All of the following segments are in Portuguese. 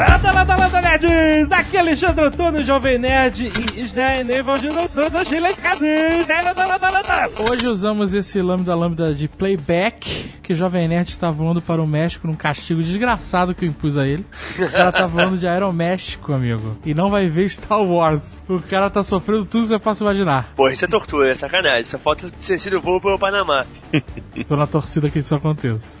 Landa, landa, landa, nerds! Aqui é Alexandre Antônio, Jovem Nerd, e Snei, nem vão de novo, Chile, Hoje usamos esse lambda lambda de playback que o Jovem Nerd está voando para o México num castigo desgraçado que eu impus a ele. O cara tá voando de Aeroméxico, amigo. E não vai ver Star Wars. O cara tá sofrendo tudo que você possa imaginar. Pô, isso é tortura, é sacanagem. Só falta ter sido voo pro Panamá. Tô na torcida que isso aconteça.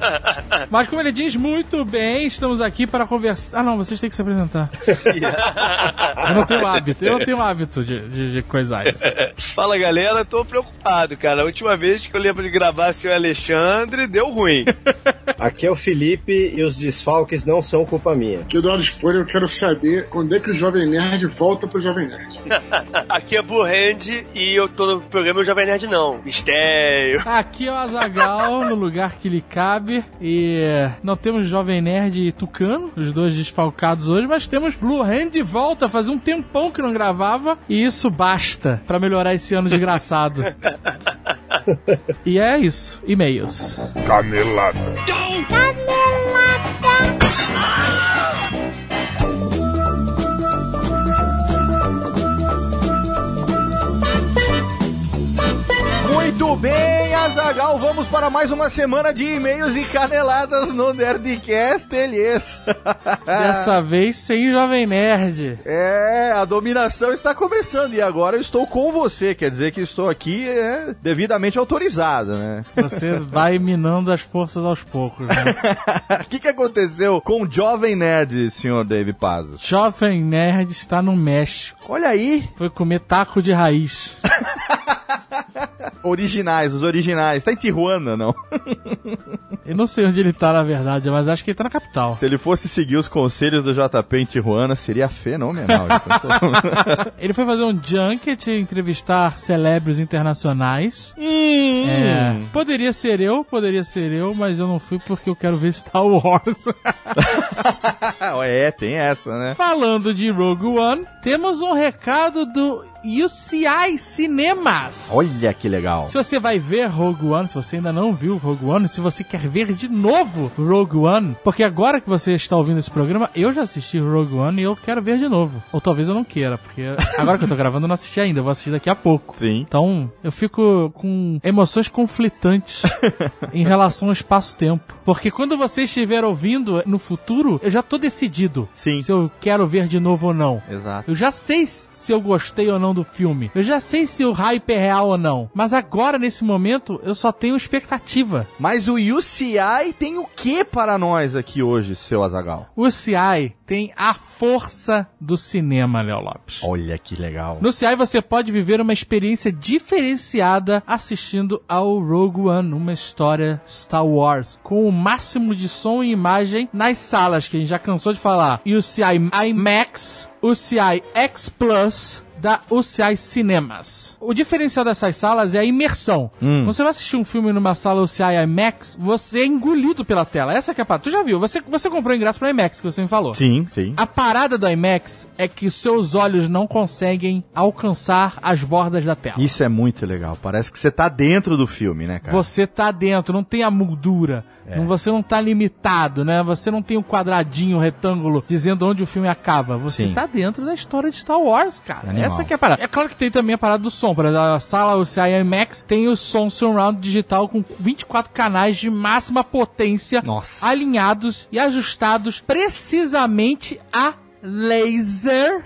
Mas como ele diz muito bem, estamos aqui para conversar. Ah, não, vocês têm que se apresentar. eu não tenho hábito, eu não tenho hábito de, de, de coisar isso. Fala galera, tô preocupado, cara. A última vez que eu lembro de gravar o Alexandre, deu ruim. Aqui é o Felipe e os desfalques não são culpa minha. Aqui do lado spoiler, eu quero saber quando é que o Jovem Nerd volta pro Jovem Nerd. Aqui é Blue Hand e eu tô no programa Jovem Nerd não. Mistério. Aqui é o Azagal no lugar que lhe cabe. E não temos Jovem Nerd e Tucano, os dois desfalcados hoje, mas temos Blue Hand de volta. Fazia um tempão que não gravava. E isso basta para melhorar esse ano desgraçado. e é isso. E-mails. Canelada. Muito bem, Azagal, vamos para mais uma semana de e-mails e caneladas no Nerdcast, eles. Dessa vez sem Jovem Nerd. É, a dominação está começando e agora eu estou com você, quer dizer que estou aqui é, devidamente autorizado, né? Você vai minando as forças aos poucos, né? O que, que aconteceu com o Jovem Nerd, senhor Dave Pazos? Jovem Nerd está no México. Olha aí, Foi comer taco de raiz. Originais, os originais. Tá em Tijuana, não? Eu não sei onde ele tá, na verdade, mas acho que ele tá na capital. Se ele fosse seguir os conselhos do JP em Tijuana, seria fenomenal. Ele foi fazer um junket, entrevistar celebres internacionais. Hum. É, poderia ser eu, poderia ser eu, mas eu não fui porque eu quero ver Star Wars. é, tem essa, né? Falando de Rogue One, temos um recado do UCI Cinemas. Olha que legal. Se você vai ver Rogue One, se você ainda não viu Rogue One, se você quer ver de novo Rogue One, porque agora que você está ouvindo esse programa, eu já assisti Rogue One e eu quero ver de novo. Ou talvez eu não queira, porque agora que eu tô gravando eu não assisti ainda, eu vou assistir daqui a pouco. Sim. Então, eu fico com emoções conflitantes em relação ao espaço-tempo. Porque quando você estiver ouvindo no futuro, eu já tô decidido Sim. se eu quero ver de novo ou não. Exato. Eu já sei se eu gostei ou não do filme. Eu já sei se o hype é real ou não. Mas agora, nesse momento, eu só tenho expectativa. Mas o UCI tem o que para nós aqui hoje, seu Azagal? O CI tem a força do cinema, Léo Lopes. Olha que legal. No CI você pode viver uma experiência diferenciada assistindo ao Rogue One, uma história Star Wars, com o máximo de som e imagem nas salas, que a gente já cansou de falar. E o CI IMAX, o CI X Plus da UCI Cinemas. O diferencial dessas salas é a imersão. Hum. Quando você vai assistir um filme numa sala UCI IMAX, você é engolido pela tela. Essa que é a parada. Tu já viu? Você, você comprou ingresso para IMAX, que você me falou. Sim, sim. A parada do IMAX é que seus olhos não conseguem alcançar as bordas da tela. Isso é muito legal. Parece que você tá dentro do filme, né, cara? Você tá dentro, não tem a moldura. É. Não- Você não tá limitado, né? Você não tem um quadradinho, um retângulo dizendo onde o filme acaba. Você Sim. tá dentro da história de Star Wars, cara. Animal. Essa que é a parada. É claro que tem também a parada do som. Por exemplo, a sala UCI IMAX tem o som surround digital com 24 canais de máxima potência Nossa. alinhados e ajustados precisamente a laser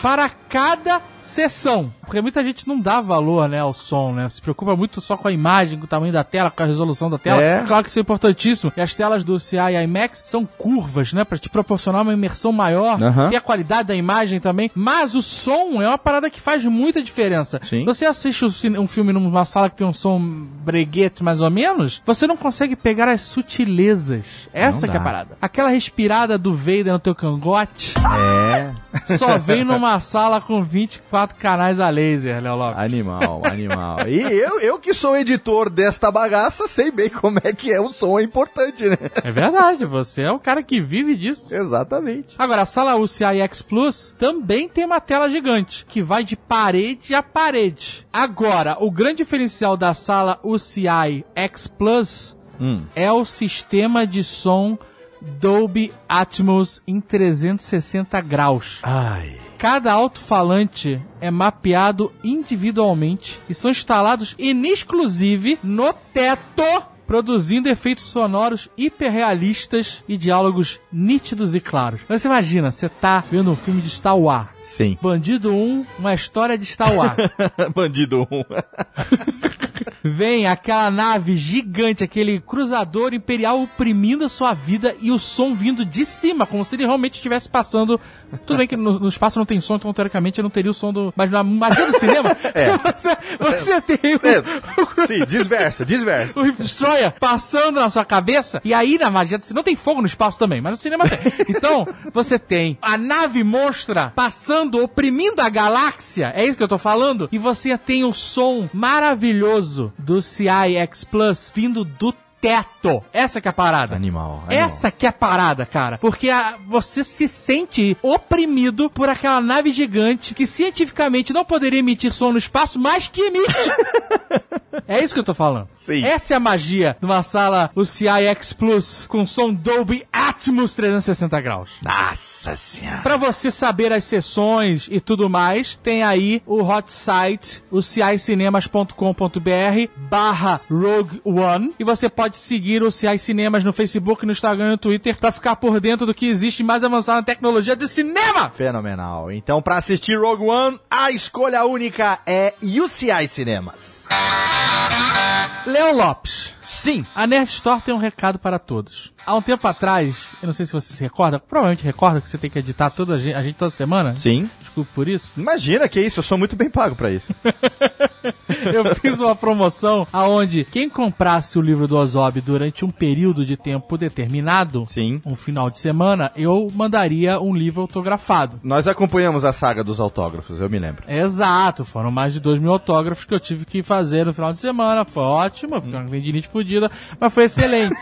para cada sessão. Porque muita gente não dá valor, né, ao som, né? Se preocupa muito só com a imagem, com o tamanho da tela, com a resolução da tela. É. Claro que isso é importantíssimo. E as telas do CI IMAX são curvas, né, para te proporcionar uma imersão maior. E a qualidade da imagem também. Mas o som é uma parada que faz muita diferença. Sim. Você assiste um filme numa sala que tem um som breguete mais ou menos, você não consegue pegar as sutilezas. Essa é a parada. Aquela respirada do Vader no teu cangote. É. só vem numa sala com 24 canais a laser, Léo Lopes. Animal, animal. E eu, eu que sou editor desta bagaça, sei bem como é que é um som importante, né? É verdade, você é o cara que vive disso. Exatamente. Agora, a sala UCI X Plus também tem uma tela gigante, que vai de parede a parede. Agora, o grande diferencial da sala UCI X Plus Hum. é o sistema de som Dolby Atmos em 360 graus. Ai. Cada alto-falante é mapeado individualmente e são instalados em exclusive no teto, produzindo efeitos sonoros hiperrealistas e diálogos nítidos e claros. Você imagina, você tá vendo um filme de Star Wars. Sim. Bandido 1, uma história de Star Wars. Bandido 1. Vem aquela nave gigante, aquele cruzador imperial oprimindo a sua vida e o som vindo de cima, como se ele realmente estivesse passando. Tudo bem que no, no espaço não tem som, então teoricamente não teria o som do. Mas na magia do cinema, você, você tem o, É. Sim, desversa, desversa. o Hip Passando na sua cabeça. E aí na magia do cinema tem fogo no espaço também, mas no cinema tem. Então, você tem a nave monstra passando, oprimindo a galáxia. É isso que eu tô falando? E você tem o som maravilhoso do CI X Plus vindo do teto. Essa que é a parada. Animal, animal. Essa que é a parada, cara. Porque a- você se sente oprimido por aquela nave gigante que cientificamente não poderia emitir som no espaço, mas que emite. é isso que eu tô falando. Sim. Essa é a magia de uma sala UCI X Plus com som Dolby Atmos 360 graus. Nossa senhora. Pra você saber as sessões e tudo mais, tem aí o hot site, o cincinemas.com.br barra Rogue One. E você pode seguir o CI Cinemas no Facebook, no Instagram e no Twitter pra ficar por dentro do que existe mais avançado na tecnologia de cinema. Fenomenal. Então, pra assistir Rogue One, a escolha única é UCI Cinemas. Léo Lopes. Sim. A Nerd Store tem um recado para todos. Há um tempo atrás, eu não sei se você se recorda, provavelmente recorda que você tem que editar toda a gente, a gente toda semana. Sim. Desculpe por isso. Imagina que isso, eu sou muito bem pago pra isso. Eu fiz uma promoção aonde quem comprasse o livro do Ozob durante um período de tempo determinado, Sim. um final de semana, eu mandaria um livro autografado. Nós acompanhamos a saga dos autógrafos, eu me lembro. Exato, foram mais de dois mil autógrafos que eu tive que fazer no final de semana. Foi ótimo, eu fiquei uma vendinite fodida, mas foi excelente.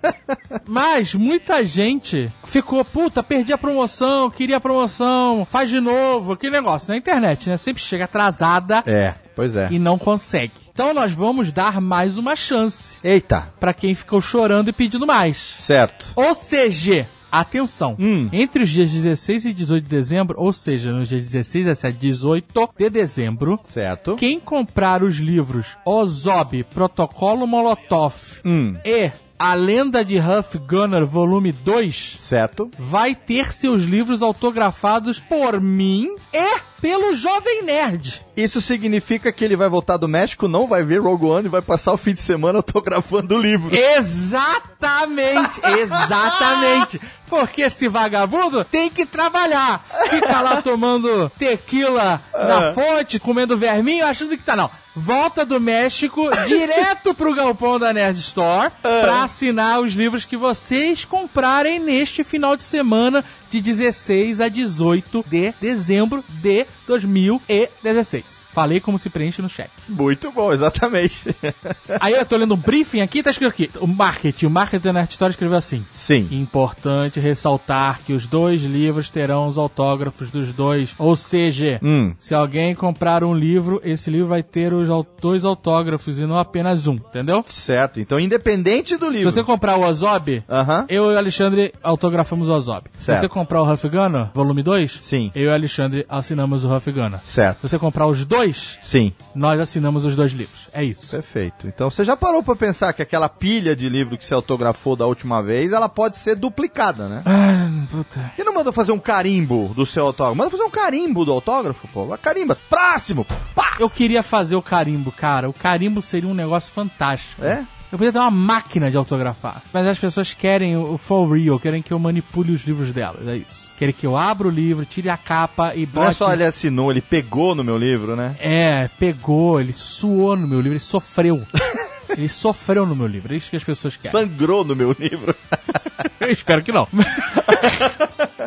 mas muita gente ficou, puta, perdi a promoção, queria a promoção, faz de novo, aquele negócio na internet, né? Sempre chega atrasada É, pois é. e não consegue. Então nós vamos dar mais uma chance Eita, pra quem ficou chorando e pedindo mais. certo. Ou seja, atenção, Hum. entre os dias 16 e 18 de dezembro, ou seja, nos dias 16, 17 e 18 de dezembro, Certo. quem comprar os livros Ozob, Protocolo Molotov Hum, e A Lenda de Huff Gunner, volume 2, certo. vai ter seus livros autografados por mim e pelo Jovem Nerd. Isso significa que ele vai voltar do México, não vai ver Rogue One e vai passar o fim de semana autografando o livro. Exatamente, exatamente. Porque esse vagabundo tem que trabalhar. Fica lá tomando tequila na fonte, comendo verminho, achando que tá não. Volta do México direto pro galpão da Nerd Store pra assinar os livros que vocês comprarem neste final de semana de 16 a 18 de dezembro de 2016. Falei como se preenche no cheque. Muito bom, exatamente. Aí eu tô lendo um briefing aqui, tá escrito aqui. O marketing, o marketing da Nerd Store escreveu assim. Sim. Importante ressaltar que os dois livros terão os autógrafos dos dois. Ou seja, Hum. se alguém comprar um livro, esse livro vai ter os dois autógrafos e não apenas um, entendeu? Certo. Então, independente do Se livro. você comprar o Ozob, Aham. eu e o Alexandre autografamos o Ozob. Se Certo. você comprar o Huff Gunner, volume 2, Sim. eu e o Alexandre assinamos o Huff Gunner. Certo. Se você comprar os dois, Sim. nós assinamos os dois livros. É isso. Perfeito. Então, você já parou pra pensar que aquela pilha de livro que você autografou da última vez, ela pode ser duplicada, né? Ah, puta. E não manda fazer um carimbo do seu autógrafo? Manda fazer um carimbo do autógrafo, pô. Carimba. Próximo. Pá! Eu queria fazer o carimbo, cara. O carimbo seria um negócio fantástico. É? Eu podia ter uma máquina de autografar. Mas as pessoas querem o for real, querem que eu manipule os livros delas. É isso. Querem que eu abra o livro, tire a capa e Não é bote. só ele assinou, ele pegou no meu livro, né? É, pegou, ele suou no meu livro, ele sofreu. ele sofreu no meu livro. É isso que as pessoas querem. Sangrou no meu livro. Eu espero que não.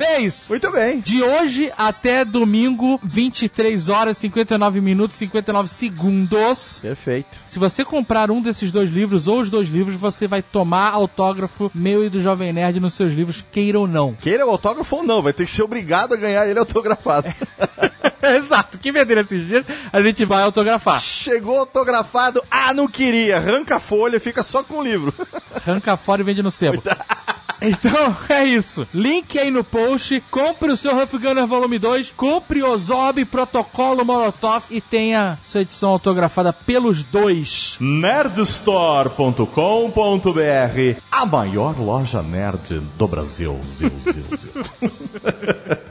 É isso. Muito bem. De hoje até domingo, 23 horas, 59 minutos, 59 segundos. Perfeito. Se você comprar um desses dois livros ou os dois livros, você vai tomar autógrafo meu e do Jovem Nerd nos seus livros, queira ou não. Queira o autógrafo ou não, vai ter que ser obrigado a ganhar ele autografado. Exato. Que vender esses dias, a gente vai autografar. Chegou autografado, ah, não queria, arranca a folha, fica só com o livro. Arranca fora e vende no sebo. Então, é isso. Link aí no post. Compre o seu Huff Gunner Volume 2. Compre o Zob Protocolo Molotov e tenha sua edição autografada pelos dois. Nerdstore.com.br A maior loja nerd do Brasil. Zil, zil, zil.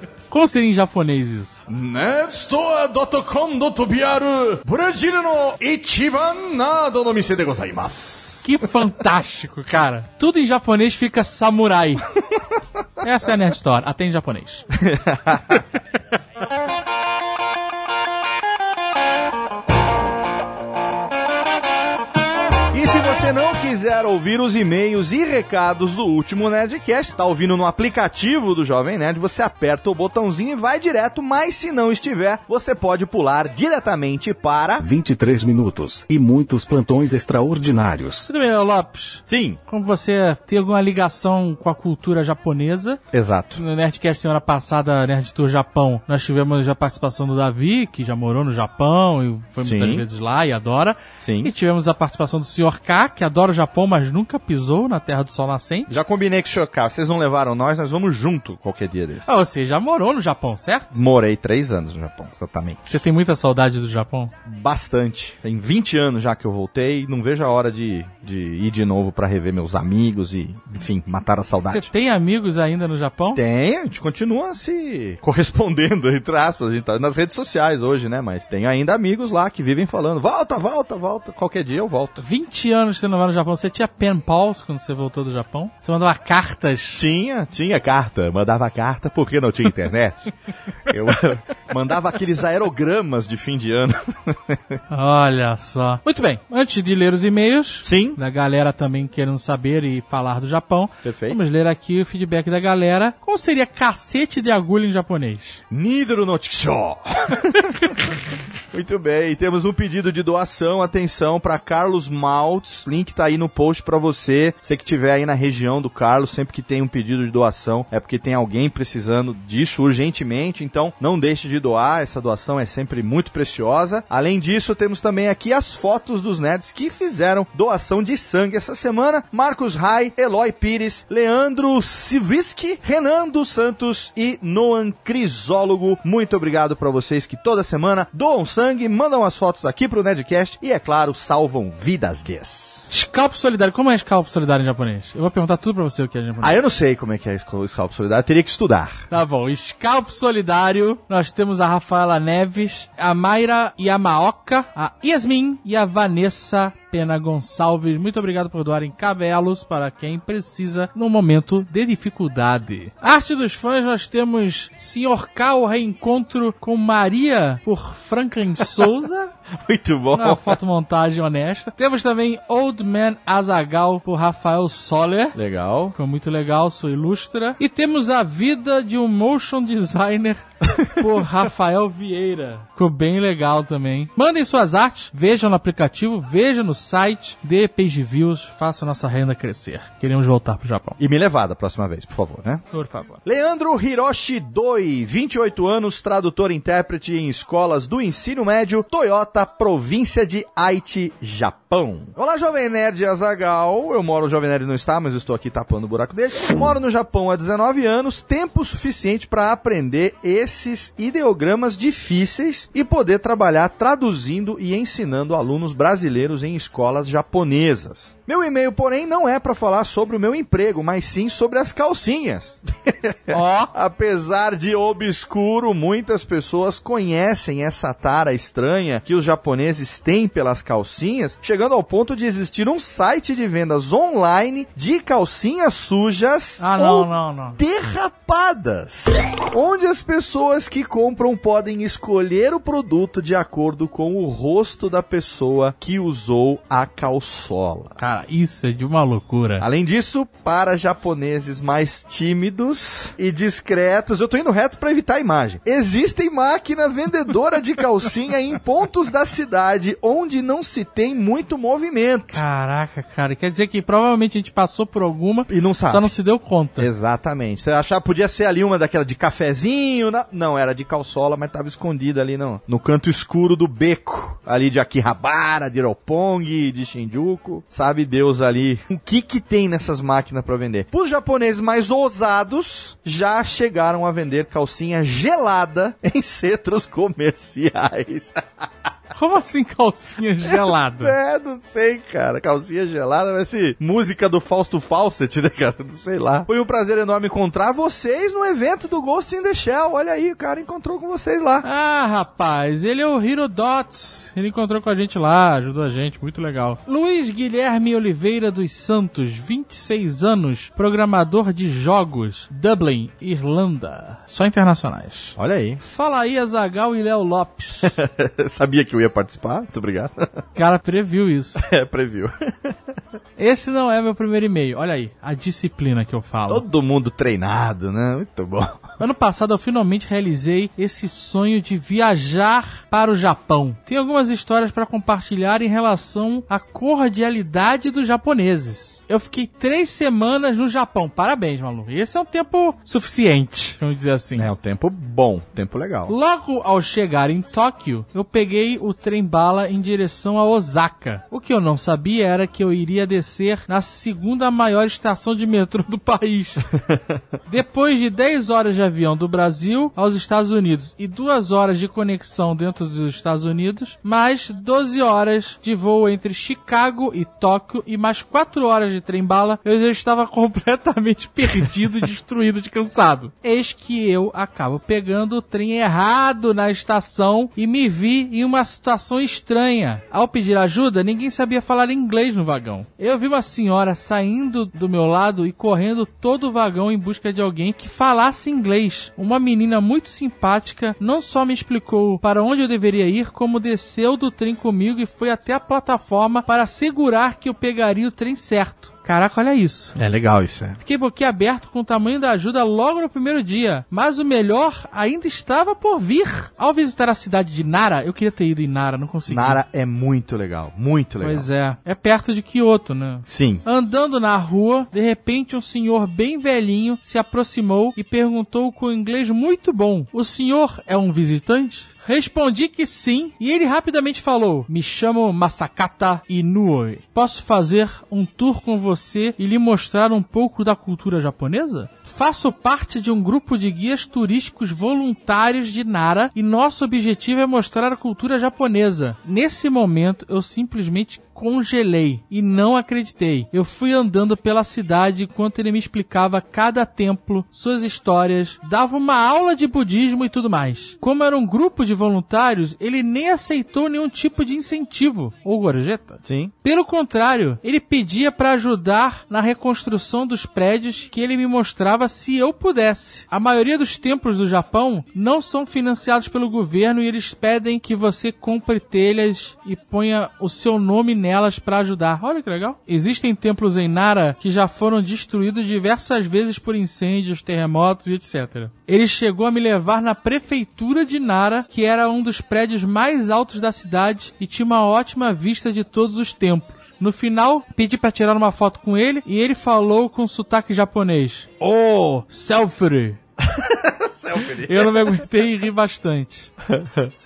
Como seria em japonês isso? Nerdstore.com.br Brasil no Ichiban nado no mise de gozaimasu. Que fantástico, cara. Tudo em japonês fica samurai. Essa é a Nerd Store, até em japonês. você não quiser ouvir os e-mails e recados do último Nerdcast, está ouvindo no aplicativo do Jovem Nerd, você aperta o botãozinho e vai direto, mas se não estiver, você pode pular diretamente para... 23 minutos e muitos plantões extraordinários. Tudo bem, Lopes? Sim, Como você tem alguma ligação com a cultura japonesa, exato. no Nerdcast semana passada, Nerd Tour Japão, nós tivemos a participação do Davi, que já morou no Japão e foi muitas Sim. vezes lá e adora. Sim. E tivemos a participação do Sr. K, que adora o Japão, mas nunca pisou na Terra do Sol Nascente. Já combinei com o Chocar, vocês não levaram nós, nós vamos junto qualquer dia desse. Ah, você já morou no Japão, certo? Morei três anos no Japão, exatamente. Você tem muita saudade do Japão? Bastante. Tem 20 anos já que eu voltei, não vejo a hora de, de ir de novo pra rever meus amigos e, enfim, matar a Você saudade. tem amigos ainda no Japão? Tem, a gente continua se correspondendo, entre aspas, tá nas redes sociais hoje, né? Mas tem ainda amigos lá que vivem falando, volta, volta, volta, qualquer dia eu volto. 20 anos você não vai no Japão. Você tinha pen pals quando você voltou do Japão? Você mandava cartas? Tinha, tinha carta, mandava carta porque não tinha internet. eu mandava aqueles aerogramas de fim de ano. Olha só. Muito bem, antes de ler os e-mails, Sim, da galera também querendo saber e falar do Japão, perfeito. vamos ler aqui o feedback da galera. Como seria cacete de agulha em japonês? Nidro no Chikusho. Muito bem, temos um pedido de doação, atenção para Carlos Maltz, link tá aí no post para você. Você que tiver aí na região do Carlos, sempre que tem um pedido de doação, é porque tem alguém precisando disso urgentemente, então não deixe de doar, essa doação é sempre muito preciosa. Além disso, temos também aqui as fotos dos nerds que fizeram doação de sangue essa semana. Marcos Rai, Eloy Pires, Leandro Siviski, Renan dos Santos e Noan Crisólogo. Muito obrigado para vocês que toda semana doam sangue, mandam as fotos aqui pro Nerdcast e, é claro, salvam vidas des. Scalp solidário. Como é scalp solidário em japonês? Eu vou perguntar tudo pra você o que é em japonês. Ah, eu não sei como é que é o Scalp Solidário, teria que estudar. Tá bom, Scalp Solidário, nós temos a Rafaela Neves, a Mayra Yamaoka, a Yasmin e a Vanessa Pena Gonçalves. Muito obrigado por doarem cabelos para quem precisa no momento de dificuldade. Arte dos fãs, nós temos Sr. K, o reencontro com Maria por Franklin Souza. Muito bom. Uma fotomontagem honesta. Temos também Old Man Azagal por Rafael Soller. Legal. Ficou muito legal, sua ilustra. E temos a vida de um motion designer por Rafael Vieira. Ficou bem legal também. Mandem suas artes, vejam no aplicativo, vejam no site, dê page views, faça nossa renda crescer. Queremos voltar pro Japão. E me levar da próxima vez, por favor, né? Por favor. Leandro Hiroshi Doi, 28 anos, tradutor e intérprete em escolas do ensino médio, Toyota, província de Aichi, Japão. Olá, Jovem Nerd Azagal. Eu moro, o Jovem Nerd não está, mas estou aqui tapando o buraco dele. Moro no Japão há 19 anos, tempo suficiente para aprender esses ideogramas difíceis e poder trabalhar traduzindo e ensinando alunos brasileiros em escolas japonesas. Meu e-mail, porém, não é para falar sobre o meu emprego, mas sim sobre as calcinhas. Ó, Apesar de obscuro, muitas pessoas conhecem essa tara estranha que os japoneses têm pelas calcinhas, chegando ao ponto de existir um site de vendas online de calcinhas sujas ah não, ou não, não. derrapadas, onde as pessoas que compram podem escolher o produto de acordo com o rosto da pessoa que usou a calçola. Isso é de uma loucura. Além disso, para japoneses mais tímidos e discretos, eu tô indo reto para evitar a imagem. Existem máquina vendedora de calcinha em pontos da cidade onde não se tem muito movimento. Caraca, cara. Quer dizer que provavelmente a gente passou por alguma E não sabe. só não se deu conta. Exatamente. Você achar podia ser ali uma daquela de cafezinho, na- não, era de calçola, mas tava escondida ali no, no canto escuro do beco, ali de Akihabara, de Roppongi, de Shinjuku, sabe Deus ali. O que que tem nessas máquinas pra vender? Os japoneses mais ousados já chegaram a vender calcinha gelada em centros comerciais. Como assim calcinha gelada? É, não sei, cara. Calcinha gelada vai ser música do Fausto Fawcett, né, cara? Não sei lá. Foi um prazer enorme encontrar vocês no evento do Ghost in the Shell. Olha aí, o cara encontrou com vocês lá. Ah, rapaz, ele é o Hero Dots. Ele encontrou com a gente lá, ajudou a gente, muito legal. Luiz Guilherme Oliveira dos Santos, 26 anos, programador de jogos, Dublin, Irlanda. Só internacionais. Olha aí. Fala aí, Azagal e Léo Lopes. Sabia que eu ia participar? Muito obrigado. O cara previu isso. é, previu. Esse não é meu primeiro e-mail. Olha aí, a disciplina que eu falo. Todo mundo treinado, né? Muito bom. Ano passado eu finalmente realizei esse sonho de viajar para o Japão. Tem algumas histórias para compartilhar em relação à cordialidade dos japoneses. Eu fiquei três semanas no Japão. Parabéns, maluco. Esse é um tempo suficiente, vamos dizer assim. É um tempo bom, tempo legal. Logo ao chegar em Tóquio, eu peguei o trem bala em direção a Osaka. O que eu não sabia era que eu iria descer na segunda maior estação de metrô do país. Depois de 10 horas de avião do Brasil aos Estados Unidos e 2 horas de conexão dentro dos Estados Unidos, mais 12 horas de voo entre Chicago e Tóquio e mais 4 horas de trem bala, eu já estava completamente perdido, destruído de cansado. Eis que eu acabo pegando o trem errado na estação e me vi em uma situação estranha. Ao pedir ajuda, ninguém sabia falar inglês no vagão. Eu vi uma senhora saindo do meu lado e correndo todo o vagão em busca de alguém que falasse inglês. Uma menina muito simpática não só me explicou para onde eu deveria ir, como desceu do trem comigo e foi até a plataforma para assegurar que eu pegaria o trem certo. Caraca, olha isso. É legal isso, é. Fiquei boquiaberto com o tamanho da ajuda logo no primeiro dia. Mas o melhor ainda estava por vir. Ao visitar a cidade de Nara, eu queria ter ido em Nara, não consegui. Nara é muito legal, muito legal. Pois é. É perto de Kyoto, né? Sim. Andando na rua, de repente um senhor bem velhinho se aproximou e perguntou com inglês muito bom: O senhor é um visitante? Respondi que sim, e ele rapidamente falou: Me chamo Masakata Inoue. Posso fazer um tour com você e lhe mostrar um pouco da cultura japonesa? Faço parte de um grupo de guias turísticos voluntários de Nara e nosso objetivo é mostrar a cultura japonesa. Nesse momento, eu simplesmente congelei e não acreditei. Eu fui andando pela cidade enquanto ele me explicava cada templo, suas histórias, dava uma aula de budismo e tudo mais. Como era um grupo de voluntários, ele nem aceitou nenhum tipo de incentivo ou gorjeta. Sim. Pelo contrário, ele pedia para ajudar na reconstrução dos prédios que ele me mostrava se eu pudesse. A maioria dos templos do Japão não são financiados pelo governo e eles pedem que você compre telhas e ponha o seu nome nelas para ajudar. Olha que legal. Existem templos em Nara que já foram destruídos diversas vezes por incêndios, terremotos e etc. Ele chegou a me levar na prefeitura de Nara, que era um dos prédios mais altos da cidade e tinha uma ótima vista de todos os templos. No final, pedi para tirar uma foto com ele e ele falou com sotaque japonês: Oh, selfie! Eu não me aguentei e ri bastante.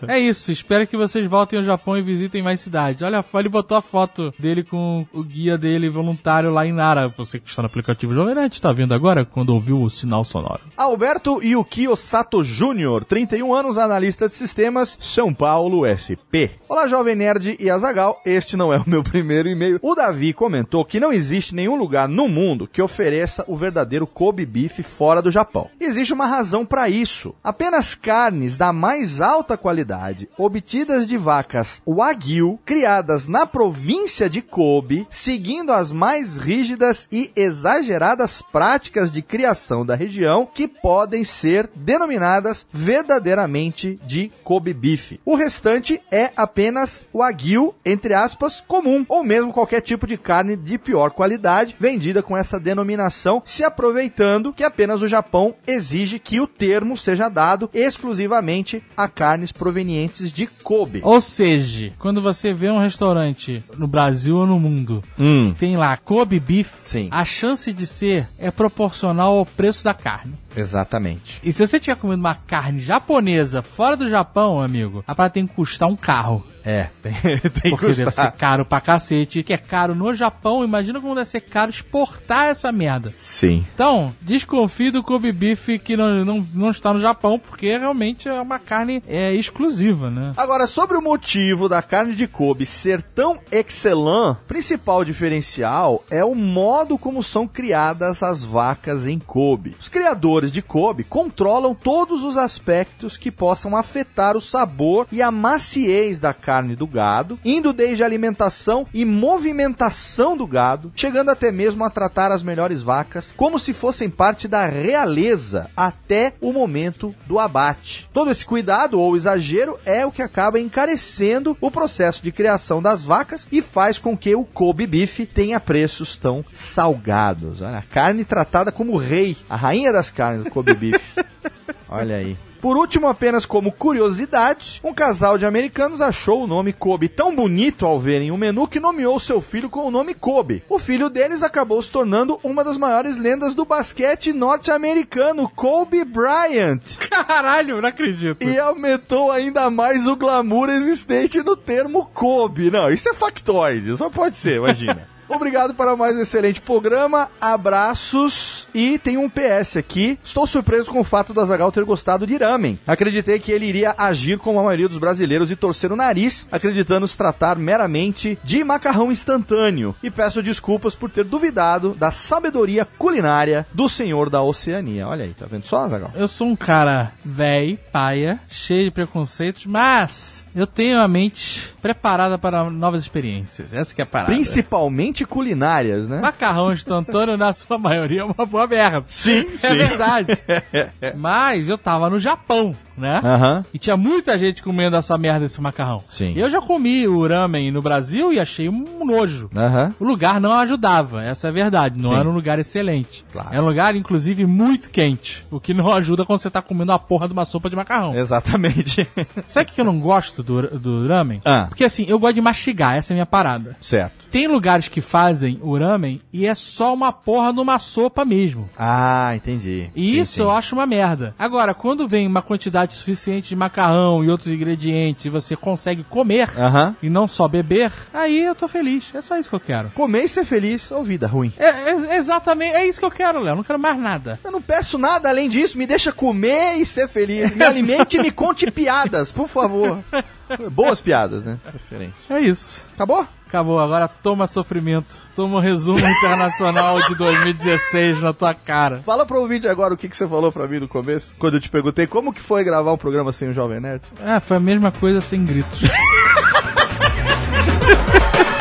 É isso, espero que vocês voltem ao Japão e visitem mais cidades. Olha, ele botou a foto dele com o guia dele voluntário lá em Nara. Você que está no aplicativo Jovem Nerd está vendo agora quando ouviu o sinal sonoro. Alberto Yukio Sato Júnior, 31 anos, analista de sistemas, São Paulo, SP. Olá, Jovem Nerd e Azagal. Este não é o meu primeiro e-mail. O Davi comentou que não existe nenhum lugar no mundo que ofereça o verdadeiro Kobe Beef fora do Japão. Existe uma razão para isso, apenas carnes da mais alta qualidade, obtidas de vacas Wagyu, criadas na província de Kobe, seguindo as mais rígidas e exageradas práticas de criação da região, que podem ser denominadas verdadeiramente de Kobe beef. O restante é apenas Wagyu, entre aspas, comum, ou mesmo qualquer tipo de carne de pior qualidade, vendida com essa denominação, se aproveitando que apenas o Japão exige que o termo seja dado exclusivamente a carnes provenientes de Kobe. Ou seja, quando você vê um restaurante no Brasil ou no mundo, Hum, tem lá Kobe Beef, sim, a chance de ser é proporcional ao preço da carne. Exatamente. E se você tiver comendo uma carne japonesa fora do Japão, amigo, a parada tem que custar um carro. É, tem, tem que Porque deve ser custar. caro pra cacete, que é caro no Japão. Imagina como deve ser caro exportar essa merda. Sim. Então, desconfie do Kobe Beef que não, não, não está no Japão, porque realmente é uma carne é, exclusiva, né? Agora, sobre o motivo da carne de Kobe ser tão excelente, principal diferencial é o modo como são criadas as vacas em Kobe. Os criadores de Kobe controlam todos os aspectos que possam afetar o sabor e a maciez da carne do gado, indo desde a alimentação e movimentação do gado, chegando até mesmo a tratar as melhores vacas como se fossem parte da realeza até o momento do abate. Todo esse cuidado ou exagero é o que acaba encarecendo o processo de criação das vacas e faz com que o Kobe Beef tenha preços tão salgados. Olha, a carne tratada como rei, a rainha das carnes Kobe Beef. Olha aí. Por último, apenas como curiosidade, um casal de americanos achou o nome Kobe tão bonito ao verem o menu que nomeou seu filho com o nome Kobe. O filho deles acabou se tornando uma das maiores lendas do basquete norte-americano, Kobe Bryant. Caralho, não acredito. E aumentou ainda mais o glamour existente no termo Kobe. Não, isso é factoide, só pode ser, imagina. Obrigado para mais um excelente programa, abraços e tem um PS aqui. Estou surpreso com o fato do Azagal ter gostado de ramen. Acreditei que ele iria agir como a maioria dos brasileiros e torcer o nariz, acreditando se tratar meramente de macarrão instantâneo. E peço desculpas por ter duvidado da sabedoria culinária do senhor da Oceania. Olha aí, tá vendo só, Azagal? Eu sou um cara véi, paia, cheio de preconceitos, mas eu tenho a mente preparada para novas experiências. Essa que é a parada. Principalmente culinárias, né? Macarrão instantâneo, na sua maioria, é uma boa merda. Sim, É verdade. Mas eu tava no Japão, né? Aham. E tinha muita gente comendo essa merda desse macarrão. Sim. Eu já comi o ramen no Brasil e achei um nojo. Aham. O lugar não ajudava, essa é a verdade. Não Sim. era um lugar excelente. Claro. Era um lugar, inclusive, muito quente. O que não ajuda quando você tá comendo a porra de uma sopa de macarrão. Exatamente. Sabe o que eu não gosto do, do ramen? Ah. Porque assim, eu gosto de mastigar, essa é a minha parada. certo. Tem lugares que fazem o ramen e é só uma porra numa sopa mesmo. Ah, entendi. E Sim, isso sim. eu acho uma merda. Agora, quando vem uma quantidade suficiente de macarrão e outros ingredientes e você consegue comer Aham. e não só beber, aí eu tô feliz. É só isso que eu quero. Comer e ser feliz ou vida ruim. É, é- exatamente, é isso que eu quero, Léo. Não quero mais nada. Eu não peço nada além disso, me deixa comer e ser feliz. Me alimente e me conte piadas, por favor. Boas piadas, né? Preferente. É isso. Acabou? Acabou, agora toma sofrimento. Toma um resumo internacional de 2016 na tua cara. Fala pro ouvinte agora o que, que você falou pra mim no começo, quando eu te perguntei como que foi gravar um programa sem o Jovem Nerd. É, foi a mesma coisa sem gritos.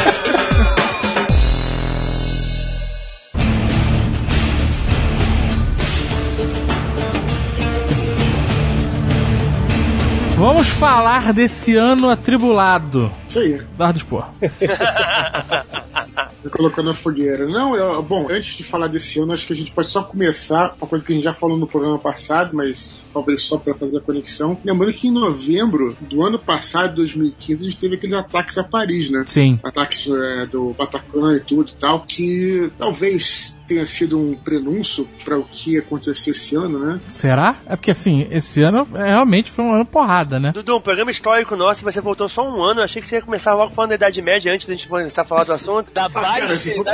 Vamos falar desse ano atribulado. Isso aí. Bar do Expor. Me colocando na fogueira. Não, eu- bom, antes de falar desse ano, acho que a gente pode só começar uma coisa que a gente já falou no programa passado, mas talvez só para fazer a conexão. Lembrando que em novembro do ano passado, 2015, a gente teve aqueles ataques a Paris, né? Sim. Ataques é, do Bataclan e tudo e tal, que talvez tenha sido um prenúncio para o que ia acontecer esse ano, né? Será? É porque assim, esse ano é, realmente foi um ano porrada, né? Dudu, um programa histórico nosso, você voltou só um ano. Eu achei que você ia começar logo falando da Idade Média antes da gente começar a falar do assunto. Da cara, baixa se for-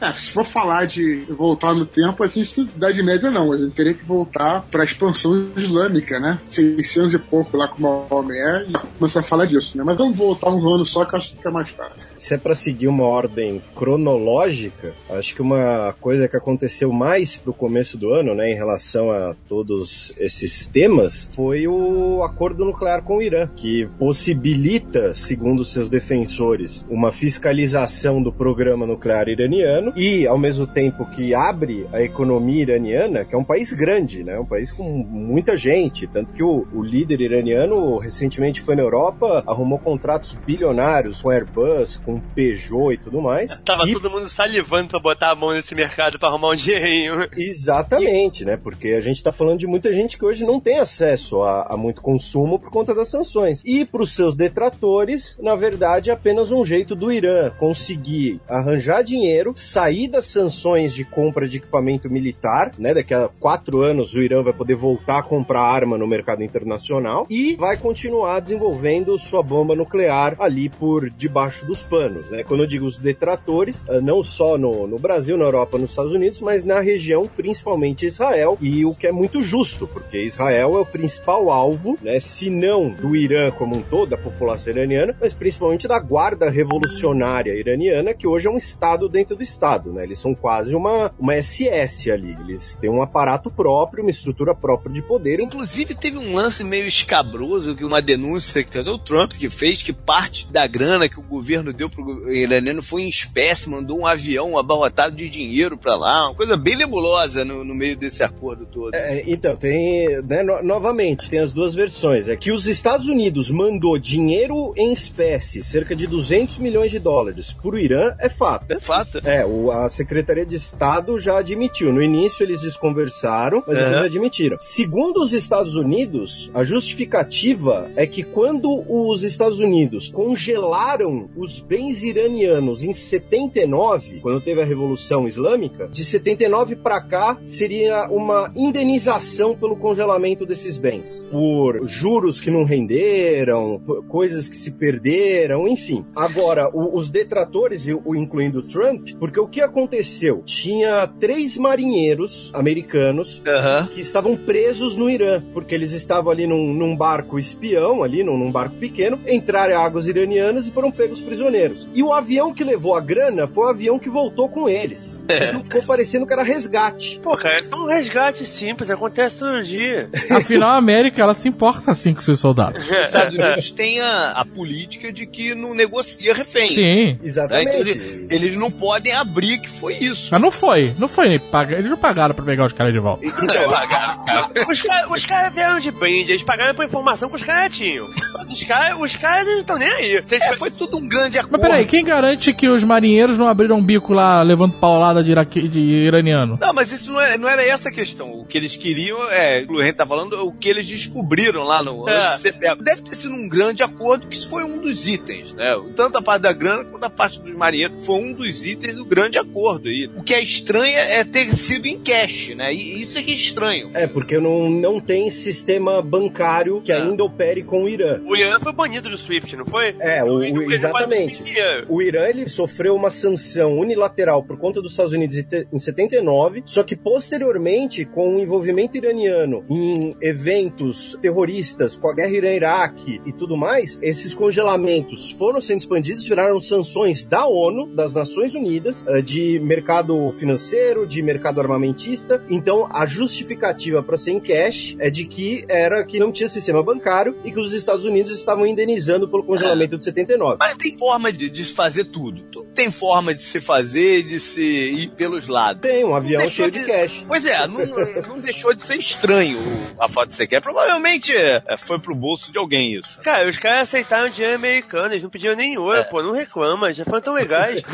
É, se for falar de voltar no tempo, a gente Idade Média não, a gente teria que voltar para a expansão islâmica, né? 600 e pouco lá com Maomé e começar a falar disso, né? Mas vamos voltar um ano só que acho que fica mais fácil. Se é pra seguir uma ordem cronológica, Acho que uma coisa que aconteceu mais pro começo do ano, né, em relação a todos esses temas, foi o acordo nuclear com o Irã, que possibilita, segundo seus defensores, uma fiscalização do programa nuclear iraniano e, ao mesmo tempo que abre a economia iraniana, que é um país grande, né, país com muita gente, tanto que o, o líder iraniano recentemente foi na Europa, arrumou contratos bilionários com Airbus, com Peugeot e tudo mais. Tava e todo mundo salivando pra botar a mão nesse mercado pra arrumar um dinheirinho. Exatamente, né? Porque a gente está falando de muita gente que hoje não tem acesso a, a muito consumo por conta das sanções. E para os seus detratores, na verdade, é apenas um jeito do Irã conseguir arranjar dinheiro, sair das sanções de compra de equipamento militar, né? Daqui a quatro anos o Irã vai poder voltar a comprar arma no mercado internacional e vai continuar desenvolvendo sua bomba nuclear ali por debaixo dos panos, né? Quando eu digo os detratores, eh, não só no, no Brasil, na Europa, nos Estados Unidos, mas na região, principalmente Israel, e o que é muito justo, porque Israel é o principal alvo, né? Se não do Irã como um todo, da população iraniana, mas principalmente da guarda revolucionária iraniana, que hoje é um estado dentro do estado, né? Eles são quase uma, uma SS ali, eles têm um aparato próprio, uma estrutura própria de poder. Inclusive, teve um lance meio escabroso, que uma denúncia que o Trump que fez, que parte da grana que o governo deu pro iraniano foi em espécie, mandou um avião abarrotado de dinheiro pra lá, uma coisa bem nebulosa no, no meio desse acordo todo. É, então, tem, né, no- novamente, tem as duas versões. É que os Estados Unidos mandou dinheiro em espécie, cerca de 200 milhões de dólares, pro Irã, é fato. É fato. É, o- a Secretaria de Estado já admitiu. No início eles desconversaram, mas eles Aham. Admitiram. Segundo os Estados Unidos, a justificativa é que quando os Estados Unidos congelaram os bens iranianos em 79, quando teve a Revolução Islâmica, de 79 para cá seria uma indenização pelo congelamento desses bens, por juros que não renderam, coisas que se perderam, enfim. Agora, o- os detratores, o- incluindo Trump, porque o que aconteceu? Tinha três marinheiros americanos Aham. que estavam presos no Irã, porque eles estavam ali num, num barco espião, ali num, num barco pequeno, entraram em águas iranianas e foram pegos prisioneiros. E o avião que levou a grana foi o avião que voltou com eles. Então ficou parecendo que era resgate. Pô, cara, é um resgate simples, acontece todo dia. Afinal, a América, ela se importa assim com seus soldados. Os Estados Unidos têm a, a política de que não negocia refém. Sim. Né? Exatamente. Então, ele- eles não podem abrir que foi isso. Mas não foi, não foi. Eles não pagaram pra pegar os caras de volta. Então, pagaram, cara. Os caras os caras vieram de brinde, eles pagaram por informação que os caras tinham. Mas os caras os caras não estão nem aí. Eles É, foi tudo um grande Mas acordo. peraí, quem garante que os marinheiros não abriram um bico lá levando paulada de, iraque, de iraniano? Não, mas isso não, é, não era essa a questão. O que eles queriam, é, o Ren tá falando, o que eles descobriram lá no É. antes de ser pego. Deve ter sido um grande acordo, que isso foi um dos itens, né? Tanto a parte da grana quanto a parte dos marinheiros foi um dos itens do grande acordo aí. O que é estranho é ter sido em cash, né? E isso é que é estranho. É, porque não, não tem sistema bancário que É. ainda opere com o Irã. O Irã foi banido do SWIFT, não foi? É, o- o- ele exatamente. O Irã ele sofreu uma sanção unilateral por conta dos Estados Unidos em 79, só que posteriormente, com o envolvimento iraniano em eventos terroristas, com a guerra Irã-Iraque e tudo mais, esses congelamentos foram sendo expandidos, viraram sanções da ONU, das Nações Unidas, eh, de mercado financeiro, de mercado armamentista. Então, a justificativa para ser em cash é de que era que não tinha sistema bancário e que os Estados Unidos estavam indenizando pelo congelamento de 79. Mas tem forma de, de se fazer tudo. Tudo tem forma de se fazer, de se ir pelos lados. Tem um avião cheio de de- cash. Pois é, não, não deixou de ser estranho a foto que você quer. Provavelmente é, foi pro bolso de alguém isso. Cara, os caras aceitaram dinheiro americano, eles não pediram nem ouro, pô, não reclama, já foram tão legais.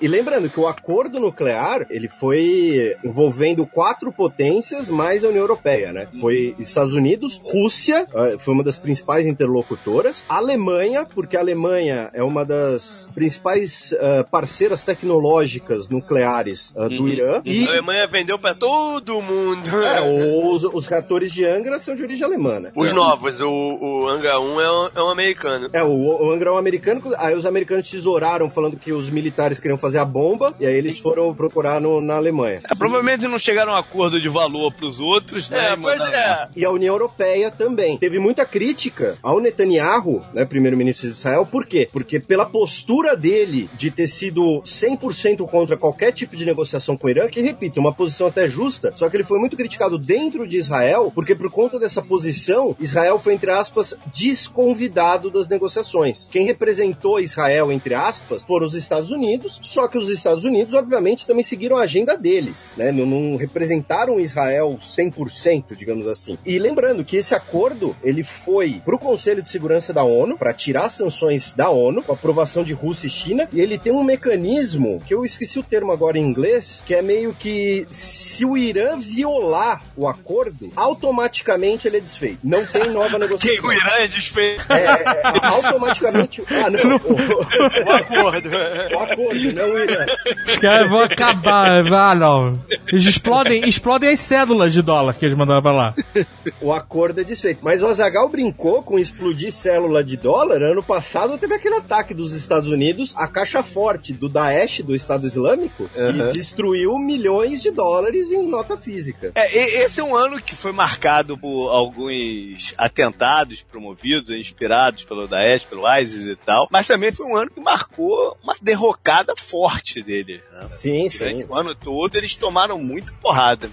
E, e lembrando que o acordo nuclear, ele foi envolvendo quatro potências mais a União Europeia, né? Foi Estados Unidos, Rússia, eh, foi uma das principais interlocutoras, Alemanha, porque a Alemanha é uma das principais eh, parceiras tecnológicas nucleares eh, do Uhum. Irã, A e Alemanha vendeu pra todo mundo. é, os, os reatores de Angra são de origem alemã, né? Os novos, o, o Anga 1 é um, é um americano. É, o, o Angra é um americano, aí os americanos tesouraram falando que os militares queriam fazer a bomba, e aí eles foram procurar no- na Alemanha. É, provavelmente não chegaram a um acordo de valor pros outros, né? É, E pois é. E a União Europeia também. Teve muita crítica ao Netanyahu, né, primeiro-ministro de Israel, por quê? Porque pela postura dele de de ter sido 100% contra qualquer tipo de negociação com o Irã, que, repito, é uma posição até justa, só que ele foi muito criticado dentro de Israel, porque por conta dessa posição, Israel foi, entre aspas, desconvidado das negociações. Quem representou Israel, entre aspas, foram os Estados Unidos, só que os Estados Unidos, obviamente, também seguiram a agenda deles, né? Não, não representaram Israel 100%, digamos assim. E lembrando que esse acordo, ele foi pro Conselho de Segurança da ONU, para tirar sanções da ONU, com aprovação de Rússia e China, e ele tem um mecanismo, que eu esqueci o termo agora em inglês, que é meio que se o Irã violar o acordo, automaticamente ele é desfeito. Não tem nova negociação. Quem o Irã é desfeito. É, é, automaticamente. Ah, não. O, O acordo. o acordo, não o Irã. Os caras vão acabar. Ah, não. Eles explodem, explodem as cédulas de dólar que eles mandaram pra lá. O acordo é desfeito. Mas o Azagal brincou com explodir célula de dólar. Ano passado teve aquele ataque dos Estados Unidos à caixa forte do Daesh, do Estado Islâmico, Uhum. e destruiu milhões de dólares em nota física. É, esse é um ano que foi marcado por alguns atentados promovidos, inspirados pelo Daesh, pelo ISIS e tal, mas também foi um ano que marcou uma derrocada forte dele. né? Sim, sim. Durante o ano todo eles tomaram muito porrada.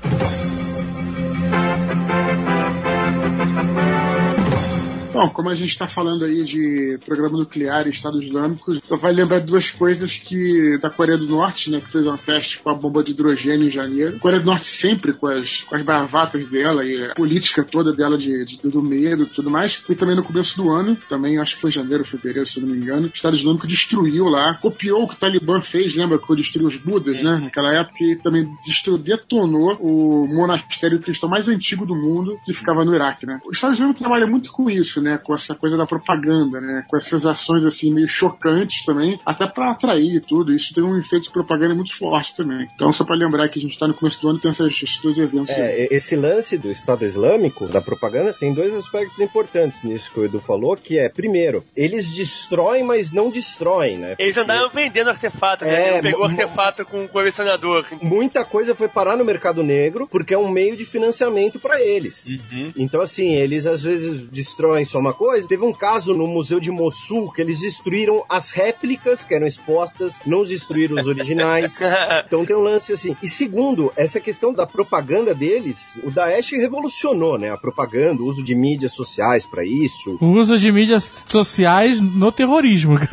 Thank you. Bom, como a gente está falando aí de programa nuclear e Estado Islâmico, só vai lembrar duas coisas que da Coreia do Norte, né, que fez um teste com a bomba de hidrogênio em janeiro. A Coreia do Norte sempre com as, com as bravatas dela e a política toda dela de, de- do medo e tudo mais. E também no começo do ano, também acho que foi janeiro, fevereiro, se não me engano, o Estado Islâmico destruiu lá, copiou o que o Talibã fez, lembra que destruiu os Budas, né, naquela época, e também destruiu, detonou o monastério cristão mais antigo do mundo, que ficava no Iraque, né. O Estado Islâmico trabalha muito com isso, né, com essa coisa da propaganda, né, com essas ações assim meio chocantes também, até para atrair e tudo. Isso tem um efeito de propaganda muito forte também. Então, só para lembrar que a gente está no começo do ano tem esses, esses dois eventos. aí. É, esse lance do Estado Islâmico, da propaganda, tem dois aspectos importantes nisso que o Edu falou, que é, primeiro, eles destroem, mas não destroem, né? Eles andaram vendendo artefato, né? É, Ele pegou artefato com um colecionador. Muita coisa foi parar no mercado negro porque é um meio de financiamento para eles. Então, assim, eles às vezes destroem só uma coisa. Teve um caso no Museu de Mossul que eles destruíram as réplicas que eram expostas, não destruíram os originais. Então tem um lance assim. E segundo, essa questão da propaganda deles, o Daesh revolucionou, né? A propaganda, o uso de mídias sociais para isso. O uso de mídias sociais no terrorismo.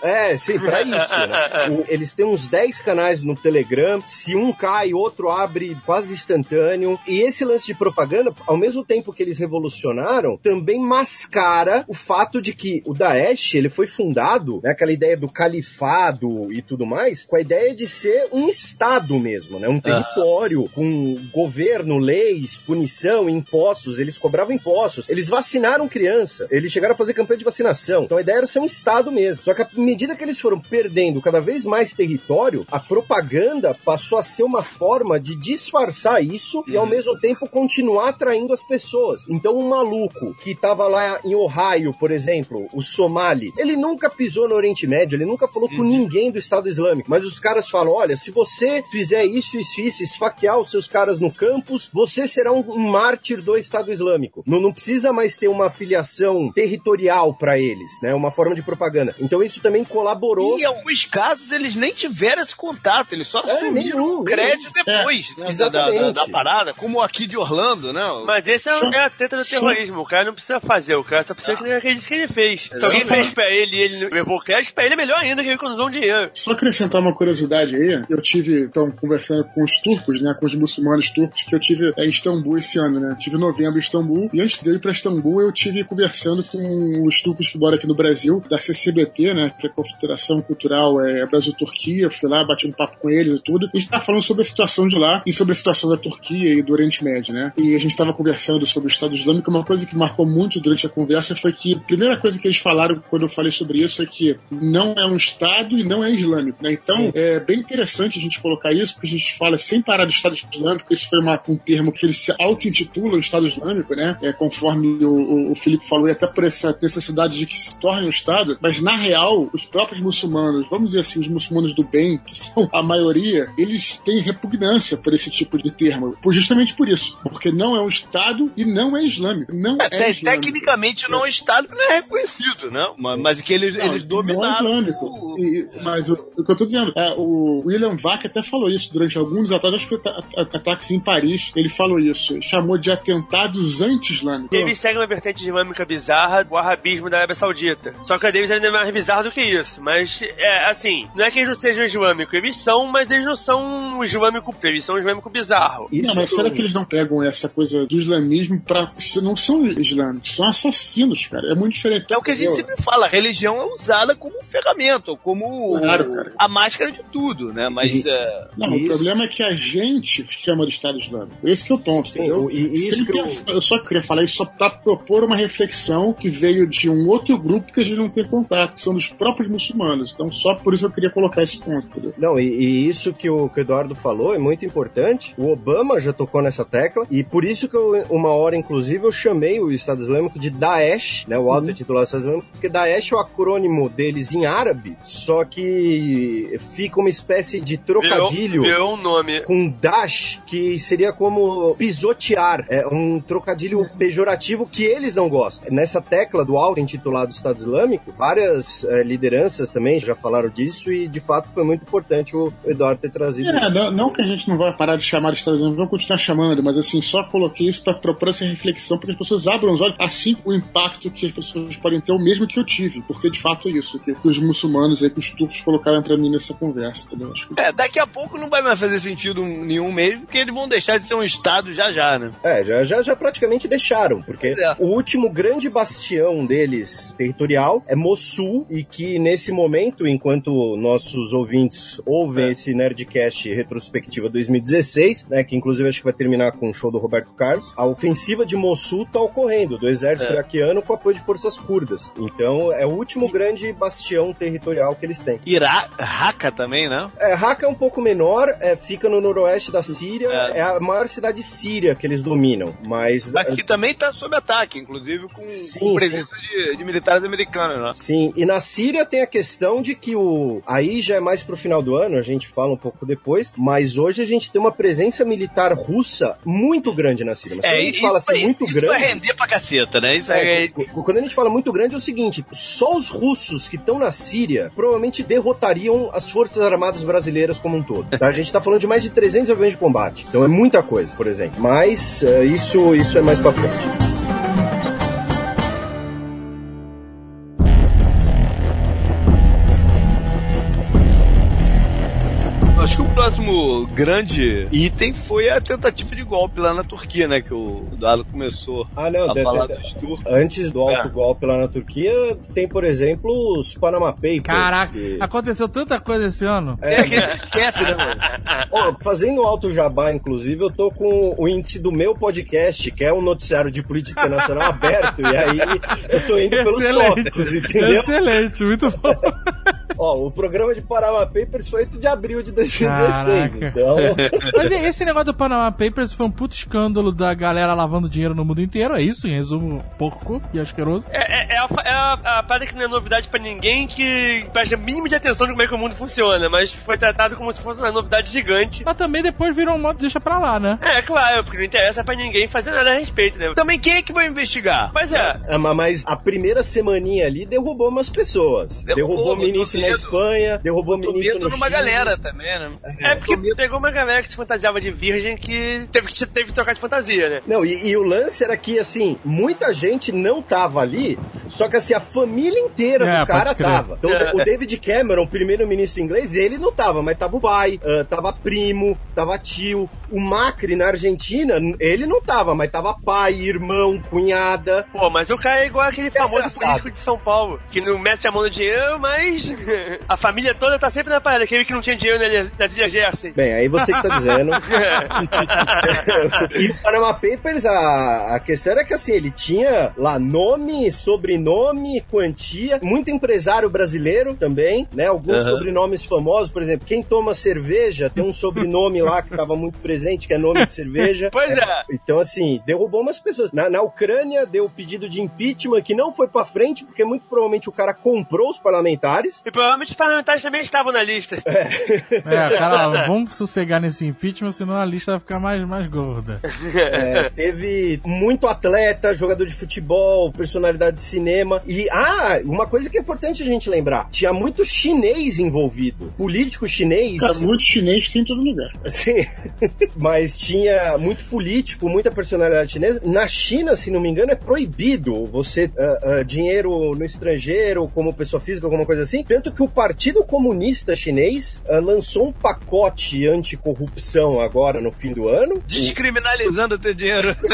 É, sim, pra isso, né? O- eles têm uns 10 canais no Telegram. Se um cai, outro abre quase instantâneo. E esse lance de propaganda, ao mesmo tempo que eles revolucionaram, também mascara o fato de que o Daesh, ele foi fundado, né, aquela ideia do califado e tudo mais, com a ideia de ser um estado mesmo, né? Um território com governo, leis, punição, impostos. Eles cobravam impostos. Eles vacinaram criança. Eles chegaram a fazer campanha de vacinação. Então a ideia era ser um estado mesmo. Só que à medida que eles foram perdendo cada vez mais território, a propaganda passou a ser uma forma de disfarçar isso e ao mesmo tempo continuar atraindo as pessoas. Então um maluco que tava lá em Ohio, por exemplo, o Somali, ele nunca pisou no Oriente Médio, ele nunca falou com ninguém do Estado Islâmico, mas os caras falam, olha, se você fizer isso, isso, isso, esfaquear os seus caras no campus, você será um, um mártir do Estado Islâmico. Não, não precisa mais ter uma afiliação territorial pra eles, né? Uma forma de propaganda. Então isso também colaborou. E em alguns casos eles nem tiveram esse contato, eles só É, assumiram nenhum, o crédito depois né, da, da, da- Exatamente. da parada, como aqui de Orlando, né? Mas esse é, é a treta do terrorismo. O cara não precisa fazer, o cara só precisa que ele acredite que ele fez. Se alguém fez pra ele e ele levou o crédito, pra ele é melhor ainda que ele economizou um dinheiro. Só acrescentar uma curiosidade aí, eu tive, então, conversando com os turcos, né, com os muçulmanos turcos, que eu tive é, em Istambul esse ano, né, tive em novembro em Istambul, e antes de eu ir pra Istambul, eu tive conversando com os turcos que moram aqui no Brasil, da CCBT, né, que é a Confederação Cultural é, Brasil-Turquia, fui lá, bati um papo com eles e tudo, e a gente tava falando sobre a situação de lá, e sobre a situação da Turquia e do Oriente Médio, né, e a gente tava conversando sobre o Estado Islâmico, uma coisa que marcou muito durante a conversa foi que a primeira coisa que eles falaram quando eu falei sobre isso é que não é um Estado e não é islâmico, né? Então é bem interessante a gente colocar isso, porque a gente fala sem parar do Estado Islâmico, esse foi uma- um termo que eles se auto-intitulam Estado Islâmico, né? É, conforme o, o- Felipe falou, e até por essa necessidade de que se torne um Estado, mas na real, os próprios muçulmanos, vamos dizer assim, os muçulmanos do bem, que são a maioria, eles têm repugnância por esse tipo de termo, justamente por isso, porque não é um Estado e não é islâmico. Não é, Te- islâmico. tecnicamente não é um Estado que não é reconhecido, né? Mas, mas que eles, Não, eles é dominaram. islâmico. o- E- mas o, o que eu tô dizendo, é, o William Vac até falou isso durante alguns ataques, acho que ata- ata- ataques em Paris, ele falou isso, chamou de atentados anti-islâmicos. Eles seguem uma vertente islâmica bizarra, o arabismo da Arábia Saudita. Só que a deles ainda é mais bizarro do que isso. Mas, é assim, não é que eles não sejam islâmicos, eles são, mas eles não são um islâmico, eles são um islâmico bizarro. Não, mas será que eles não pegam essa coisa do islamismo pra. Não são islâmicos, são assassinos, cara. É muito diferente. É o que a gente sempre fala, a religião é usada como ferramenta, como Claro, a máscara de tudo, né? Mas é, Não, o problema é que a gente chama de Estado Islâmico. Esse que é o ponto, entendeu? e isso que eu- eu... só queria falar isso só pra propor uma reflexão que veio de um outro grupo que a gente não tem contato, que são dos próprios muçulmanos. Então, só por isso eu queria colocar esse ponto, entendeu? Não, e, e isso que o, que o Eduardo falou é muito importante. O Obama já tocou nessa tecla, e por isso que eu, uma hora, inclusive, eu chamei o Estado Islâmico de Daesh, né? O auto-intitulado Estado Islâmico, porque Daesh é o acrônimo deles em árabe, só que fica uma espécie de trocadilho. Virou, virou um nome. Com dash, que seria como pisotear, é um trocadilho pejorativo que eles não gostam. Nessa tecla do auto-intitulado Estado Islâmico, várias eh, lideranças também já falaram disso e de fato foi muito importante o Eduardo ter trazido É, não, não que a gente não vai parar de chamar de Estado Islâmico, vamos continuar chamando, mas assim, só coloquei isso pra propor essa reflexão, para que as pessoas abram os olhos, assim o impacto que as pessoas podem ter, o mesmo que eu tive, porque de fato é isso, que, que os muçulmanos e que os turcos colocaram pra mim nessa conversa, entendeu? Acho que é, daqui a pouco não vai mais fazer sentido nenhum mesmo, porque eles vão deixar de ser um Estado já já, né? É, já, já, já praticamente deixaram, porque é. o último grande bastião deles territorial é Mossul, e que nesse momento, enquanto nossos ouvintes ouvem esse Nerdcast retrospectiva 2016, né, que inclusive acho que vai terminar com o show do Roberto Carlos, a ofensiva de Mossul tá ocorrendo, do exército É. iraquiano com apoio de forças curdas. Então é o último grande bastião territorial que eles têm. Ira Raqqa também, né? É, Raqqa é um pouco menor, é, fica no noroeste da Síria, É. é. a maior cidade síria que eles dominam, mas... Aqui também tá sob ataque, inclusive com, Sim, com presença de, de militares americanos, né? Sim, e na Síria tem a questão de que o. Aí já é mais pro final do ano, a gente fala um pouco depois, mas hoje a gente tem uma presença militar russa muito grande na Síria. Mas quando a gente fala assim, vai- muito É, isso vai grande. render pra caceta, né? Isso É, é, quando a gente fala muito grande é o seguinte, só os russos que estão na Síria provavelmente derrotariam as forças armadas brasileiras como um todo. tá? A gente tá falando de mais de 300 aviões de combate. Então é muita coisa, por exemplo. Mas eh, isso, isso é mais pra frente. Acho que o próximo grande item foi a tentativa de golpe lá na Turquia, né? Que o Dalo começou Ah, não, a de- falar de- dos turcos. Antes do É. alto golpe lá na Turquia, tem, por exemplo, os Panama Papers. Caraca, que- aconteceu tanta coisa esse ano. É que esquece, né, mano? Ó, fazendo alto jabá, inclusive, eu tô com o índice do meu podcast, que é um noticiário de política internacional aberto, e aí eu tô indo pelos tópicos, entendeu? Excelente, muito bom. Ó, o programa de Panama Papers foi 8 de abril de 2016, Caraca. então... Mas esse negócio do Panama Papers foi um puto escândalo da galera lavando dinheiro no mundo inteiro, é isso, em resumo, pouco e asqueroso. É, é, é a, é a, a parada que não é novidade pra ninguém que presta mínimo de atenção de como é que o mundo funciona, mas foi tratado como se fosse uma novidade gigante. Mas também depois virou um modo deixa pra lá, né? É, claro, porque não interessa pra ninguém fazer nada a respeito, né? Também quem é que vai investigar? Pois é. É, ma- mas a primeira semaninha ali derrubou umas pessoas. Derrubou, Derrubou, ministro na medo. Espanha, derrubou Tô ministro medo no numa Chile. galera também, né? É porque pegou uma galera que se fantasiava de virgem que teve que, teve que trocar de fantasia, né? Não, e, e o lance era que, assim, muita gente não tava ali, só que, assim, a família inteira É, do cara tava. Então, É. o David Cameron, primeiro-ministro inglês, ele não tava, mas tava o pai, ah, tava primo, tava tio. O Macri, na Argentina, ele não tava, mas tava pai, irmão, cunhada. Pô, mas o cara é igual aquele famoso engraçado. político de São Paulo, que não mete a mão no dinheiro, mas a família toda tá sempre na parada, aquele que não tinha dinheiro nas nas Ilhas Jersey. Bem, aí você que tá dizendo. e o Panama Papers, a, a questão era que assim, ele tinha lá nome, sobrenome, quantia, muito empresário brasileiro também, né? Alguns Aham. sobrenomes famosos, por exemplo, quem toma cerveja tem um sobrenome lá que tava muito presente, que é nome de cerveja. Pois é. Então, assim, derrubou umas pessoas. Na, na Ucrânia, deu o pedido de impeachment que não foi pra frente, porque muito provavelmente o cara comprou os parlamentares. E provavelmente os parlamentares também estavam na lista. É, cara, vamos sossegar nesse impeachment, senão a lista vai ficar mais, mais gorda. É, teve muito atleta, jogador de futebol, personalidade de cinema. E, ah, uma coisa que é importante a gente lembrar: tinha muito chinês envolvido. Político chinês. Cara, muito chinês tem em todo lugar. Sim. Mas tinha muito político, muita personalidade chinesa. Na China, se não me engano, é proibido você uh, uh, dinheiro no estrangeiro, como pessoa física, alguma coisa assim. Tanto que o Partido Comunista Chinês uh, lançou um pacote anticorrupção agora no fim do ano. Descriminalizando o teu dinheiro.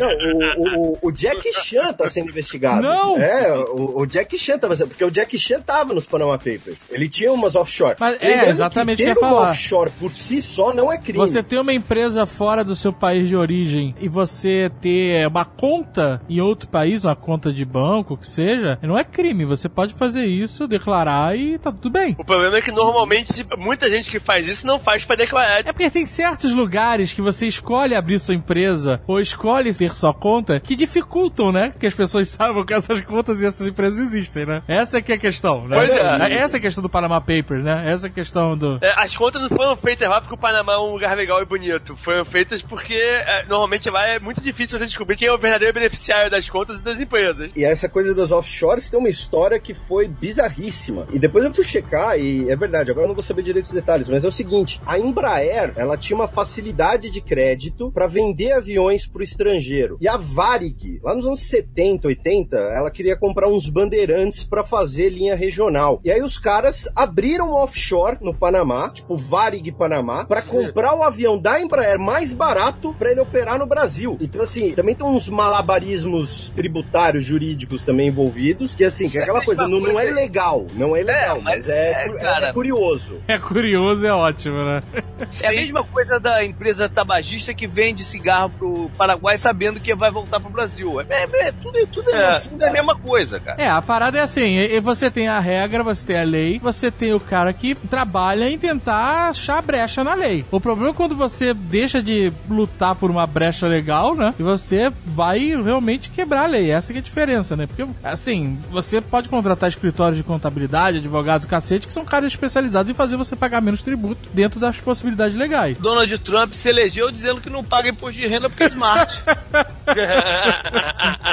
Não, o, o, o, Jack Chan tá sendo investigado. Não! É, o, o Jack Chan tava sendo, porque o Jack Chan tava nos Panama Papers. Ele tinha umas offshore. Mas, é, exatamente o que eu ia falar. offshore por si só não é crime. Você ter uma empresa fora do seu país de origem e você ter uma conta em outro país, uma conta de banco, que seja, não é crime. Você pode fazer isso, declarar e tá tudo bem. O problema é que normalmente muita gente que faz isso não faz para declarar. É porque tem certos lugares que você escolhe abrir sua empresa ou escolhe ter sua conta que dificultam, né? Que as pessoas saibam que essas contas e essas empresas existem, né? Essa é que é a questão, né? Pois é. Essa é a questão do Panama Papers, né? Essa é a questão do... É, as contas não foram feitas lá porque o Panamá é um lugar legal e bonito. Foram feitas porque é, normalmente lá é muito difícil você descobrir quem é o verdadeiro beneficiário das contas e das empresas. E essa coisa das offshores tem uma história que foi bizarríssima. E depois eu fui checar e é verdade, agora eu não vou saber direito os detalhes, mas é o seguinte, a Embraer, ela tinha uma facilidade de crédito para vender aviões pro estrangeiro. E a Varig, lá nos anos 70, 80, ela queria comprar uns bandeirantes para fazer linha regional. E aí os caras abriram um offshore no Panamá, tipo Varig Panamá, para comprar o avião da Embraer mais barato para ele operar no Brasil. Então assim, também tem uns malabarismos tributários, jurídicos também envolvidos, que assim, que é aquela coisa, não, não é legal, não é legal, é, mas, mas é, é, cara, é curioso. É curioso, é ótimo, né? É a mesma coisa da empresa tabagista que vende cigarro pro Paraguai sabendo que vai voltar pro Brasil. É, é, é tudo, tudo é. fundo é a mesma coisa, cara. É, a parada é assim, você tem a regra, você tem a lei, você tem o cara que trabalha em tentar achar brecha na lei. O problema é quando você deixa de lutar por uma brecha legal, né? E você vai realmente quebrar a lei. Essa que é a diferença, né? Porque, assim, você pode contratar escritórios de contabilidade, advogados, cacete, que são caras especializados em fazer você pagar menos tributo dentro das possibilidades legais. Donald Trump se elegeu dizendo que não paga imposto de renda porque é smart.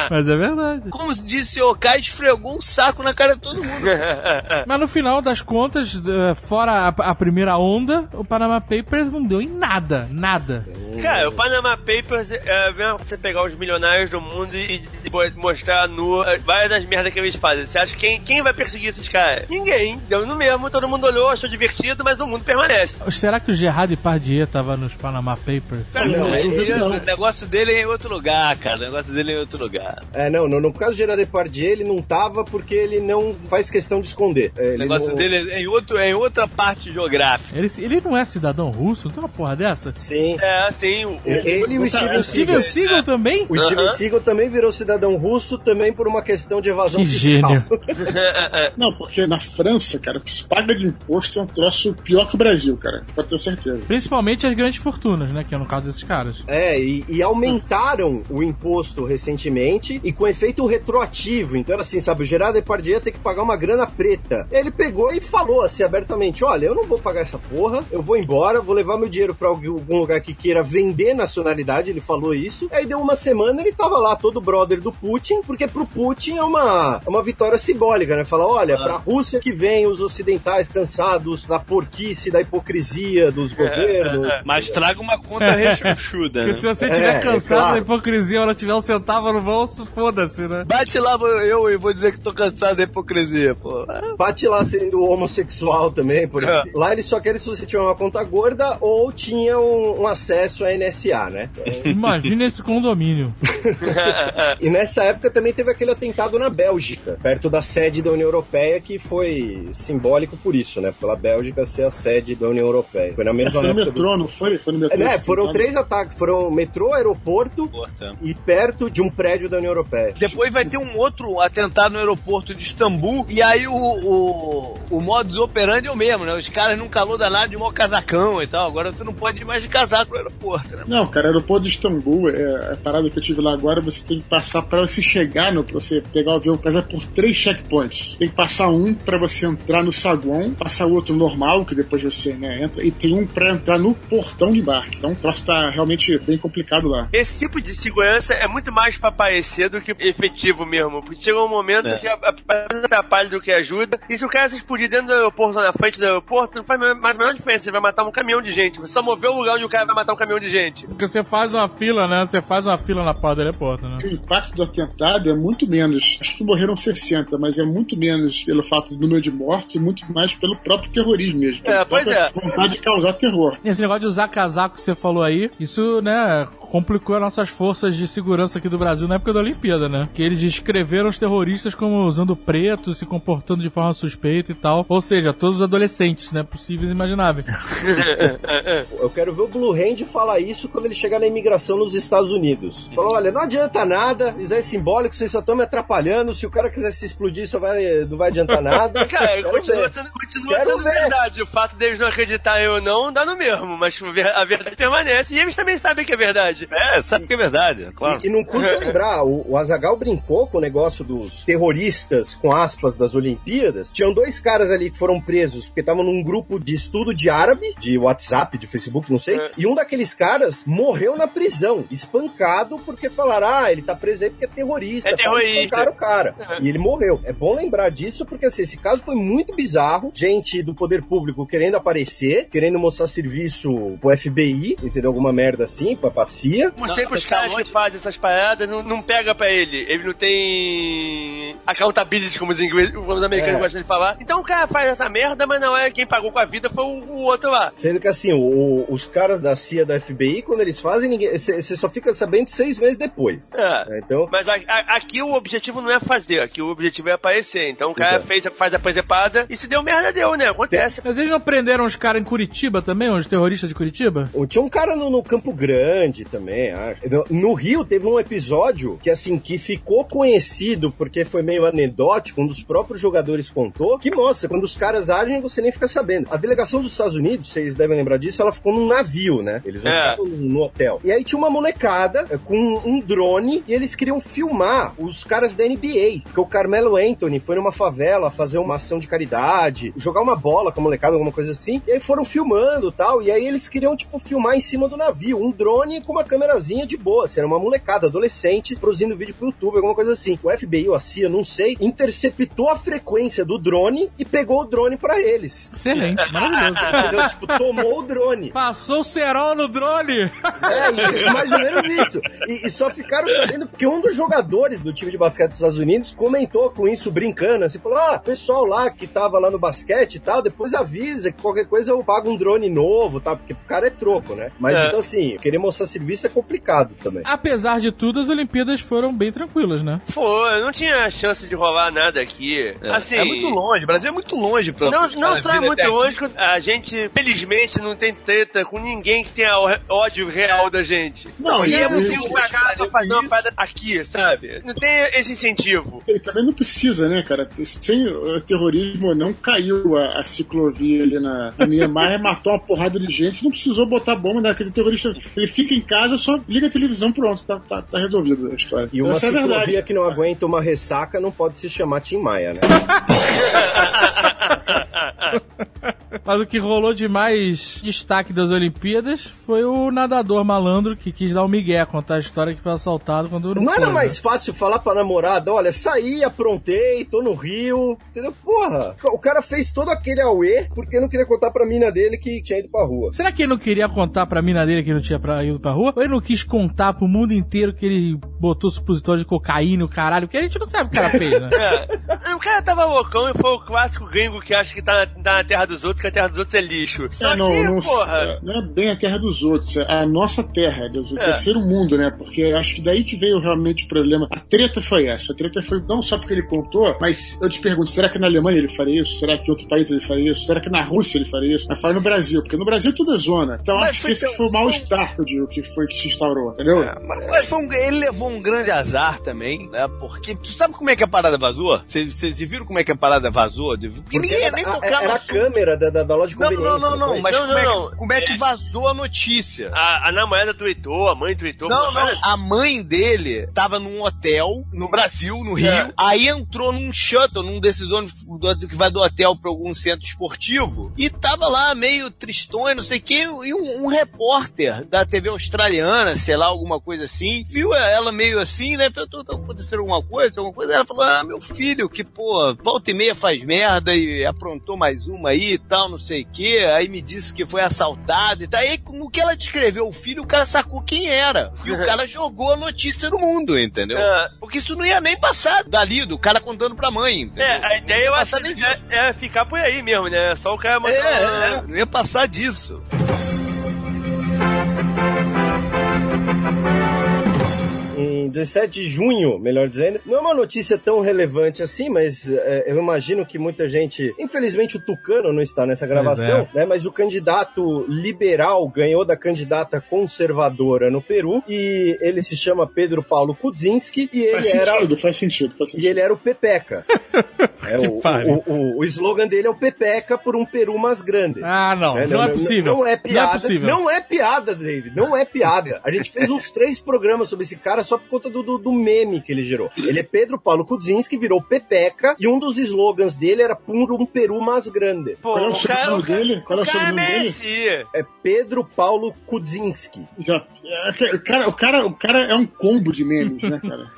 Mas é verdade. Como disse o Kai, esfregou um saco na cara de todo mundo. Mas no final das contas, eh, fora a, primeira onda, o Panama Papers não deu em nada. Nada. Cara, o Panama Papers é mesmo você pegar os milionários do mundo e, e mostrar nu eh, várias das merdas que eles fazem. Você acha que quem, quem vai perseguir esses caras? Ninguém. Deu no mesmo, todo mundo olhou, achou divertido, mas o mundo permanece. Será que o Gerard Depardieu tava nos Panama Papers? Cara, não, não, ele, não. O negócio dele é em outro lugar, cara. O negócio dele é em outro lugar. É, não, no, no caso do Gerard Depardieu, ele não tava porque ele não faz questão de esconder. É, o negócio não... dele é em, outro, é em outra parte geográfica. Ele, ele não é cidadão russo? Não tem uma porra dessa? Sim. É, sim. O, ele e o Steven, Steven Seagal também? O Steven Seagal também virou cidadão russo também por uma questão de evasão que fiscal. Gênio. não, porque na França, cara, o que se paga de imposto é um troço pior que o Brasil, cara. Pode ter certeza. Principalmente as grandes fortunas, né? Que é no caso desses caras. É, e, e aumentaram o imposto recentemente e com efeito retroativo. Então era assim, sabe, o Gerard Depardieu ia ter que pagar uma grana preta. Ele pegou e falou assim abertamente: olha, eu não vou pagar essa porra, eu vou embora, vou levar meu dinheiro pra algum lugar que queira vender nacionalidade. Ele falou isso. Aí deu uma semana, ele tava lá todo brother do Putin, porque pro Putin é uma, é uma vitória simbólica, né? Fala, olha, ah. pra Rússia que vem os ocidentais cansados da porquice, da hipocrisia dos governos. Mas traga uma conta rechuchuda, né? se você estiver é, cansado é claro. da hipocrisia não tiver um centavo no bolso, foda-se, né? Bate lá eu e vou dizer que tô cansado da hipocrisia, pô. Bate lá sendo homossexual também, por é. Lá eles só querem se você tiver uma conta gorda ou tinha um, um acesso à NSA, né? Então... Imagina esse condomínio. e nessa época também teve aquele atentado na Bélgica, perto da sede da União Europeia, que foi simbólico por isso, né? Pela Bélgica ser a sede da União Europeia. Foi na mesma foi época. no metrô, do... não foi? Foi no metrô. É, foram três ataques. Foram metrô, aeroporto Porta. e perto de um prédio da União Europeia. Depois vai ter um outro atentado no aeroporto de Istambul, e aí o, o, o modo de operandi é o mesmo, né? Os caras num calor danado de mó casacão e tal. Agora tu não pode ir mais de casaco no aeroporto. né? Não, cara, aeroporto de Istambul, é, a parada que eu tive lá agora, você tem que passar pra você chegar no, pra você pegar o avião, passar por três checkpoints. Tem que passar um pra você entrar no saguão, passar o outro normal, que depois você né, entra, e tem um pra entrar no portão de embarque. Então o troço tá realmente bem complicado lá. Esse tipo de segurança é muito mais pra parecer do que efetivo mesmo. Porque chega um momento É. que atrapalha do que ajuda. E se o cara se explodir dentro do aeroporto, ou na frente do aeroporto, não faz mais a menor diferença. Você vai matar um caminhão de gente. Você só moveu o lugar onde o cara vai matar um caminhão de gente. Porque você faz uma fila, né? Você faz uma fila na porta do aeroporto, né? O impacto do atentado é muito menos. Acho que morreram 60, mas é muito menos pelo fato do número de mortes e muito mais pelo próprio terrorismo mesmo. É, pois é. vontade de causar terror. Esse negócio de usar casaco que você falou aí, isso, né, complicou as nossas forças de segurança aqui do Brasil na época da Olimpíada, né? Que eles descreveram os terroristas como usando preto, se comportando de forma suspeita e tal. Ou seja, todos os adolescentes, né? Possíveis e imagináveis. Eu quero ver o Blue Hand falar isso quando ele chegar na imigração nos Estados Unidos. Falou, olha, não adianta nada, isso é simbólico, vocês só estão me atrapalhando, se o cara quiser se explodir, só vai, não vai adiantar nada. Cara, Quero continua ver. sendo, continua Quero sendo ver. verdade. O fato deles não acreditarem ou não dá no mesmo, mas a verdade permanece. E eles também sabem que é verdade. É, sabe que é verdade, é claro. E, e não custa lembrar, o, o Azagal brincou com o negócio dos terroristas, com aspas, das Olimpíadas. Tinham dois caras ali que foram presos porque estavam num grupo de estudo de árabe, de WhatsApp, de Facebook, não sei. É. E um daqueles caras morreu na prisão, espancado porque falaram, ah, ele tá preso aí porque é terrorista. É terrorista. O cara. É. E ele morreu. É bom lembrar disso porque assim, esse caso foi muito bizarro. Gente do poder público querendo aparecer, querendo mostrar serviço pro FBI, entendeu? Alguma merda assim, pra CIA. Como Não, sempre os caras que fazem essas paradas não, não pega pra ele. Ele não tem accountability, como os, ingleses, como os americanos É. gostam de falar. Então o cara faz essa merda, mas não é quem pagou com a vida foi o, o outro lá. Sendo que assim, o- os caras da CIA da FBI, quando eles fazem, ninguém- você só fica sabendo seis meses depois. É. né? Então, Mas a- a- aqui o objetivo não é fazer, aqui o objetivo é aparecer. Então o cara Então. fez, faz a presepada e se deu merda, deu, né? Acontece. Mas eles não prenderam os caras em Curitiba também, os terroristas de Curitiba? tinha um cara no, no Campo Grande também, acho. No- Rio teve um episódio que, assim, que ficou conhecido porque foi meio anedótico, um dos próprios jogadores contou, que mostra, quando os caras agem, você nem fica sabendo. A delegação dos Estados Unidos, vocês devem lembrar disso, ela ficou num navio, né? Eles não É. ficaram no, no hotel. E aí tinha uma molecada eh, com um drone e eles queriam filmar os caras da NBA. Porque o Carmelo Anthony foi numa favela fazer uma ação de caridade, jogar uma bola com a molecada, alguma coisa assim. E aí foram filmando tal. E aí eles queriam, tipo, filmar em cima do navio. Um drone com uma câmerazinha de boa. Assim, era uma molecada, adolescente, produzindo vídeo pro YouTube, alguma coisa assim. O FBI ou a CIA, não sei, interceptou a frequência do drone e pegou o drone pra eles. Excelente, maravilhoso. Entendeu? tipo, tomou o drone. Passou o cerol no drone! É, e- mais ou menos isso. E, e só ficaram sabendo porque um dos jogadores do time de basquete dos Estados Unidos comentou com isso brincando, assim, falou: ah, pessoal lá que tava lá no basquete e tal, depois avisa que qualquer coisa eu pago um drone novo, tá? Porque o cara é troco, né? Mas É. então, assim, querer mostrar serviço é complicado também. Apesar de tudo, as Olimpíadas foram bem tranquilas, né? Foi, não tinha chance de rolar nada aqui. assim, é muito longe, o Brasil é muito longe pra Não, não só é muito aqui. longe, a gente, felizmente, não tem treta com ninguém que tenha ódio real da gente. Não, e eu não eu- tenho que pagar pra fazer uma parada aqui, sabe? Não tem esse incentivo. Ele também não precisa, né, cara? Sem terrorismo ou não, caiu a, a ciclovia ali na, na Niemeyer, matou uma porrada de gente, não precisou botar bomba naquele terrorista. Ele fica em casa, só liga a televisão, pronto, tá, tá, tá resolvido a história. E uma Essa é que não aguenta uma ressaca não pode se chamar Tim Maia, né? Mas o que rolou de mais destaque das Olimpíadas foi o nadador malandro que quis dar o migué, contar a história que foi assaltado quando não, Não foi, era né? mais fácil falar pra namorada, olha, saí, aprontei, tô no Rio, entendeu? Porra, o cara fez todo aquele auê porque não queria contar pra mina dele que tinha ido pra rua. Será que ele não queria contar pra mina dele que não tinha pra, ido pra rua? Ou ele não quis contar pro mundo inteiro que ele botou supositório de cocaína o caralho? Porque a gente não sabe o que o cara fez, né? É. O cara tava loucão e foi o clássico gringo que acha que tá na, tá na terra dos outros, que a terra dos outros é lixo. Só É, não, que, não, porra. é, não é bem a terra dos outros, é a nossa terra, Deus, o É. terceiro mundo, né? Porque acho que daí que veio realmente o problema. A treta foi essa. A treta foi não só porque ele contou, mas eu te pergunto, será que na Alemanha ele faria isso? Será que em outro país ele faria isso? Será que na Rússia ele faria isso? Mas faz no Brasil, porque no Brasil tudo é zona. Então Mas acho que esse foi o mal-estar eu digo que foi que se instaurou, entendeu? É, mas, mas foi um- ele levou um grande azar também, né? Porque tu sabe como é que a parada vazou? Vocês viram como é que a parada vazou? Porque, Porque ninguém ia era, nem a- tocar era a câmera da, da, da loja de Não, conveniência. não, não, não, foi? mas Não, como, não, é que, não. como é que vazou a notícia? A, a namorada tweetou, a mãe tweetou. Não, não. A mãe dele tava num hotel no Brasil, no Rio. É. Aí entrou num shuttle, num desses ônibus que vai do hotel pra algum centro esportivo. E tava lá meio tristonho, não sei o quê. E um, um repórter da TV australiana, sei lá, alguma coisa assim, viu ela meio assim, né? Perguntou, tá acontecendo alguma coisa? Alguma coisa? Ela falou, ah, meu filho, que pô, volta e meia faz merda e aprontou mais uma aí e tal, não sei o quê. Aí me disse que foi assaltado e tal. Aí no que ela descreveu o filho, o cara sacou quem era. E o cara jogou a notícia no mundo, entendeu? É. Porque isso não ia nem passar dali, do cara contando pra mãe, entendeu? É, a ideia eu acho é, é ficar por aí mesmo, né? Só o cara mandar. É, é, não ia passar disso. Em 17 de junho, melhor dizendo, não é uma notícia tão relevante assim, mas é, eu imagino que muita gente. Infelizmente, o Tucano não está nessa gravação, né? Mas o candidato liberal ganhou da candidata conservadora no Peru e ele se chama Pedro Paulo Kudzinski e ele Faz era. sentido, faz sentido, faz sentido. E ele era o Pepeca. É, o, o, o, o slogan dele é o Pepeca por um Peru mais grande. Ah, não. Né? Não, é possível. Não, é piada. Não é possível. Não é piada, David. Não é piada. A gente fez uns três programas sobre esse cara só por conta do, do, do meme que ele gerou. Ele é Pedro Paulo Kudzinski, virou Pepeca, e um dos slogans dele era por um Peru mais grande. Pô, Qual é o sobrenome dele? Qual é o cara sobrenome dele? merecia. É Pedro Paulo Kudzinski. Já, é, o, cara, o, cara, o cara é um combo de memes, né, cara?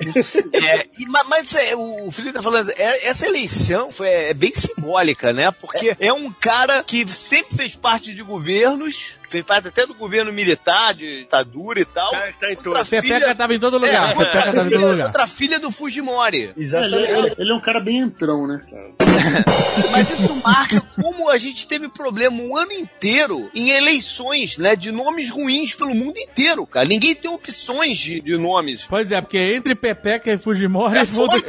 É, e ma- mas é, o Felipe tá falando, é, essa eleição foi é, bem simbólica, né? Porque é. um cara que sempre fez parte de governos, fez parte até do governo militar, de ditadura e tal. Cara tá em. Outra filha- tava em todo lugar. É, Pepeca tava em todo lugar. Outra filha do Fujimori. Exatamente. ele- ele é um cara bem entrão, né, cara? Mas isso marca como a gente teve problema um ano inteiro em eleições, né? De nomes ruins pelo mundo inteiro, cara. Ninguém tem opções de, de nomes. Pois é, porque entre Pepeca e Fujimori É é foda né? né,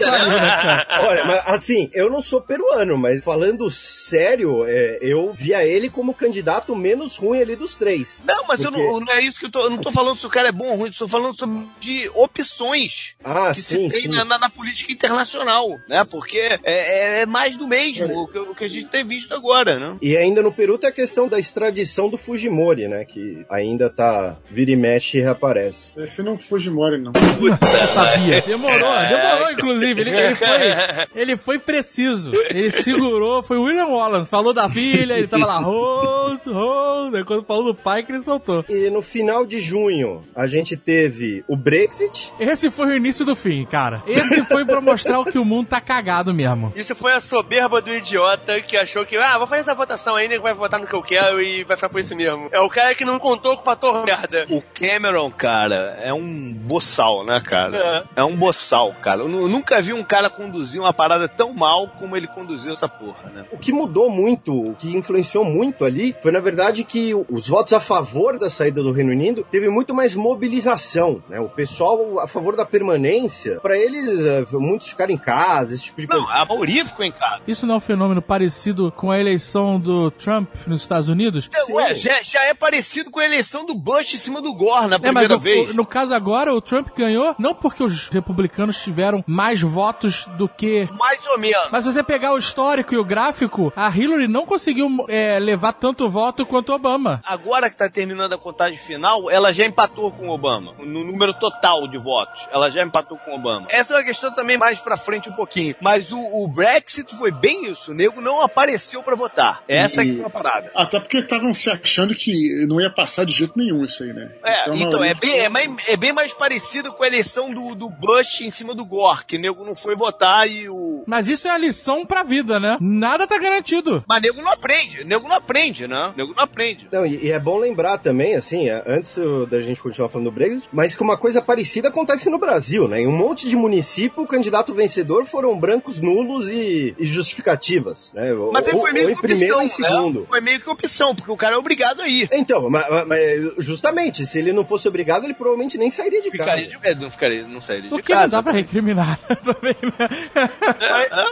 cara? Olha, mas assim, eu não sou peruano, mas falando sério, é, eu via ele como o candidato menos ruim ali dos três. Não, mas eu Porque- não, não é isso que eu tô. Eu não tô falando se o cara é bom ou ruim, eu tô falando sobre de opções Ah, que sim, se tem sim. na, na- na política internacional, né? Porque é, é mais do mesmo o que, o que a gente tem visto agora, né? E ainda no Peru tem a questão da extradição do Fujimori, né? Que ainda tá vira e mexe e reaparece. Esse não Fujimori, não. Eu sabia. Demorou, demorou, inclusive. Ele, ele foi, ele foi preciso. Ele segurou, foi o William Wallace. Falou da filha, ele tava lá, hold, hold. Aí quando falou do pai, que ele soltou. E no final de junho, a gente teve o Brexit. Esse foi o início do fim, cara. Esse foi pra mostrar o que o mundo tá cagado mesmo. Isso foi a soberba do idiota que achou que, ah, vou fazer essa votação aí, nego vai votar no que eu quero e vai ficar por isso mesmo. É o cara que não contou com o fator merda. O Cameron, cara, é um boçal, né, cara? É, um boçal, cara. Eu nunca vi um cara conduzir uma parada tão mal como ele conduziu essa porra, né? O que mudou muito, o que influenciou muito ali, foi na verdade que os votos a favor da saída do Reino Unido teve muito mais mobilização, né? O pessoal a favor da permanência, pra eles, eh, muitos ficaram em casa, esse tipo de Não, coisa. a Mauri ficou em casa. Isso não é um fenômeno parecido com a eleição do Trump nos Estados Unidos? Ué, já, já é parecido com a eleição do Bush em cima do Gore na É, mas primeira o- vez. no caso agora, o Trump ganhou não porque os republicanos tiveram mais votos do que Mais ou menos. Mas se você pegar o histórico e o gráfico, a Hillary não conseguiu é, levar tanto voto quanto o Obama. Agora que tá terminando a contagem final, ela já empatou com o Obama. No número total de votos. Ela já empatou com o Obama. Essa é uma questão também mais pra frente um pouquinho. Mas o, o Brexit foi bem isso. O nego não apareceu pra votar. Essa E- que foi a parada. Até porque estavam se achando que não ia passar de jeito nenhum isso aí, né? É, a então, é bem, é, mais- é bem mais parecido com a eleição do, do Bush em cima do Gore, que o nego não foi votar e o. Mas isso é a lição pra vida, né? Nada tá garantido. Mas nego não aprende, nego não aprende, né? Nego não aprende. Não, e, e é bom lembrar também, assim, é, antes da gente continuar falando do Brexit, mas que uma coisa parecida acontece no Brasil, né? Em um monte de município, o candidato vencedor foram brancos nulos e, e justificativas, né? Mas ele ou, foi meio ou que primeiro ou em opção, segundo. né? Foi meio que opção, porque o cara é obrigado a ir. Então, mas, mas, justamente, se ele não fosse obrigado, ele provavelmente nem sairia de Ficaria casa. de, é, não ficaria, não sairia de O que não casa. dá pra recriminar também, né?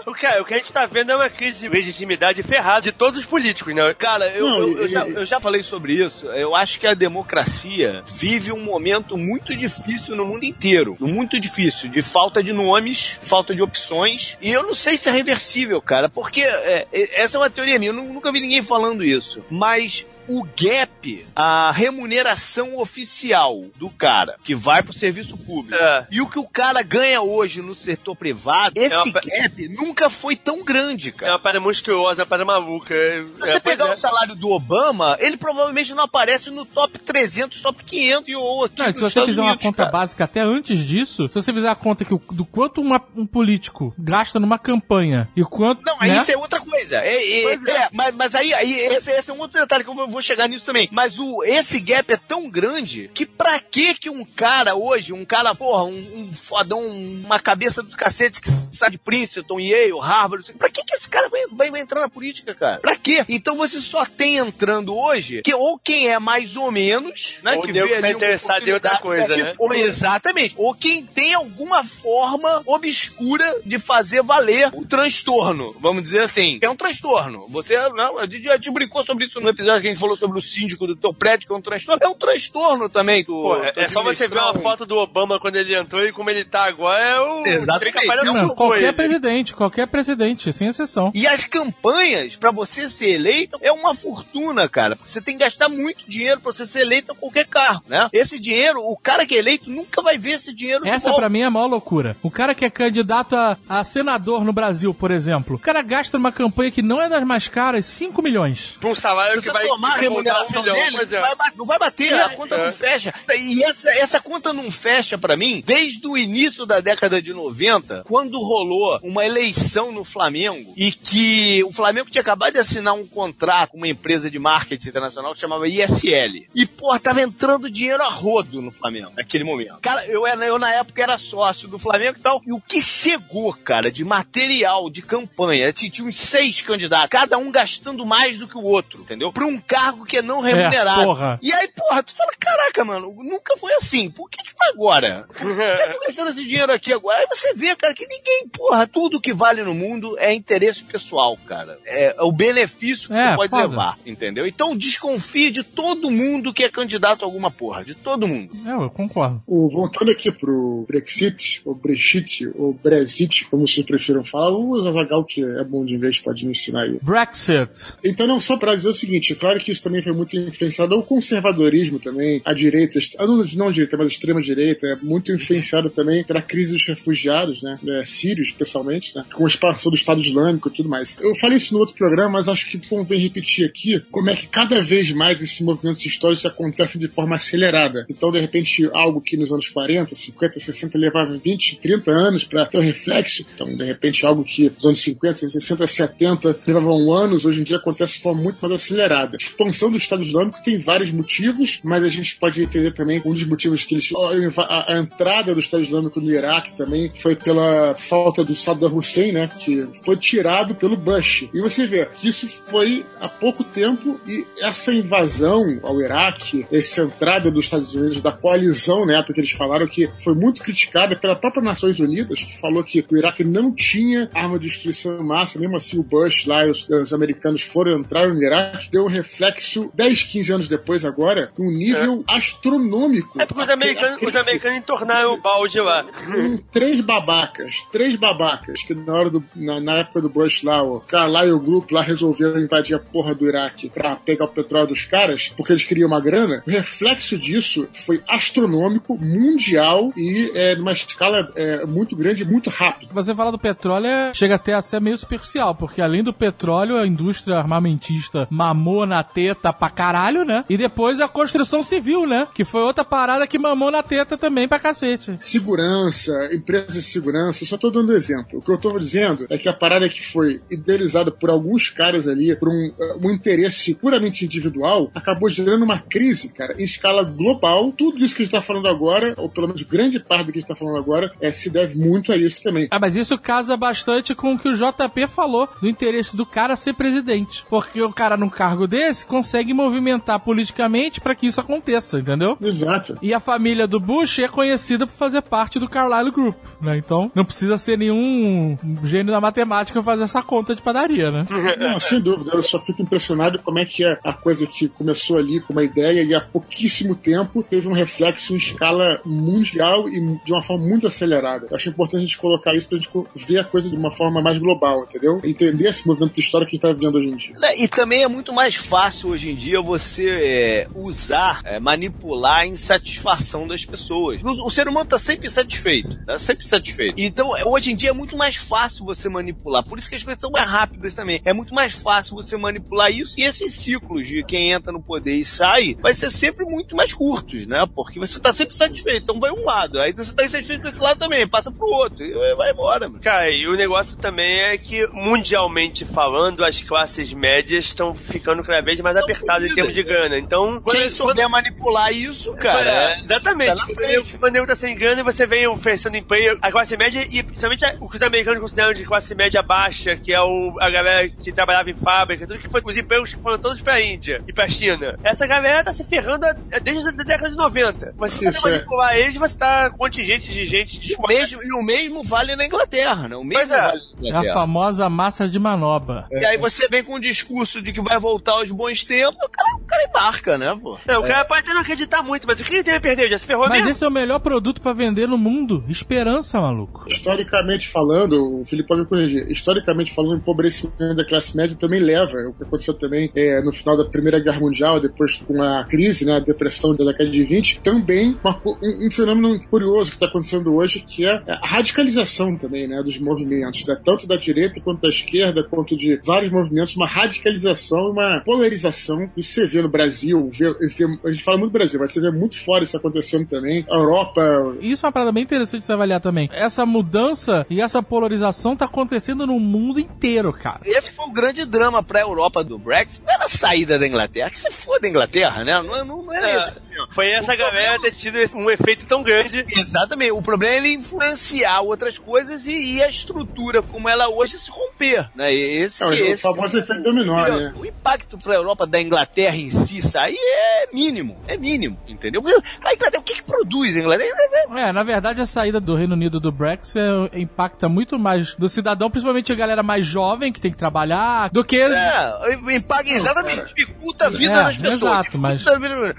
O, que, o que a gente tá vendo é uma crise de legitimidade ferrada de todos os políticos, né? Cara, eu, Não, eu, eu e- já, eu já falei sobre sobre isso. Eu acho que a democracia vive um momento muito difícil no mundo inteiro. Muito difícil. De falta de nomes, falta de opções. E eu não sei se é reversível, cara. Porque é, essa é uma teoria minha. Eu nunca vi ninguém falando isso. Mas o gap, a remuneração oficial do cara que vai pro serviço público É. e o que o cara ganha hoje no setor privado, esse uma pa- gap nunca foi tão grande, É cara. uma parada monstruosa, é uma parada maluca. É, Se você é, pegar o salário do Obama, ele provavelmente não aparece no top 300, top 500 ou aqui Não, se você Estados fizer uma Unidos, conta cara. básica até antes disso, se você fizer a conta que o- do quanto uma- um político gasta numa campanha e o quanto. Não, mas né? isso é outra coisa. É, é- é, mas, mas aí, aí esse, esse é um outro detalhe que eu vou, vou chegar nisso também. Mas o, esse gap é tão grande que pra que que um cara hoje, um cara, porra, um, um fodão, uma cabeça do cacete que sai de Princeton, Yale, Harvard, pra que que esse cara vai, vai, entrar na política, cara? Pra quê? Então você só tem entrando hoje que ou quem é mais ou menos, né? Ou que vê ali interessado em outra coisa, né? ou- exatamente. Ou quem tem alguma forma obscura de fazer valer o transtorno, vamos dizer assim. É um transtorno. Você, não, a gente já te brincou sobre isso no episódio que a gente falou sobre o síndico do teu prédio, que é um transtorno. É um transtorno também. Tu, Pô, é, tu é só você ver uma um- foto do Obama quando ele entrou e como ele tá agora, é o. Exatamente. Não, qualquer ele. presidente, qualquer presidente, sem exceção. E as campanhas, pra você ser eleito, é uma fortuna, cara. Porque você tem que gastar muito dinheiro pra você ser eleito a qualquer carro, né? Esse dinheiro, o cara que é eleito nunca vai ver esse dinheiro Essa pra mim é a maior loucura. O cara que é candidato a, a senador no Brasil, por exemplo, o cara gasta numa campanha que não é das mais caras 5 milhões. Pra um salário Se que você vai. A remuneração milhão, dele, é. não vai, não vai bater, a conta é. não fecha. E essa, essa conta não fecha pra mim desde o início da década de 90, quando rolou uma eleição no Flamengo e que o Flamengo tinha acabado de assinar um contrato com uma empresa de marketing internacional que chamava ISL. E, pô, tava entrando dinheiro a rodo no Flamengo naquele momento. Cara, eu, era- eu na época era sócio do Flamengo e tal. E o que chegou, cara, de material, de campanha, tinha uns seis candidatos, cada um gastando mais do que o outro, entendeu? Pra um cargo que é não remunerado. porra. E aí, porra, tu fala, caraca, mano, nunca foi assim. Por que que tá agora? Por que eu tô gastando esse dinheiro aqui agora? Aí você vê, cara, que ninguém, porra, tudo que vale no mundo é interesse pessoal, cara. É, é o benefício que É, tu pode foda. levar, entendeu? Então desconfie de todo mundo que é candidato a alguma porra, de todo mundo. É, eu concordo. O, voltando aqui pro Brexit, ou Brexit, ou Brexit, como vocês prefiram falar, o Zazagal, que é bom de inglês, pode me ensinar aí. Brexit. Então, não, só para dizer o seguinte, é claro que isso também foi muito influenciado ao conservadorismo também, a direita, a não, não a direita, mas a extrema-direita, é muito influenciado também pela crise dos refugiados, né, é, sírios, especialmente, né, com a expansão do Estado Islâmico e tudo mais. Eu falei isso no outro programa, mas acho que convém repetir aqui como é que cada vez mais esses movimentos históricos acontecem de forma acelerada. Então, de repente, algo que nos anos 40, 50, 60 levava 20, 30 anos para ter um reflexo, então, de repente, algo que nos anos 50, 60, 70 levavam anos, hoje em dia acontece de forma muito mais acelerada. Expansão do Estado Islâmico tem vários motivos, mas a gente pode entender também um dos motivos que eles. A, a entrada do Estado Islâmico no Iraque também foi pela falta do Saddam Hussein, né? Que foi tirado pelo Bush. E você vê que isso foi há pouco tempo e essa invasão ao Iraque, essa entrada dos Estados Unidos, da coalizão, né? Porque eles falaram que foi muito criticada pela própria Nações Unidas, que falou que o Iraque não tinha arma de destruição em massa, mesmo assim o Bush lá os, os americanos foram entrar no Iraque, deu um reflexo 10, 15 anos depois agora, um nível astronômico. É porque os americanos, os americanos entornaram o balde lá. Com três babacas, três babacas, que na hora do, na, na época do Bush lá, o Carlyle Group lá resolveram invadir a porra do Iraque pra pegar o petróleo dos caras, porque eles queriam uma grana. O reflexo disso foi astronômico, mundial e é, numa escala é, muito grande e muito rápido. Você fala do petróleo, é- chega até a ser meio superficial, porque além do petróleo, a indústria armamentista mamou na teta pra caralho, né? E depois a construção civil, né? Que foi outra parada que mamou na teta também pra cacete. segurança, empresas de segurança, só tô dando exemplo. O que eu tô dizendo é que a parada que foi idealizada por alguns caras ali, por um, uh, um interesse puramente individual, acabou gerando uma crise, cara, em escala global. Tudo isso que a gente tá falando agora, ou pelo menos grande parte do que a gente tá falando agora, é, se deve muito a isso também. Ah, mas isso casa bastante com o que o JP falou do interesse do cara ser presidente. Porque o cara num cargo desse consegue movimentar politicamente pra que isso aconteça, entendeu? Exato. E a família do Bush é conhecida por fazer parte do Carlyle Group, né? Então não precisa ser nenhum gênio da matemática pra fazer essa conta de padaria, né? Não, sem dúvida, eu só fico impressionado como é que é a coisa que começou ali com uma ideia e há pouquíssimo tempo teve um reflexo em escala mundial e de uma forma muito acelerada. Eu acho importante a gente colocar isso pra gente ver a coisa de uma forma mais global, entendeu? Entender esse movimento histórico que a gente tá vivendo hoje em dia. E também é muito mais fácil hoje em dia você é, usar, é, manipular a insatisfação das pessoas. O, o ser humano tá sempre satisfeito, tá sempre satisfeito. Então, é, hoje em dia é muito mais fácil você manipular. Por isso que as coisas são mais rápidas também. É muito mais fácil você manipular isso e esses ciclos de quem entra no poder e sai vai ser sempre muito mais curtos, né? Porque você tá sempre satisfeito. Então vai um lado, aí você tá insatisfeito com esse lado também, passa pro outro e vai embora. Mano. Cara, e o negócio também é que, mundialmente falando, as classes médias estão ficando cada vez mais apertadas em termos de grana. Então, quem quando, souber quando... manipular isso, cara. É, exatamente. Tá quando o tá sem grana e você vem oferecendo emprego, a classe média, e principalmente o que os americanos consideram de classe média baixa, que é o, a galera que trabalhava em fábrica, tudo que foi, os empregos que foram todos pra Índia e pra China. Essa galera tá se ferrando desde a década de 90. Você Isso sabe é. manipular eles, você tá com contingente de gente E o, mesmo, e o mesmo vale na Inglaterra, né? O mesmo Pois é. vale na É a Inglaterra. famosa massa de manobra. E aí você vem com um discurso de que vai voltar aos bons tempos, o cara, o cara embarca, né, pô? Não, o cara pode até não acreditar muito, mas o que ele tem a perder? Já se ferrou Mas mesmo? esse é o melhor produto pra vender no mundo. Esperança, maluco. Historicamente falando, o Felipe pode me corrigir, historicamente falando, o empobrecimento da classe média também leva, o que aconteceu também é, no final da Primeira Guerra Mundial, depois com a crise, né, a depressão da década de 20, também uma co- um, um fenômeno curioso que está acontecendo hoje, que é a radicalização também, né, dos movimentos, né, tanto da direita quanto da esquerda, quanto de vários movimentos, uma radicalização, uma polarização, isso você vê no Brasil, vê- vê- a gente fala muito do Brasil, mas você vê muito fora isso acontecendo também, a Europa, Isso é uma parada bem interessante de se avaliar também. Essa mudança e essa polarização tá acontecendo no mundo inteiro, cara. Esse foi o grande drama pra Europa do Brexit. Não era a saída da Inglaterra, que se for da Inglaterra, né? Não, não, não era É, isso. Foi essa galera ter tido um efeito tão grande. Exatamente. O problema é ele influenciar outras coisas e, e a estrutura como ela hoje se romper, né? E Esse, é, que o esse famoso efeito dominó, né? O impacto para a Europa da Inglaterra em si sair é mínimo, é mínimo, entendeu? A Inglaterra, o que, que produz a Inglaterra? É, na verdade, a saída do Reino Unido do Brexit é, impacta muito mais do cidadão, principalmente a galera mais jovem que tem que trabalhar, do que. É, impacta exatamente, dificulta a vida É, das pessoas. exato, mas- vida-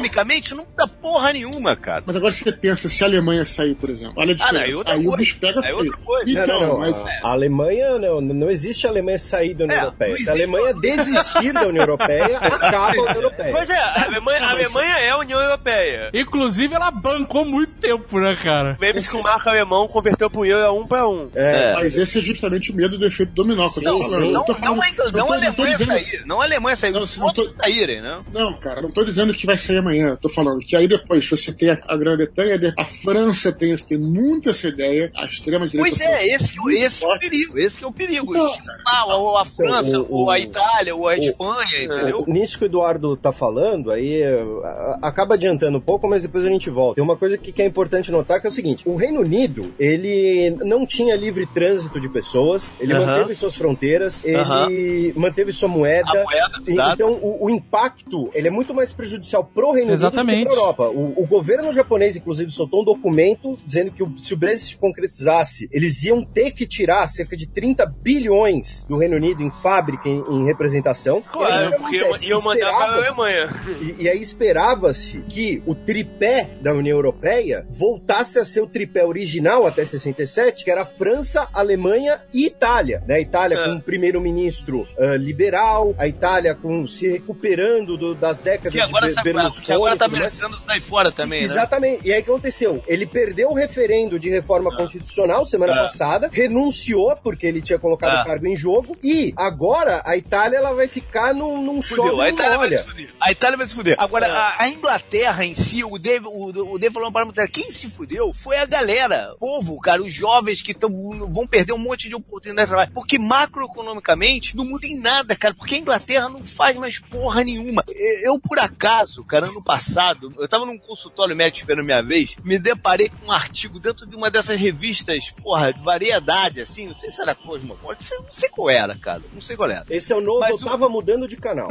Mas economicamente não. dá porra nenhuma, cara. Mas agora você pensa, se a Alemanha sair, por exemplo, olha a Ah, não, diferença. aí o bicho pega Aí feio. outra coisa. Então, não, não, não. mas... A, Alemanha, não, não existe a Alemanha sair da União É, Europeia. não Se a. Alemanha desistir da União Europeia, acaba a União Europeia. Pois é, a Alemanha, a Alemanha é a União Europeia. Inclusive, ela bancou muito tempo, né, cara? Que o marco alemão converteu pro euro a um pra um. É, Mas esse é justamente o medo do efeito dominó que eu tô Não, falando. Não, não, não sair. Não a Alemanha sair. Não, Os não tô- outros saírem, né? Não, cara, não tô dizendo que vai sair amanhã. Tô falando que aí depois você tem a, a Grã-Bretanha, a França tem, tem muito essa ideia, a extrema-direita... Pois é, esse, que- esse que é o forte. perigo. Esse que é o perigo. Então, Ah, ou a França, o- o- ou a Itália, ou a o- Espanha, entendeu? Nisso que o Eduardo tá falando, aí a- acaba adiantando um pouco, mas depois a gente volta. Tem uma coisa que, que é importante notar que é o seguinte: o Reino Unido, ele não tinha livre trânsito de pessoas, ele manteve suas fronteiras, ele manteve sua moeda. A moeda, E-. Então, o, o impacto, ele é muito mais prejudicial pro Reino Exatamente. Europa. O, o governo japonês, inclusive, soltou um documento dizendo que o- se o Brexit se concretizasse, eles iam ter que tirar cerca de 30 bilhões do Reino Unido em fábrica, em, em representação. E aí, Claro, porque iam mandar pra Esperava-se- Alemanha. e, e aí esperava-se que o tripé da União Europeia voltasse a ser o tripé original até 67, que era França, Alemanha e Itália. Né? A Itália É. com um primeiro-ministro ah, liberal, a Itália com se recuperando do- das décadas Que agora, de Berlusconi. Que agora tá tudo mais. ameaçando sair fora também, né? Exatamente. E aí o que aconteceu? Ele perdeu o referendo de reforma constitucional semana Ah. passada, renunciou porque ele tinha colocado Ah. o cargo em jogo, e agora a Itália ela vai ficar num, num Fudeu, a Itália vai molha. se fuder. A Itália vai se fuder. Agora, É. a, a Inglaterra em si, o Dave, o, o Dave falou uma parada, quem se fudeu foi a galera, o povo, cara, os jovens que tão, vão perder um monte de oportunidade de trabalho. Porque macroeconomicamente não muda em nada, cara, porque a Inglaterra não faz mais porra nenhuma. Eu, por acaso, cara, passado, eu tava num consultório médico esperando minha vez, me deparei com um artigo dentro de uma dessas revistas, porra, de variedade, assim, não sei se era Cosmopolitan, não sei qual era, cara, não sei qual era. Esse é o novo, Mas eu o- tava mudando de canal.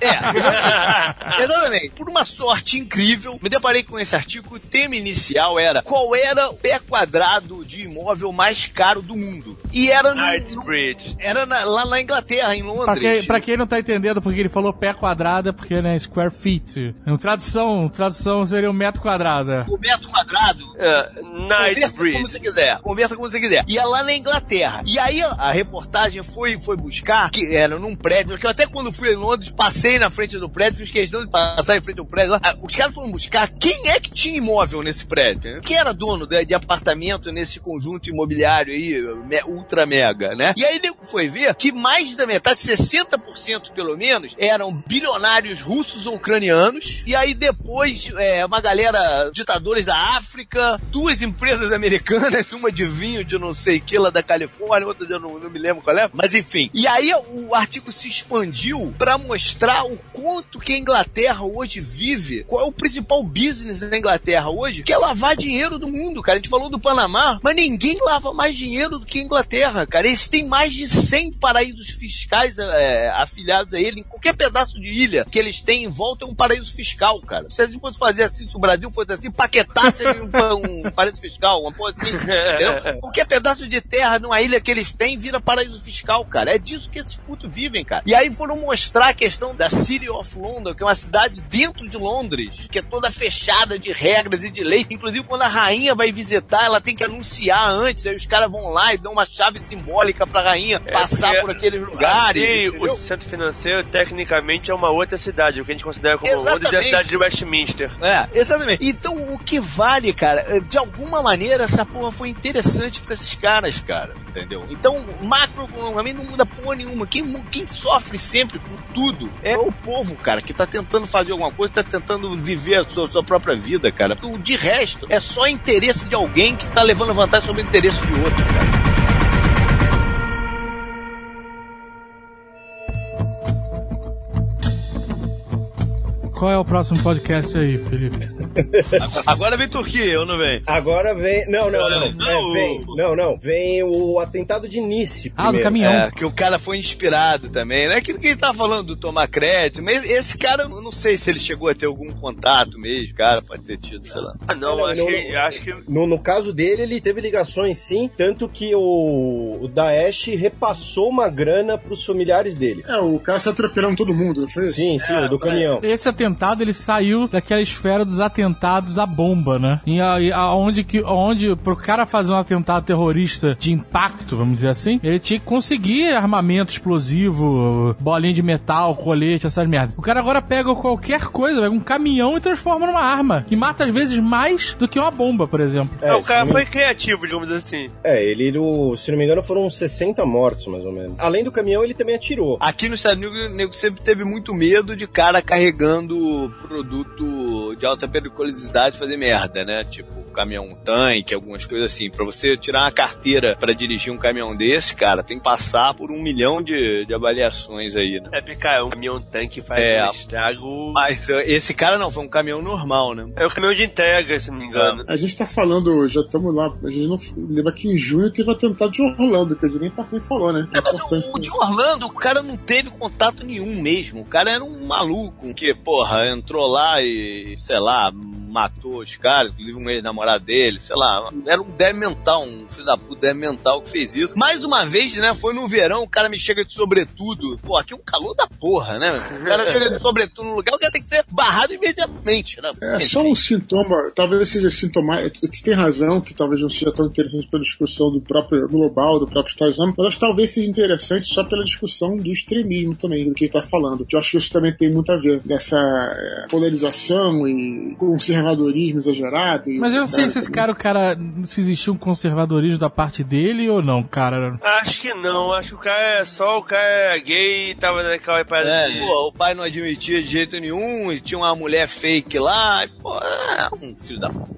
É, exatamente. exatamente. Por uma sorte incrível, me deparei com esse artigo. O tema inicial era qual era o pé quadrado de imóvel mais caro do mundo. E era, no- Knightsbridge. era na- lá na Inglaterra, em Londres. Pra quem, pra quem não tá entendendo porque ele falou pé quadrado, é porque, né, square feet. Em tradução, tradução seria um metro quadrado. é. O metro quadrado É, Converta como você quiser. Conversa como você quiser. E é lá na Inglaterra. E aí a, reportagem foi, foi buscar, que era num prédio, que eu até quando fui em Londres, passei na frente do prédio, fiz questão de passar em frente ao prédio lá. Ah, Os caras foram buscar quem é que tinha imóvel nesse prédio. Quem era dono de, de apartamento nesse conjunto imobiliário aí, me- ultra mega, né? E aí nego foi ver que mais da metade, 60% pelo menos, eram bilionários russos ou ucranianos. E aí depois, é, uma galera, ditadores da África, duas empresas americanas, uma de vinho de não sei que lá da Califórnia, outra de eu não, não me lembro qual é. Mas enfim. E aí o artigo se expandiu pra mostrar o quanto que a Inglaterra hoje vive, qual é o principal business da Inglaterra hoje, que é lavar dinheiro do mundo, cara. A gente falou do Panamá, mas ninguém lava mais dinheiro do que a Inglaterra, cara. Eles têm mais de 100 paraísos fiscais é, afiliados a ele. Em qualquer pedaço de ilha que eles têm em volta é um paraíso fiscal, cara. Se a gente fosse fazer assim, se o Brasil fosse assim, paquetasse um, um paraíso fiscal, uma porra assim, entendeu? Qualquer pedaço de terra numa ilha que eles têm vira paraíso fiscal, cara. É disso que esses putos vivem, cara. E aí foram mostrar a questão da City of London, que é uma cidade dentro de Londres, que é toda fechada de regras e de leis. Inclusive, quando a rainha vai visitar, ela tem que anunciar antes, aí os caras vão lá e dão uma chave simbólica pra rainha passar porque, por aqueles lugares. Assim, o centro financeiro, tecnicamente, é uma outra cidade, o que a gente considera como Londres é a Exatamente. De Westminster. É, exatamente. Então, o que vale, cara, de alguma maneira, essa porra foi interessante pra esses caras, cara. Entendeu? Então, macroeconomicamente não muda porra nenhuma. Quem, quem sofre sempre com tudo é o povo, cara, que tá tentando fazer alguma coisa, tá tentando viver a sua, sua própria vida, cara. De resto é só interesse de alguém que tá levando vantagem sobre o interesse de outro, cara. Qual é o próximo podcast aí, Felipe? Agora vem Turquia, ou não vem? Agora vem. Não, não, não. Não, É, vem. Não, não. Vem o atentado de Nice. Ah, do primeiro. caminhão. É, que o cara foi inspirado também. Não é aquilo que ele tava falando do tomar crédito, mas esse cara, eu não sei se ele chegou a ter algum contato mesmo, cara, pode ter tido, sei lá. Ah, não, Não, acho, não, que, acho que. No, no caso dele, ele teve ligações sim, tanto que o, o Daesh repassou uma grana pros familiares dele. É, o cara se atropelando todo mundo, não foi isso? Sim, sim, o do caminhão. Esse atentado, ele saiu daquela esfera dos atentados à bomba, né? E aonde que, onde pro cara fazer um atentado terrorista de impacto, vamos dizer assim, ele tinha que conseguir armamento explosivo, bolinha de metal, colete, essas merdas. O cara agora pega qualquer coisa, pega um caminhão e transforma numa arma, que mata às vezes mais do que uma bomba, por exemplo. É, Não, o cara foi criativo, digamos assim. É, ele, o- se não me engano, foram uns 60 mortos, mais ou menos. Além do caminhão, ele também atirou. Aqui nos Estados Unidos, o nego sempre teve muito medo de cara carregando produto de alta periculosidade fazer merda, né? Tipo, caminhão tanque, algumas coisas assim. Pra você tirar uma carteira pra dirigir um caminhão desse, cara, tem que passar por um milhão de, de avaliações aí, né? É porque, cara, um caminhão tanque faz É. um estrago. Mas uh, esse cara não, foi um caminhão normal, né? É o caminhão de entrega, se não me engano. A gente tá falando, já estamos lá, a gente não lembra que em junho teve atentado de Orlando, que a gente nem passou e falou, né? É, mas Importante o, o de Orlando, o cara não teve contato nenhum mesmo. O cara era um maluco que, porra, entrou lá e, sei lá, matou os caras, inclusive um ex-namorado dele, sei lá. Era um débil mental, um filho da puta débil mental que fez isso. Mais uma vez, né, foi no verão, o cara me chega de sobretudo. Pô, aqui é um calor da porra, né? O cara chega de sobretudo no lugar, o cara tem que ser barrado imediatamente, né? É só um sintoma, talvez seja sintomático. Você tem razão que talvez não seja tão interessante pela discussão do próprio global, do próprio Estado Islâmico, mas acho que talvez seja interessante só pela discussão do extremismo também, do que ele está falando. Que eu acho que isso também tem muito a ver dessa é, polarização e conservadorismo exagerado. e- Mas eu sei se esse cara, o cara, se existiu um conservadorismo da parte dele ou não, cara. Acho que não, acho que o cara é só o cara é gay e tava naquela parada É, de. pô, o pai não admitia de jeito nenhum, e tinha uma mulher fake lá, e, pô, é um filho da puta.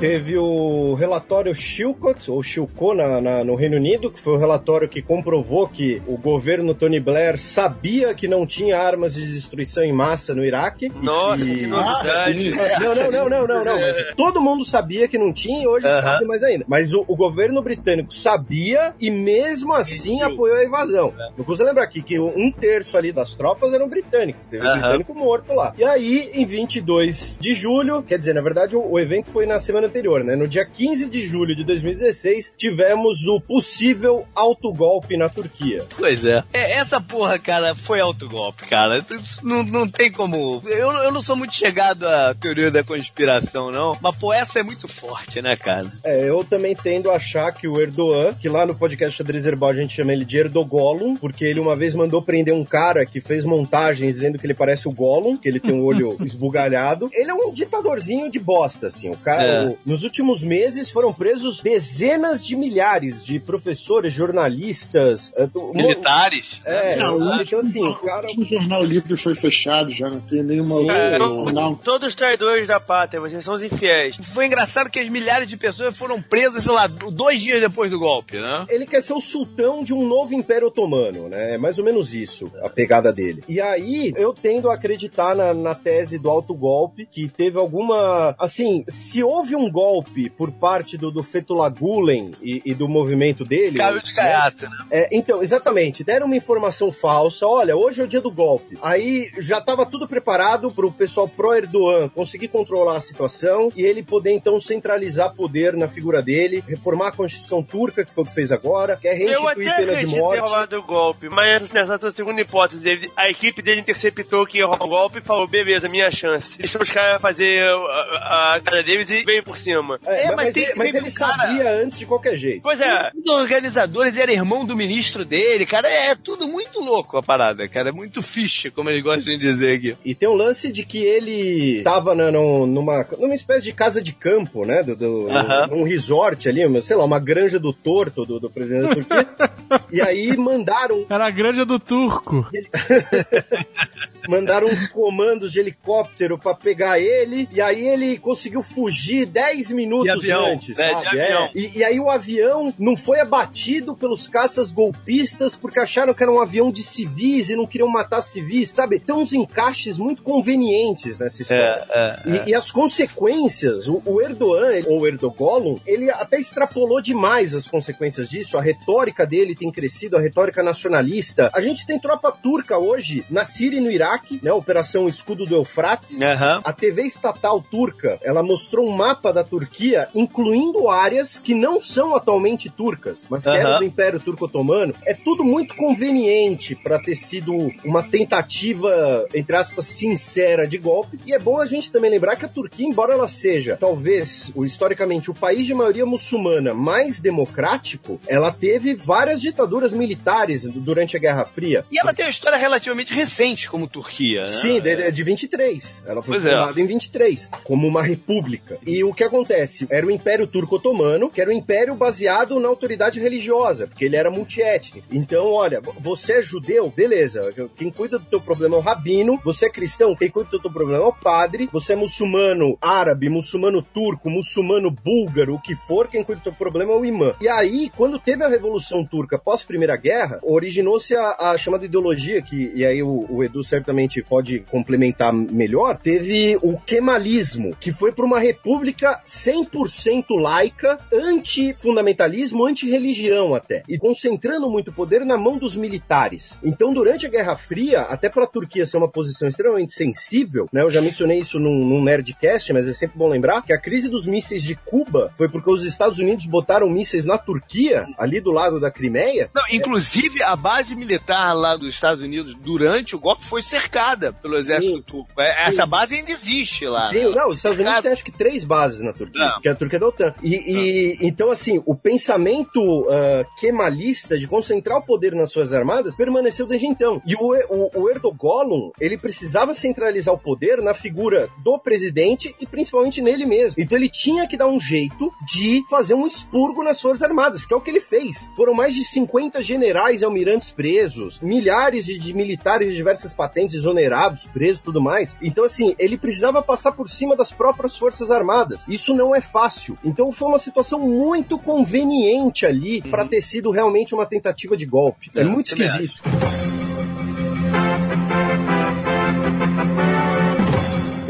Teve o relatório Chilcot, ou Chilcot na, na- no Reino Unido, que foi o relatório que comprovou que o governo Tony Blair sabia que não tinha armas de destruição em massa no Iraque. Nossa, que- que novidade. Não, não, não, não, não, não. Mas todo mundo sabia que não tinha e hoje Aham. sabe mais ainda. Mas o, o governo britânico sabia e mesmo assim apoiou a invasão. Não custa lembrar aqui que um terço ali das tropas eram britânicos. Teve um Aham. britânico morto lá. E aí, em 22 de julho, quer dizer, na verdade, o, o evento foi na semana anterior, né? No dia 15 de julho de 2016, tivemos o possível autogolpe na Turquia. Pois é. É, Essa porra, cara, foi autogolpe, cara. Não, não tem como. Eu, eu não sou muito chegado à teoria da conspiração, não. Mas, pô, essa é muito forte, né, cara? É, eu também tendo a achar que o Erdogan, que lá no podcast Xadrez Herbal a gente chama ele de Erdogolum, porque ele uma vez mandou prender um cara que fez montagens dizendo que ele parece o Gollum, que ele tem um olho esbugalhado. Ele é um ditadorzinho de bosta, assim. O cara, É. o- nos últimos meses foram presos dezenas de milhares de professores, jornalistas, do- Militares. É, Não, o então assim, o cara. O último jornal livre foi fechado, já não tem nenhuma Sim. outra É, jornal. Todos os traidores da pátria, vocês são os infiéis. Foi engraçado que as milhares de pessoas foram presas, sei lá, dois dias depois do golpe, né? Ele quer ser o sultão de um novo império otomano, né? É mais ou menos isso, a pegada dele. E aí, eu tendo a acreditar na, na tese do autogolpe, que teve alguma. Assim, se houve um golpe por parte do, do Fethullah Gulen e, e do movimento dele. Caiu de né? gaiata, né? É, então, exatamente. Deram uma informação falsa. Olha, hoje é o dia do golpe. Aí já estava tudo preparado para o pessoal pró-Erdogan conseguir controlar a situação e ele poder então centralizar poder na figura dele, reformar a Constituição turca, que foi o que fez agora, quer Eu restituir até pena de morte. rolado o golpe, mas nessa tua segunda hipótese, a equipe dele interceptou que ia rolar o golpe e falou, beleza, minha chance. Deixou os caras fazer a, a, a cara deles e veio por cima. É, É, mas, mas tem- ele, mas ele um cara- sabia antes de qualquer jeito. Pois é, Um dos organizadores era irmão do ministro dele, cara. É tudo muito louco a parada, cara. É muito ficha, como eles gostam de dizer aqui. E tem um lance de que ele tava na- no- numa, numa espécie de casa de campo, né? Do, do, Aham. num resort ali, sei lá, uma granja do torto do, do presidente da Turquia. e aí mandaram Era a granja do turco. mandaram uns comandos de helicóptero pra pegar ele, e aí ele conseguiu fugir 10 minutos De avião, antes, né, sabe? É. E, e aí o avião não foi abatido pelos caças golpistas porque acharam que era um avião de civis e não queriam matar civis, sabe? Tem uns encaixes muito convenientes nessa história. É, E, e as consequências, o, o Erdogan, ele- ou Erdogolum, ele até extrapolou demais as consequências disso. A retórica dele tem crescido, a retórica nacionalista. A gente tem tropa turca hoje na Síria e no Iraque, né? Operação Escudo do Eufrates. Aham. A TV estatal turca, ela mostrou um mapa da Turquia, incluindo áreas que não são atualmente turcas, mas que Aham. eram do Império Turco Otomano. É tudo muito conveniente para ter sido uma tentativa, entre aspas, sincera de golpe. E é bom a gente também lembrar que a Turquia, embora ela seja, talvez, historicamente, o país de maioria muçulmana mais democrático, ela teve várias ditaduras militares durante a Guerra Fria. E ela tem uma história relativamente recente como Turquia, né? Sim, de, de 23. Ela foi Pois é. fundada em 23, como uma república. E o que acontece? Era o Império Turco Otomano, que era um império baseado na autoridade religiosa, porque ele era multiétnico. Então, olha, você é judeu, beleza. Quem cuida do teu problema é o rabino. Você é cristão, quem cuida do teu problema é o padre. Você é muçulmano árabe, muçulmano turco, muçulmano búlgaro, o que for, quem cuida do teu problema é o imã. E aí, quando teve a Revolução Turca pós Primeira Guerra, originou-se a, a chamada ideologia que, e aí o, o Edu certamente pode complementar melhor, teve o kemalismo, que foi para uma república 100% laica, anti-fundamentalismo, anti-religião até, e concentrando muito poder na mão dos militares. Então, durante a Guerra Fria, até para a Turquia ser uma posição extremamente sensível, né, eu já mencionei isso num, num Nerdcast, mas é sempre bom lembrar que a crise dos mísseis de Cuba foi porque os Estados Unidos botaram mísseis na Turquia, ali do lado da Crimeia, Não, inclusive, a base militar lá dos Estados Unidos durante o golpe foi cercada pelo exército Sim. turco. É, Essa base ainda existe lá. Sim, né? não, os Estados Unidos têm acho que três bases na Turquia, Não. porque a Turquia é da OTAN. E, e- então, assim, o pensamento ah, kemalista de concentrar o poder nas suas armadas permaneceu desde então. E o, o, o Erdogan, ele precisava centralizar o poder na figura do presidente e principalmente nele mesmo. Então ele tinha que dar um jeito de fazer um expurgo nas Forças Armadas, que é o que ele fez. Foram mais de 50 generais e almirantes presos, milhares de, de militares de diversas patentes exonerados, presos e tudo mais. Então, assim, ele precisava passar por cima das próprias Forças Armadas. Isso não é fácil. Então foi uma situação muito conveniente ali Uhum. pra ter sido realmente uma tentativa de golpe. É, É, muito esquisito.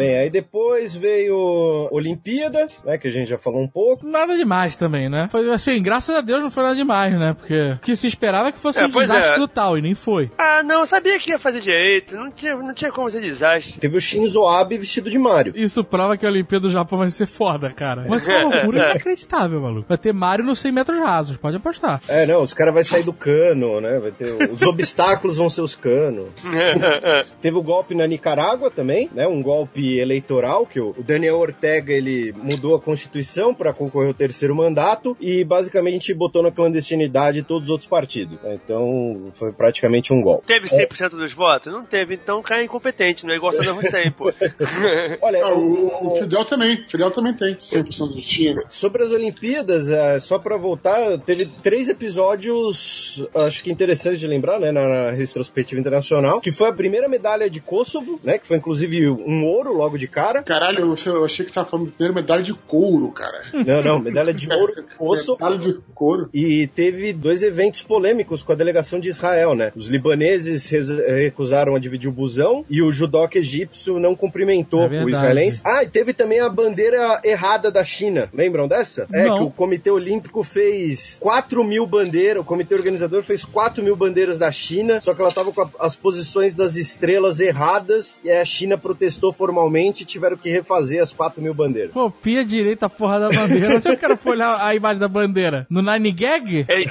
Bem, aí depois veio Olimpíada, né, que a gente já falou um pouco. Nada demais também, né? Foi assim, graças a Deus não foi nada demais, né? Porque o que se esperava é que fosse É, um pois desastre é. total, e nem foi. Ah, não, eu sabia que ia fazer direito. Não tinha, não tinha como ser desastre. Teve o Shinzo Abe vestido de Mario. Isso prova que a Olimpíada do Japão vai ser foda, cara. Vai ser uma loucura inacreditável, maluco. Vai ter Mario nos 100 metros rasos, pode apostar. É, não, os caras vão sair do cano, né? Vai ter, os obstáculos vão ser os canos. Teve o golpe na Nicarágua também, né? Um golpe eleitoral que o Daniel Ortega ele mudou a constituição para concorrer ao terceiro mandato e basicamente botou na clandestinidade todos os outros partidos. né? Então foi praticamente um golpe. Teve 100% dos votos? Não teve, então cai incompetente, não é igual Saddam Hussein, pô. Olha, Ah, o, o- Fidel também. O Fidel também tem 100% do time. Sobre as Olimpíadas, é, só pra voltar, teve três episódios, acho que interessantes de lembrar, né, na retrospectiva internacional, que foi a primeira medalha de Kosovo, né, que foi inclusive um ouro logo de cara. Caralho, eu, eu achei que você tava falando de primeira medalha de couro, cara. Não, não, medalha de ouro Kosovo. Medalha de couro. E teve dois eventos polêmicos com a delegação de Israel, né? Os libaneses recusaram a dividir o busão e o judoca egípcio não cumprimentou É o israelense. Ah, e teve também a bandeira errada da China. Lembram dessa? É Não. que o Comitê Olímpico fez 4 mil bandeiras, o comitê organizador fez 4 mil bandeiras da China, só que ela tava com a- as posições das estrelas erradas e aí a China protestou formalmente e tiveram que refazer as 4 mil bandeiras. Copia direito a porra da bandeira. Onde é que o cara foi olhar a imagem da bandeira? No Nine Gag? É, é-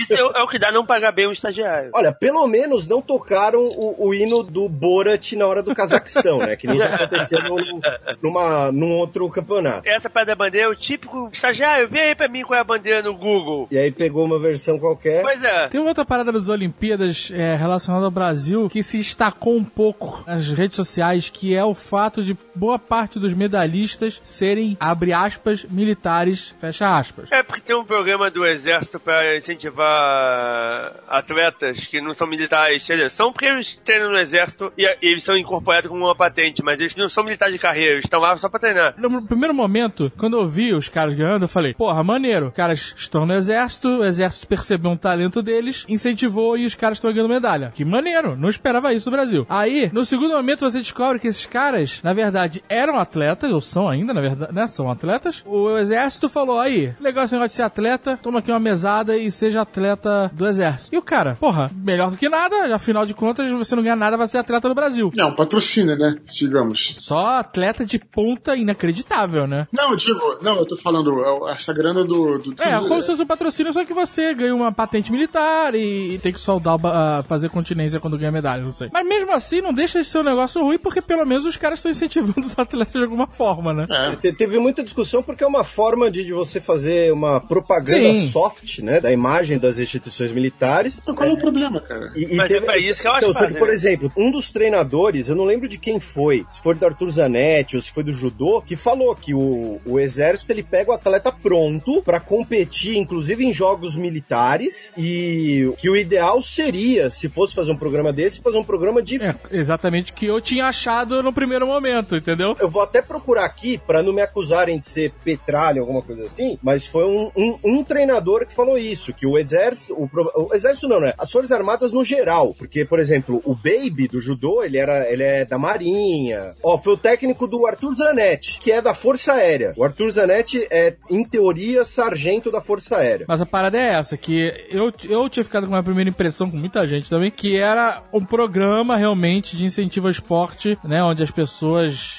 isso é, o- é o que dá não pagar bem um estagiário. Olha, pelo menos não tocaram o, o hino do Borat na hora do Cazaquistão, né? Que nem já aconteceu num, numa, num outro campeonato. Essa parte da bandeira é o típico estagiário, vê aí pra mim qual é a bandeira no Google. E aí pegou uma versão qualquer. Pois é. Tem uma outra parada das Olimpíadas é, relacionada ao Brasil que se destacou um pouco nas redes sociais, que é o fato de boa parte dos medalhistas serem, abre aspas, militares, fecha aspas. É porque tem um programa do exército pra incentivar atletas que não são militares, são porque eles treinam no exército e e eles são incorporados com uma patente, mas eles não são militares de carreira, eles estão lá só pra treinar. No primeiro momento, quando eu vi os caras ganhando, eu falei, porra, maneiro. Os caras estão no exército, o exército percebeu um talento deles, incentivou e os caras estão ganhando medalha. Que maneiro, não esperava isso do Brasil. Aí, no segundo momento, você descobre que esses caras, na verdade, eram atletas, ou são ainda, na verdade, né? São atletas. O exército falou, aí, legal esse negócio de ser atleta, toma aqui uma mesada e seja atleta do exército. E o cara, porra, melhor do que nada, afinal de contas, você não ganha nada, vai ser atleta do Brasil. Não, patrocínio, né? Digamos. Só atleta de ponta inacreditável, né? Não, digo, não, eu tô falando, é, essa grana do. do É, como se fosse um patrocínio, só que você ganha uma patente militar e, e tem que soldar, ah, fazer continência quando ganha medalha, não sei. Mas mesmo assim, não deixa de ser um negócio ruim, porque pelo menos os caras estão incentivando os atletas de alguma forma, né? É. Te- Teve muita discussão porque é uma forma de, de você fazer uma propaganda Sim. soft, né? Da imagem das instituições militares. Mas qual é o problema, cara? E, e Mas é pra isso que eu acho então, só que, por né? exemplo, um dos treinadores, eu não lembro de quem foi, se foi do Arthur Zanetti ou se foi do judô, que falou que o, o exército ele pega o atleta pronto pra competir, inclusive em jogos militares, e que o ideal seria, se fosse fazer um programa desse, fazer um programa de É, exatamente o que eu tinha achado no primeiro momento, entendeu? eu vou até procurar aqui pra não me acusarem de ser petralha, alguma coisa assim, mas foi um, um, um treinador que falou isso, que o exército, o, o exército não, né? As forças armadas no geral, porque, por exemplo, o Baby do judô, ele era, ele é da marinha. Ó, foi o técnico do Arthur Zanetti, que é da Força Aérea. O Arthur Zanetti é, em teoria, sargento da Força Aérea. Mas a parada é essa, que eu, eu tinha ficado com uma primeira impressão, com muita gente também, que era um programa realmente de incentivo ao esporte, né? Onde as pessoas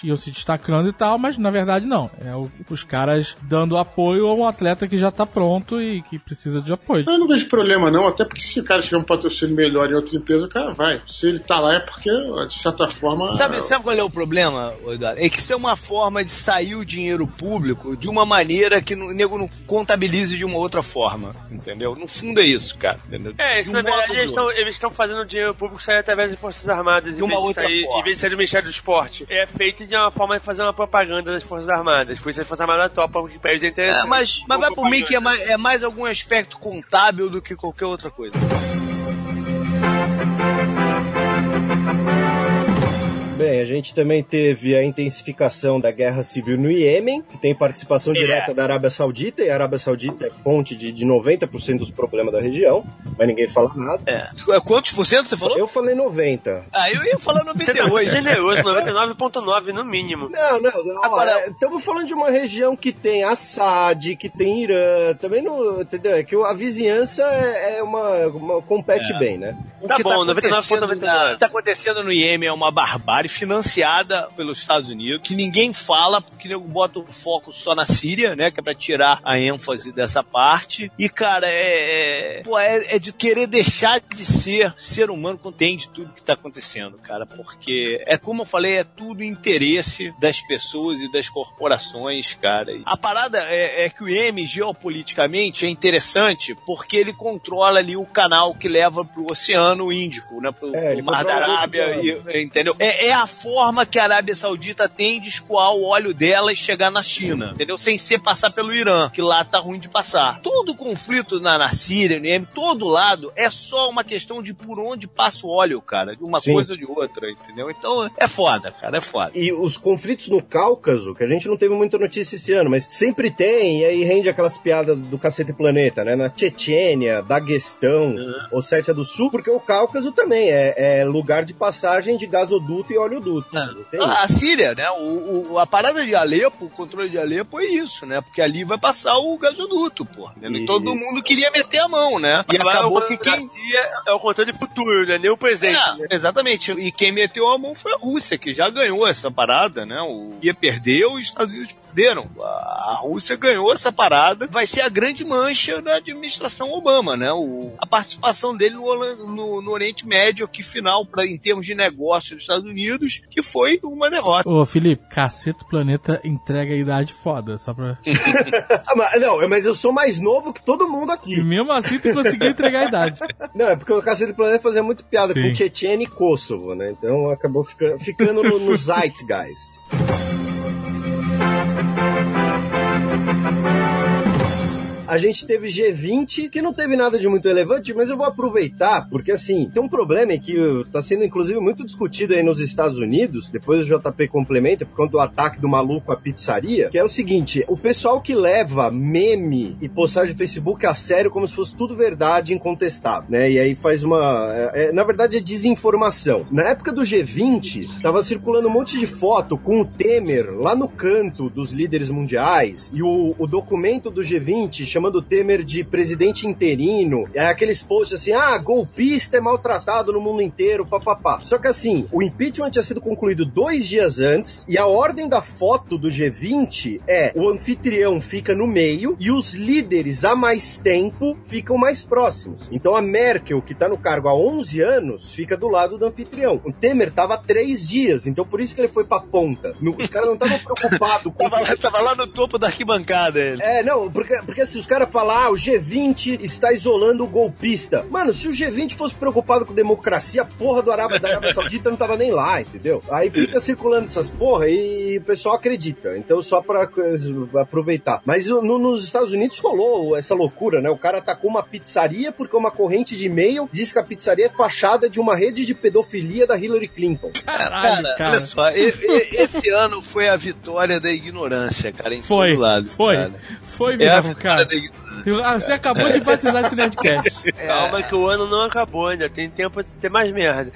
iam se destacando e tal, mas na verdade não. É o- os caras dando apoio a um atleta que já tá pronto e que precisa de apoio. Eu não vejo problema, não, até porque se o cara tiver um patrocínio melhor em outra empresa, o cara vai. Se ele tá lá é porque, de certa forma. Sabe, sabe qual é o problema, Eduardo? É que isso é uma forma de sair o dinheiro público de uma maneira que o nego não contabilize de uma outra forma, entendeu? No fundo é isso, cara, entendeu? É, isso na um modo verdade eles estão eles estão fazendo o dinheiro público sair através de Forças Armadas De em uma vez de outra sair, forma. em vez de ser do Ministério do Esporte. É feito de uma forma de fazer uma propaganda das Forças Armadas. Por isso as Forças Armadas topam, porque pra eles é É, interessante. mas, mas vai por mim que é mais, é mais algum aspecto contábil do que qualquer outra coisa. Bem, a gente também teve a intensificação da guerra civil no Iêmen, que tem participação direta da Arábia Saudita, e a Arábia Saudita é fonte de, de 90% dos problemas da região, mas ninguém fala nada. É. Quantos por cento você falou? Eu falei 90. Ah, eu ia falar Você tá muito 98. generoso, 99.9 no mínimo. Não, não, não. Agora- Estamos falando de uma região que tem Assad, que tem Irã, também não. Entendeu? É que a vizinhança é, é uma, uma- compete bem, né? O Tá que bom, tá acontecendo 99,99. na- tá acontecendo no Iêmen é uma barbárie financiada pelos Estados Unidos, que ninguém fala, porque nego bota o foco só na Síria, né? Que é pra tirar a ênfase dessa parte. E, cara, é. é- pô, é, é de querer deixar de ser ser humano quando tem de tudo que tá acontecendo, cara. Porque é como eu falei, é tudo interesse das pessoas e das corporações, cara. E A parada é, é que o Iêmen, geopoliticamente, é interessante porque ele controla ali o canal que leva pro Oceano Índico, né? Pro, É, pro Mar da Arábia, e- entendeu? É, é a forma que a Arábia Saudita tem de escoar o óleo dela e chegar na China, entendeu? Sem ser passar pelo Irã, que lá tá ruim de passar. Todo conflito na, na Síria, no Iêmen, todo lado, é só uma questão de por onde passa o óleo, cara, de uma Sim. coisa ou de outra, entendeu? Então, é foda, cara, é foda. E os conflitos no Cáucaso, que a gente não teve muita notícia esse ano, mas sempre tem, e aí rende aquelas piadas do Cacete Planeta, né? Na Chechênia, Daguestão, Ossétia do Sul, porque o Cáucaso também é, é lugar de passagem de gasoduto e oleoduto. Não. Tem A, a Síria, né? O, o- a parada de Alepo, o controle de Alepo é isso, né? Porque ali vai passar o gasoduto, pô. né? E todo mundo queria meter a mão, né? E Agora, acabou que quem. é o controle futuro, né? Nem o presente. É, exatamente. E quem meteu a mão foi a Rússia, que já ganhou essa parada, né? O ia perdeu e os Estados Unidos perderam. A, Rússia ganhou essa parada. Vai ser a grande mancha da administração Obama, né? O, a participação dele no, no- no Oriente Médio, aqui final, pra, em termos de negócio dos Estados Unidos, que foi uma derrota. Ô, Felipe, Cacete Planeta entrega a idade foda, só pra... Ah, não, mas eu sou mais novo que todo mundo E aqui. mesmo assim tu conseguiu entregar a idade. Não, é porque o Cacete Planeta fazia muito piada Sim. com Chechênia e Kosovo, né? Então acabou fica- ficando no, no Zeitgeist. A gente teve G20, que não teve nada de muito relevante, mas eu vou aproveitar, porque assim, tem um problema que está sendo inclusive muito discutido aí nos Estados Unidos, depois o JP complementa, por conta do ataque do maluco à pizzaria, que é o seguinte, o pessoal que leva meme e postagem no Facebook a sério como se fosse tudo verdade incontestável, né? E aí faz uma... é- é- na verdade é desinformação. Na época do G20, tava circulando um monte de foto com o Temer lá no canto dos líderes mundiais, e o, o documento do G20 chamando o Temer de presidente interino, é aqueles posts assim, ah, golpista é maltratado no mundo inteiro, papapá. Só que assim, o impeachment tinha sido concluído dois dias antes, e a ordem da foto do G20 é, o anfitrião fica no meio, e os líderes há mais tempo ficam mais próximos. Então a Merkel, que tá no cargo há 11 anos, fica do lado do anfitrião. O Temer tava há três dias, então por isso que ele foi pra ponta. Os caras não estavam preocupados com Tava lá, tava lá no topo da arquibancada ele. é, não, porque, porque os caras falar, ah, o G20 está isolando o golpista. Mano, se o G20 fosse preocupado com democracia, a porra do Arábia, da Arábia Saudita não tava nem lá, entendeu? Aí fica circulando essas porra e o pessoal acredita. Então, só pra eh, aproveitar. Mas no- nos Estados Unidos rolou essa loucura, né? O cara atacou uma pizzaria porque uma corrente de e-mail diz que a pizzaria é fachada de uma rede de pedofilia da Hillary Clinton. Caralho, Cara, cara. olha só, e- e- esse ano foi a vitória da ignorância, cara, em Foi, todo lado. foi. cara. Foi É a mesmo, vitória cara. Ah, Você acabou de batizar esse Nerdcast. Calma que o ano não acabou ainda, tem tempo de ter mais merda.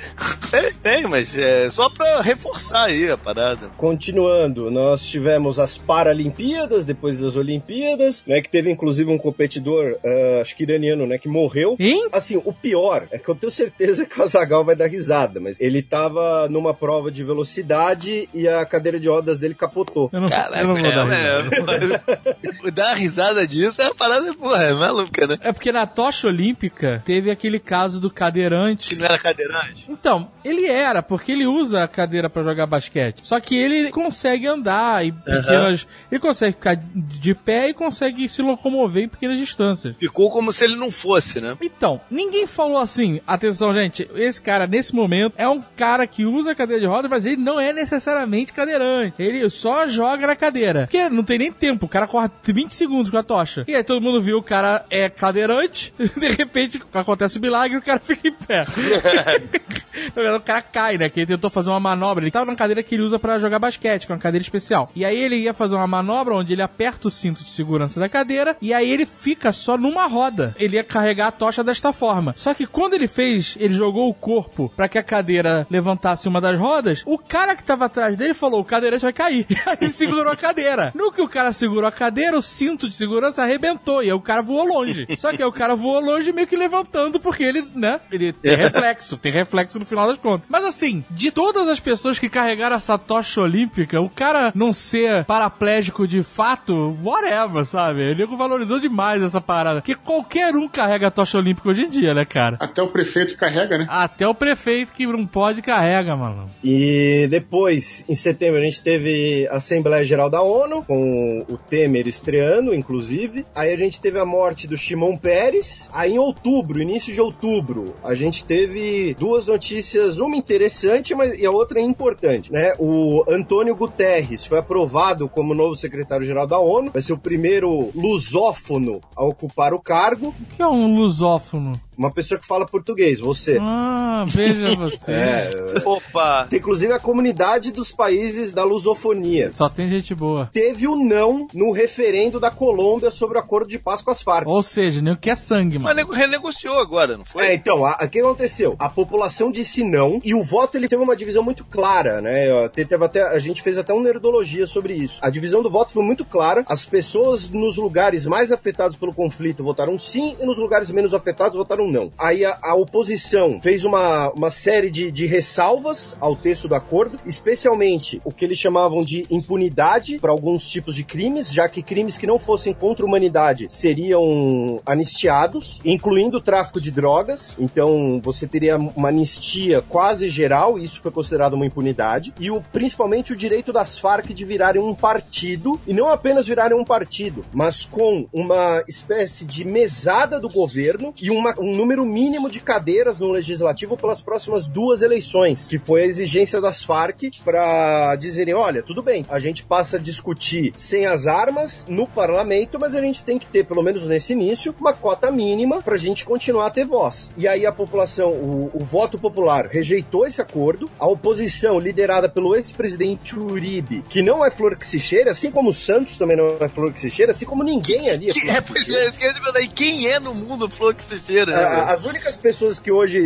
Tem, tem, mas é só pra reforçar aí a parada. Continuando, nós tivemos as Paralimpíadas, depois das Olimpíadas, né? Que teve inclusive um competidor, ah, acho que iraniano, né? Que morreu. Hein? Assim, o pior é que eu tenho certeza que o Azagal vai dar risada, mas ele tava numa prova de velocidade e a cadeira de rodas dele capotou. Eu não, Caraca, eu não vou dar risada. é, é, dar uma risada disso é uma parada, porra, é maluca, né? É porque na tocha olímpica teve aquele caso do Que cadeirante. não era cadeirante. Então, ele era, porque ele usa a cadeira pra jogar basquete. Só que ele consegue andar em pequenas. Ele consegue ficar de pé e consegue se locomover em pequenas distâncias. Ficou como se ele não fosse, né? Então, ninguém falou assim, atenção, gente, esse cara, nesse momento, é um cara que usa cadeira de rodas, mas ele não é necessariamente cadeirante. Ele só joga na cadeira. Porque não tem nem tempo, o cara corre 20 segundos com a tocha. E aí todo mundo viu o cara é cadeirante, de repente acontece um milagre e o cara fica em pé. o cara cai, né? Que ele tentou fazer uma manobra. Ele tava na cadeira que ele usa pra jogar basquete, que é uma cadeira especial. E aí ele ia fazer uma manobra onde ele aperta o cinto de segurança da cadeira e aí ele fica só numa roda. Ele ia carregar a tocha desta forma. Só que quando ele fez, ele jogou o corpo para que a cadeira levantasse uma das rodas, o cara que tava atrás dele falou: o cadeirante vai cair. aí segurou a cadeira. No que o cara segurou a cadeira, o cinto de segurança arrebentou e aí o cara voou longe. Só que aí o cara voou longe meio que levantando porque ele, né? Ele tem reflexo, tem reflexo no final das contas. Mas assim, de todas as pessoas que carregaram essa tocha olímpica, o cara não ser paraplégico de fato, whatever, sabe? Ele valorizou demais essa parada. Porque qualquer um carrega a tocha olímpica hoje em dia, né, cara? Até o prefeito carrega, né? Até o prefeito que não pode carrega, mano. E depois, em setembro, a gente teve a Assembleia Geral da ONU, com o Temer estreando, inclusive. Aí a gente teve a morte do Shimon Peres. Aí em outubro, início de outubro, a gente teve duas notícias, uma interessante mas, e a outra é importante, né? O Antônio Guterres foi aprovado como novo secretário-geral da ONU, vai ser o primeiro lusófono a ocupar o cargo. O que é um lusófono? Uma pessoa que fala português, você. Ah, veja você. É, Opa! tem inclusive a comunidade dos países da lusofonia. Só tem gente boa. Teve o não no referendo da Colômbia sobre o acordo de paz com as Farc. Ou seja, nem o que é sangue, Mas mano. nego- renegociou agora, não foi? É, então, o que aconteceu? A população disse não e o voto ele teve uma divisão muito clara, né? Teve até, a gente fez até uma nerdologia sobre isso. A divisão do voto foi muito clara. As pessoas nos lugares mais afetados pelo conflito votaram sim e nos lugares menos afetados votaram não. Aí a, a oposição fez uma, uma série de, de ressalvas ao texto do acordo, especialmente o que eles chamavam de impunidade para alguns tipos de crimes, já que crimes que não fossem contra a humanidade seriam anistiados, incluindo o tráfico de drogas. Então você teria uma anistia quase geral, e isso foi considerado uma impunidade. E o, principalmente o direito das Farc de virarem um partido, e não apenas virarem um partido, mas com uma espécie de mesada do governo e uma- um número mínimo de cadeiras no legislativo pelas próximas duas eleições, que foi a exigência das Farc para dizerem: olha, tudo bem, a gente passa a discutir sem as armas no parlamento, mas a gente tem que ter, pelo menos nesse início, uma cota mínima para a gente continuar a ter voz. E aí a população, o, o voto popular rejeitou esse acordo, a oposição, liderada pelo ex-presidente Uribe, que não é flor que se cheira, assim como o Santos também não é flor que se cheira, assim como ninguém ali é flor É, que se pois cheira. é, perguntar, e quem é no mundo flor que se cheira? Né, A- velho? As únicas pessoas que hoje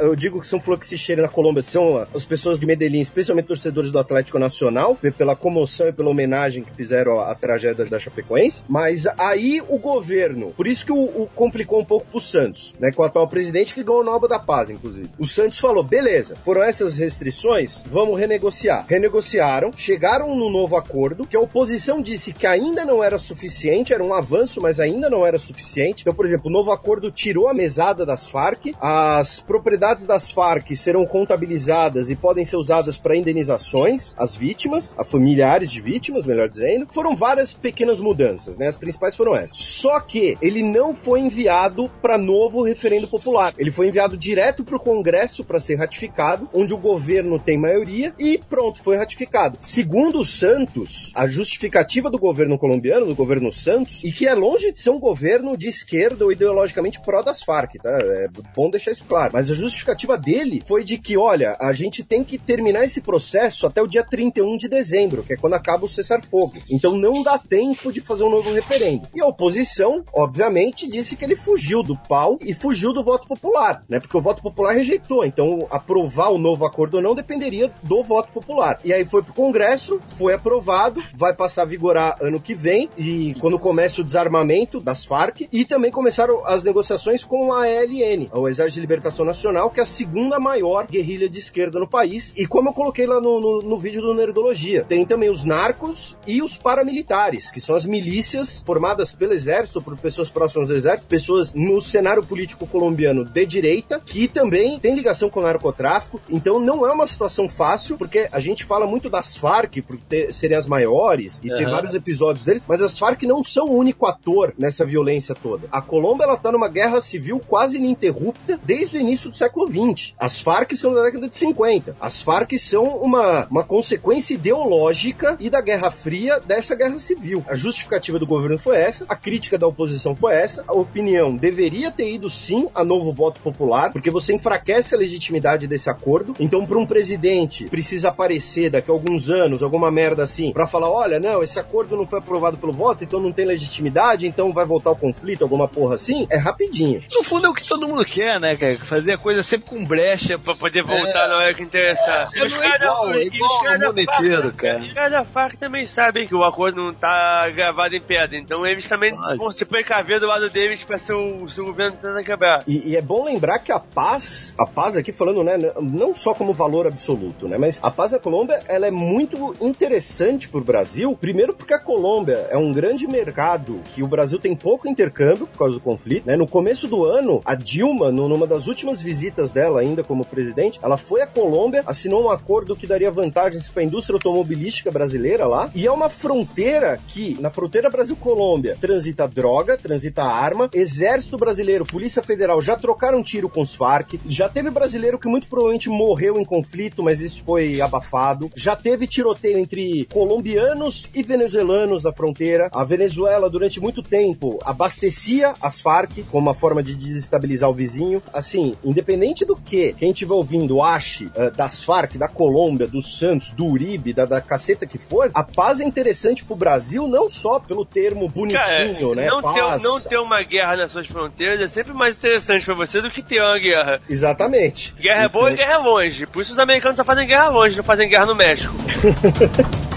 eu digo que são flor que se cheira na Colômbia são as pessoas de Medellín, especialmente torcedores do Atlético Nacional, pe- pela comoção e pela homenagem que fizeram à tragédia da Chapecoense. Mas aí o governo, por isso que o, o complicou um pouco pro Santos, né? Com o atual presidente que ganhou o Nobel da Paz, inclusive. O Santos falou: beleza, foram essas restrições, vamos renegociar. Renegociaram, chegaram no novo acordo, que a oposição disse que ainda não era suficiente, era um avanço, mas ainda não era suficiente. Então, por exemplo, o novo acordo tirou a mesada das Farc, as propriedades das Farc serão contabilizadas e podem ser usadas para indenizações às vítimas, a familiares de vítimas, melhor dizendo. Foram várias pequenas mudanças, né? As principais foram essas. Só que ele não foi enviado para novo referendo popular. Ele foi enviado direto para o Congresso para ser ratificado, onde o governo tem maioria e pronto, foi ratificado. Segundo o Santos, a justificativa do governo colombiano, do governo Santos, e que é longe de ser um governo de esquerda ou ideologicamente pró das Farc, tá? É bom deixar isso claro. Mas a justificativa dele foi de que, olha, a gente tem que terminar esse processo até o dia 31 de dezembro, que é quando acaba o cessar-fogo. Então não dá tempo de fazer um novo referendo. E a oposição, obviamente, disse que ele fugiu do pau e fugiu do voto popular, né? Porque o voto popular rejeitou. Então aprovar o novo acordo ou não dependeria do voto popular. E aí foi pro Congresso, foi aprovado, vai passar a vigorar ano que vem e quando começa o desarmamento das Farc e também começaram as negociações com a ELN, o Exército de Libertação Nacional, que é a segunda maior guerrilha de esquerda no país. E como eu coloquei lá no, no, no vídeo do Nerdologia, tem também os narcos e os paramilitares, que são as milícias formadas pelo exército, por pessoas próximas ao exército, pessoas no cenário político colombiano de direita, que também tem ligação com o narcotráfico. Então não é uma situação fácil, porque a gente fala muito das Farc por ter- serem as maiores e ter Aham. vários episódios deles, mas as Farc não são o único ator nessa violência toda. A Colômbia ela tá numa guerra civil quase ininterrupta desde o início do século XX. As Farc são da década de 50. As Farc são uma, uma consequência ideológica e da Guerra Fria dessa guerra civil. A justificativa do governo foi essa, a crítica da oposição foi essa, a opinião deveria ter ido sim a novo voto popular, porque você enfraquece a legitimidade desse acordo. Então, para um presidente precisa aparecer daqui a alguns anos, alguma merda assim, para falar: olha, não, esse acordo não foi aprovado pelo voto, então não tem legitimidade, então vai voltar o conflito, alguma porra assim, é rapidinho. No fundo é o que todo mundo quer, né, cara? Fazer a coisa sempre com brecha. Pra poder voltar na hora que interessar. É, não é igual, é igual no mundo inteiro, cara. Os caras da FARC também sabem que o acordo não tá gravado em pedra, então eles também Pode. vão se precaver do lado deles pra ser o, se o governo tentando quebrar. E, e é bom lembrar que a paz, a paz aqui falando, né, não só como valor absoluto, né, mas a paz da Colômbia, ela é muito interessante pro Brasil, primeiro porque a Colômbia é um grande mercado que o Brasil tem pouco intercâmbio por causa do conflito, né, no começo do ano, a Dilma, numa das últimas visitas dela ainda como presidente, ela foi à Colômbia, assinou um acordo que daria vantagens para a indústria automobilística brasileira lá, e é uma fronteira que, na fronteira Brasil-Colômbia, transita droga, transita arma, exército brasileiro, polícia federal já trocaram tiro com os Farc, já teve brasileiro que muito provavelmente morreu em conflito, mas isso foi abafado, já teve tiroteio entre colombianos e venezuelanos na fronteira, a Venezuela durante muito tempo abastecia as Farc como uma forma de desestabilizar o vizinho, assim, independente do que quem estiver ouvindo ache eh, das Farc, da Colômbia, dos Santos, do Uribe, da, da caceta que for, a paz é interessante pro Brasil não só pelo termo bonitinho, né? não, ter, não ter uma guerra nas suas fronteiras é sempre mais interessante pra você do que ter uma guerra. Exatamente. Guerra é boa e guerra é longe. Por isso os americanos só fazem guerra longe, não fazem guerra no México.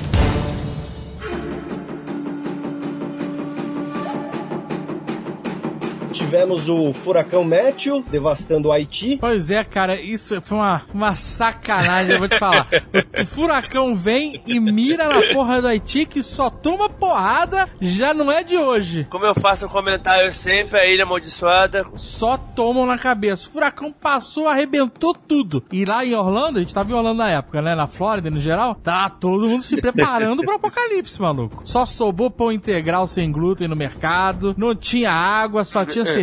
Tivemos o furacão Matthew devastando o Haiti. Pois é, cara, isso foi uma, uma sacanagem, eu vou te falar. O furacão vem e mira na porra do Haiti que só toma porrada, já não é de hoje. Como eu faço um comentário sempre, a ilha amaldiçoada. Só tomam na cabeça. O furacão passou, arrebentou tudo. E lá em Orlando, a gente tava em Orlando na época, né? Na Flórida, no geral, tá todo mundo se preparando pro apocalipse, maluco. Só sobrou pão integral sem glúten no mercado, não tinha água, só tinha cerveja,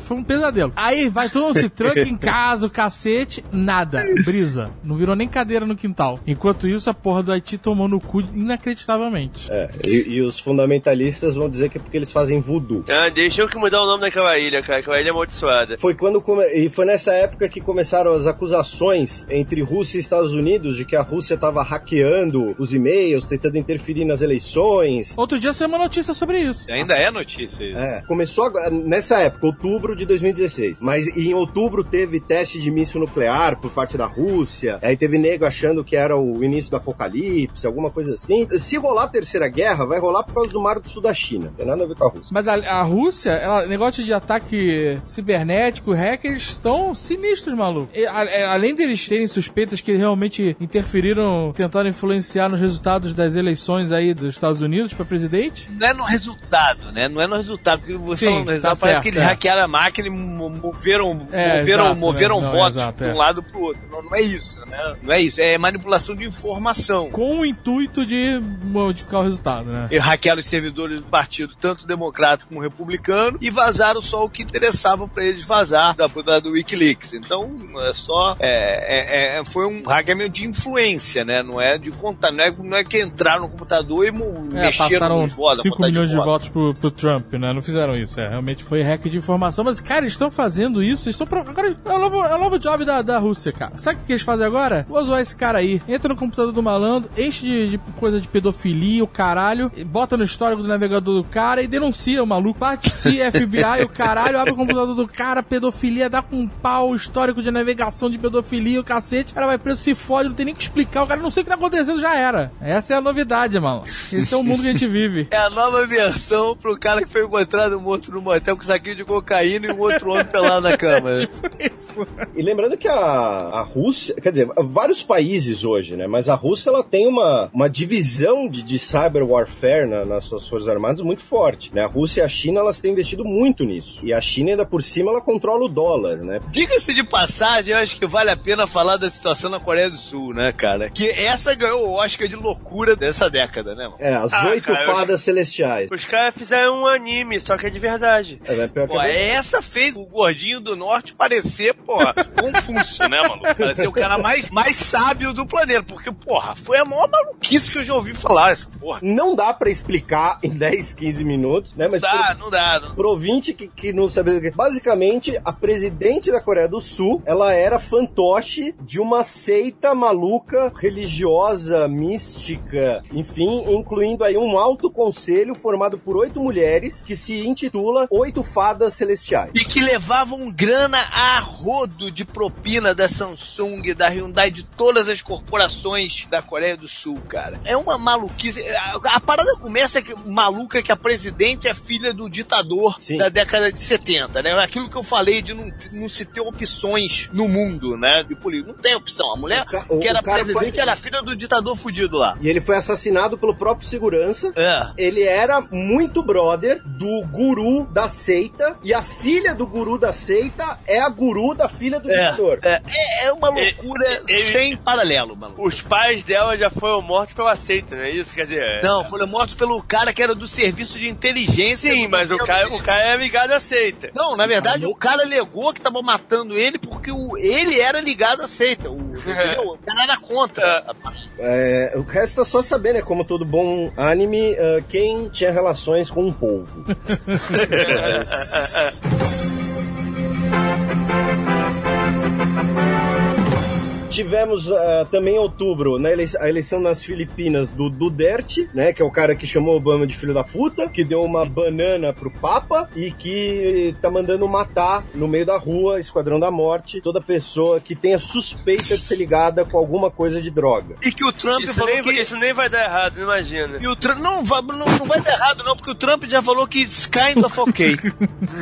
foi um pesadelo. Aí vai todo mundo se tranca em casa, o cacete, nada, brisa. Não virou nem cadeira no quintal. Enquanto isso, a porra do Haiti tomou no cu inacreditavelmente. É, e, e os fundamentalistas vão dizer que é porque eles fazem voodoo. Ah, deixou que mudar o nome daquela ilha, cara. Aquela ilha amaldiçoada. Foi quando come- e foi nessa época que começaram as acusações entre Rússia e Estados Unidos de que a Rússia estava hackeando os e-mails, tentando interferir nas eleições. Outro dia saiu uma notícia sobre isso. Ainda é notícia isso. É, começou agora- nessa época, outubro de 2016. Mas em outubro teve teste de míssil nuclear por parte da Rússia. Aí teve nego achando que era o início do apocalipse, alguma coisa assim. Se rolar a terceira guerra, vai rolar por causa do Mar do Sul da China. Não tem nada a ver com a Rússia. Mas a, a Rússia, ela, negócio de ataque cibernético, hackers estão sinistros, maluco. E, a- é, além deles terem suspeitas que realmente interferiram, tentaram influenciar nos resultados das eleições aí dos Estados Unidos para presidente. Não é no resultado, né? Não é no resultado, porque você Sim, no resultado, tá parece certo, que eles é. hackearam a máquina e mo- moveram, É, moveram, exato, moveram é, não, votos exato, de um é. lado pro outro. Não, não é isso, né? Não é isso. É manipulação de informação. Com o intuito de modificar o resultado, né? E hackearam os servidores do partido, tanto democrata como republicano, e vazaram só o que interessava pra eles vazar da, da do Wikileaks. Então, é só. É, é- é- foi um hackeamento de influência, né? Não é de contar, não é, não é que entraram no computador e mexeram passaram nos votos. a 5 contagem milhões de votos. votos pro, pro Trump, né? Não fizeram isso, é. Realmente foi hack de informação. Mas, cara, eles estão fazendo isso. Estão. pro- Agora, é o novo, é o novo job da, da Rússia, cara. Sabe o que eles fazem agora? Vou zoar esse cara aí. Entra no computador do malandro, enche de, de coisa de pedofilia, o caralho, e bota no histórico do navegador do cara e denuncia o maluco. Bate se FBI, o caralho, abre o computador do cara, pedofilia, dá com um pau, histórico de navegação de pedofilia, o cacete. O cara vai preso, se fode, não tem nem que explicar. O cara não sei o que tá acontecendo, já era. Essa é a novidade, mano. Esse é o mundo que a gente vive. É a nova versão pro cara que foi encontrado morto no motel com um saquinho de cocaína e um outro homem pelado na cama. né? Tipo isso. E lembrando que a, a Rússia, quer dizer, vários países hoje, né? Mas a Rússia ela tem uma, uma divisão de, de cyber warfare na- nas suas forças armadas muito forte. Né? A Rússia e a China elas têm investido muito nisso. E a China ainda por cima ela controla o dólar, né? Diga-se de passagem, eu acho que vale a pena falar da situação na Coreia do Sul, né, cara? Que essa ganhou o Oscar de loucura dessa década, né, mano? É, as Ah, oito cara, eu- fadas celestiais. Os caras fizeram um anime, só que é de verdade. É né? Pior Pô, verdade. essa fez o gordinho do norte parecer, pô, Confúcio, né, maluco? Parecer o cara mais, mais sábio do planeta. Porque, porra, foi a maior maluquice que eu já ouvi falar, essa porra. Não dá pra explicar em 10, 15 minutos, né? Não Mas dá, não dá. Não. Pro que, que não sabe. Basicamente, a presidente da Coreia do Sul, ela era fantoche de uma seita maluca, religiosa, mística, enfim, incluindo aí um alto conselho formado por oito mulheres que se intitula Oito Fadas Celestiais. E que levavam grana a rodo de propina da Samsung, da Hyundai, de todas as corporações da Coreia do Sul, cara. É uma maluquice. A, a parada começa que, maluca que a presidente é filha do ditador Sim. da década de 70, né? Aquilo que eu falei de não, não se ter opções no mundo, né? De política. Não tem opção. A mulher ca- que era presidente foi- era filha do ditador fudido lá. E ele foi assassinado pelo próprio segurança. É. Ele era muito brother do guru da seita. E a filha do guru da seita é a guru da filha do ditador. É, é, é uma loucura Ele- sem paralelo, mano. Os pais dela já foram mortos pela seita, não é isso? Quer dizer. Não, foram mortos pelo cara que era do serviço de inteligência. Sim, mas o cara, o cara é ligado à seita. Não, na verdade, o cara alegou que tava matando ele porque o, ele era ligado à seita. O, entendeu? o cara era contra. É, o resto é só saber, né? Como todo bom anime, ah, quem tinha relações com um polvo. Mas- Tivemos ah, também em outubro na elei- a eleição nas Filipinas do Duterte, né? Que é o cara que chamou Obama de filho da puta, que deu uma banana pro Papa e que tá mandando matar no meio da rua, Esquadrão da Morte, toda pessoa que tenha suspeita de ser ligada com alguma coisa de droga. E que o Trump Isso falou nem, que. isso nem vai dar errado, imagina. E o Trump. Não, vai- não, não vai dar errado, não, porque o Trump já falou que it's kind of okay.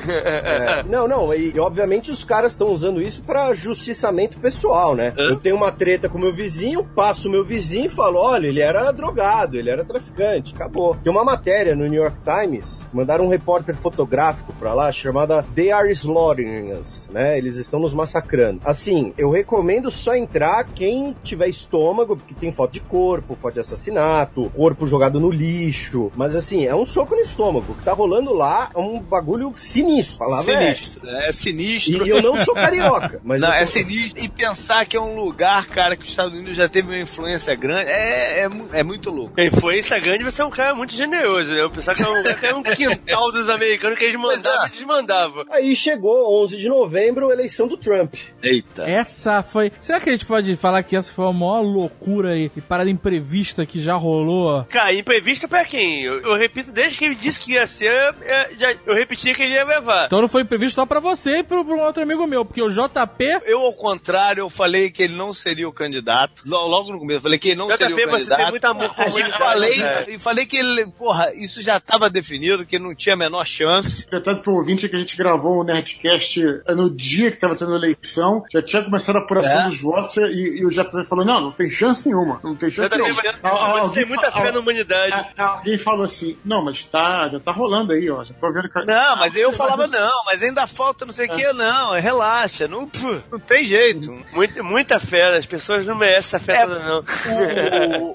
É, não, não, e, e obviamente os caras estão usando isso pra justiçamento pessoal, né? Hã? Eu tenho uma treta com meu vizinho, passo o meu vizinho e falo: olha, ele era drogado, ele era traficante, acabou. Tem uma matéria no New York Times, mandaram um repórter fotográfico pra lá chamada They Are Slaughtering Us, né? Eles estão nos massacrando. Assim, eu recomendo só entrar quem tiver estômago, porque tem foto de corpo, foto de assassinato, corpo jogado no lixo. Mas assim, é um soco no estômago. O que tá rolando lá é um bagulho sinistro. Palavra é sinistro. É sinistro. E eu não sou carioca, mas não, tô- é sinistro. E pensar que é um lugar, cara, que os Estados Unidos já teve uma influência grande, é, é, mu- é muito louco. A influência grande, você é um cara muito generoso, né? Eu pensava que era um, um quintal dos americanos que eles mandavam é. e desmandavam. Aí chegou 11 de novembro, a eleição do Trump. Eita. Essa foi. Será que a gente pode falar que essa foi a maior loucura e, e parada imprevista que já rolou? Cara, imprevisto pra quem? Eu, eu repito, desde que ele disse que ia ser, é, já, eu repeti que ele ia levar. Então não foi imprevisto só pra você e pro, pro um outro amigo meu, porque o JP. Eu, ao contrário, eu falei que ele não seria o candidato. Lo- Logo no começo, eu falei que ele não seria o JP, você tem candidato. muito amor por E falei, né? e falei que ele, porra, isso já estava definido, que ele não tinha a menor chance. Detalhe pro ouvinte é que a gente gravou o Nerdcast no dia que tava tendo a eleição, já tinha começado a apuração É. dos votos e, e o JP falou: não, não tem chance nenhuma, não tem chance JP, nenhuma. tem muita fé na humanidade. Alguém falou assim: não, mas tá, já tá rolando aí, ó, já tô vendo que. Não, mas eu falava, não, mas ainda falta não sei o que, não, relaxa, não, pff, não tem jeito. Muita, muita fé, as pessoas não merecem essa fé É, não.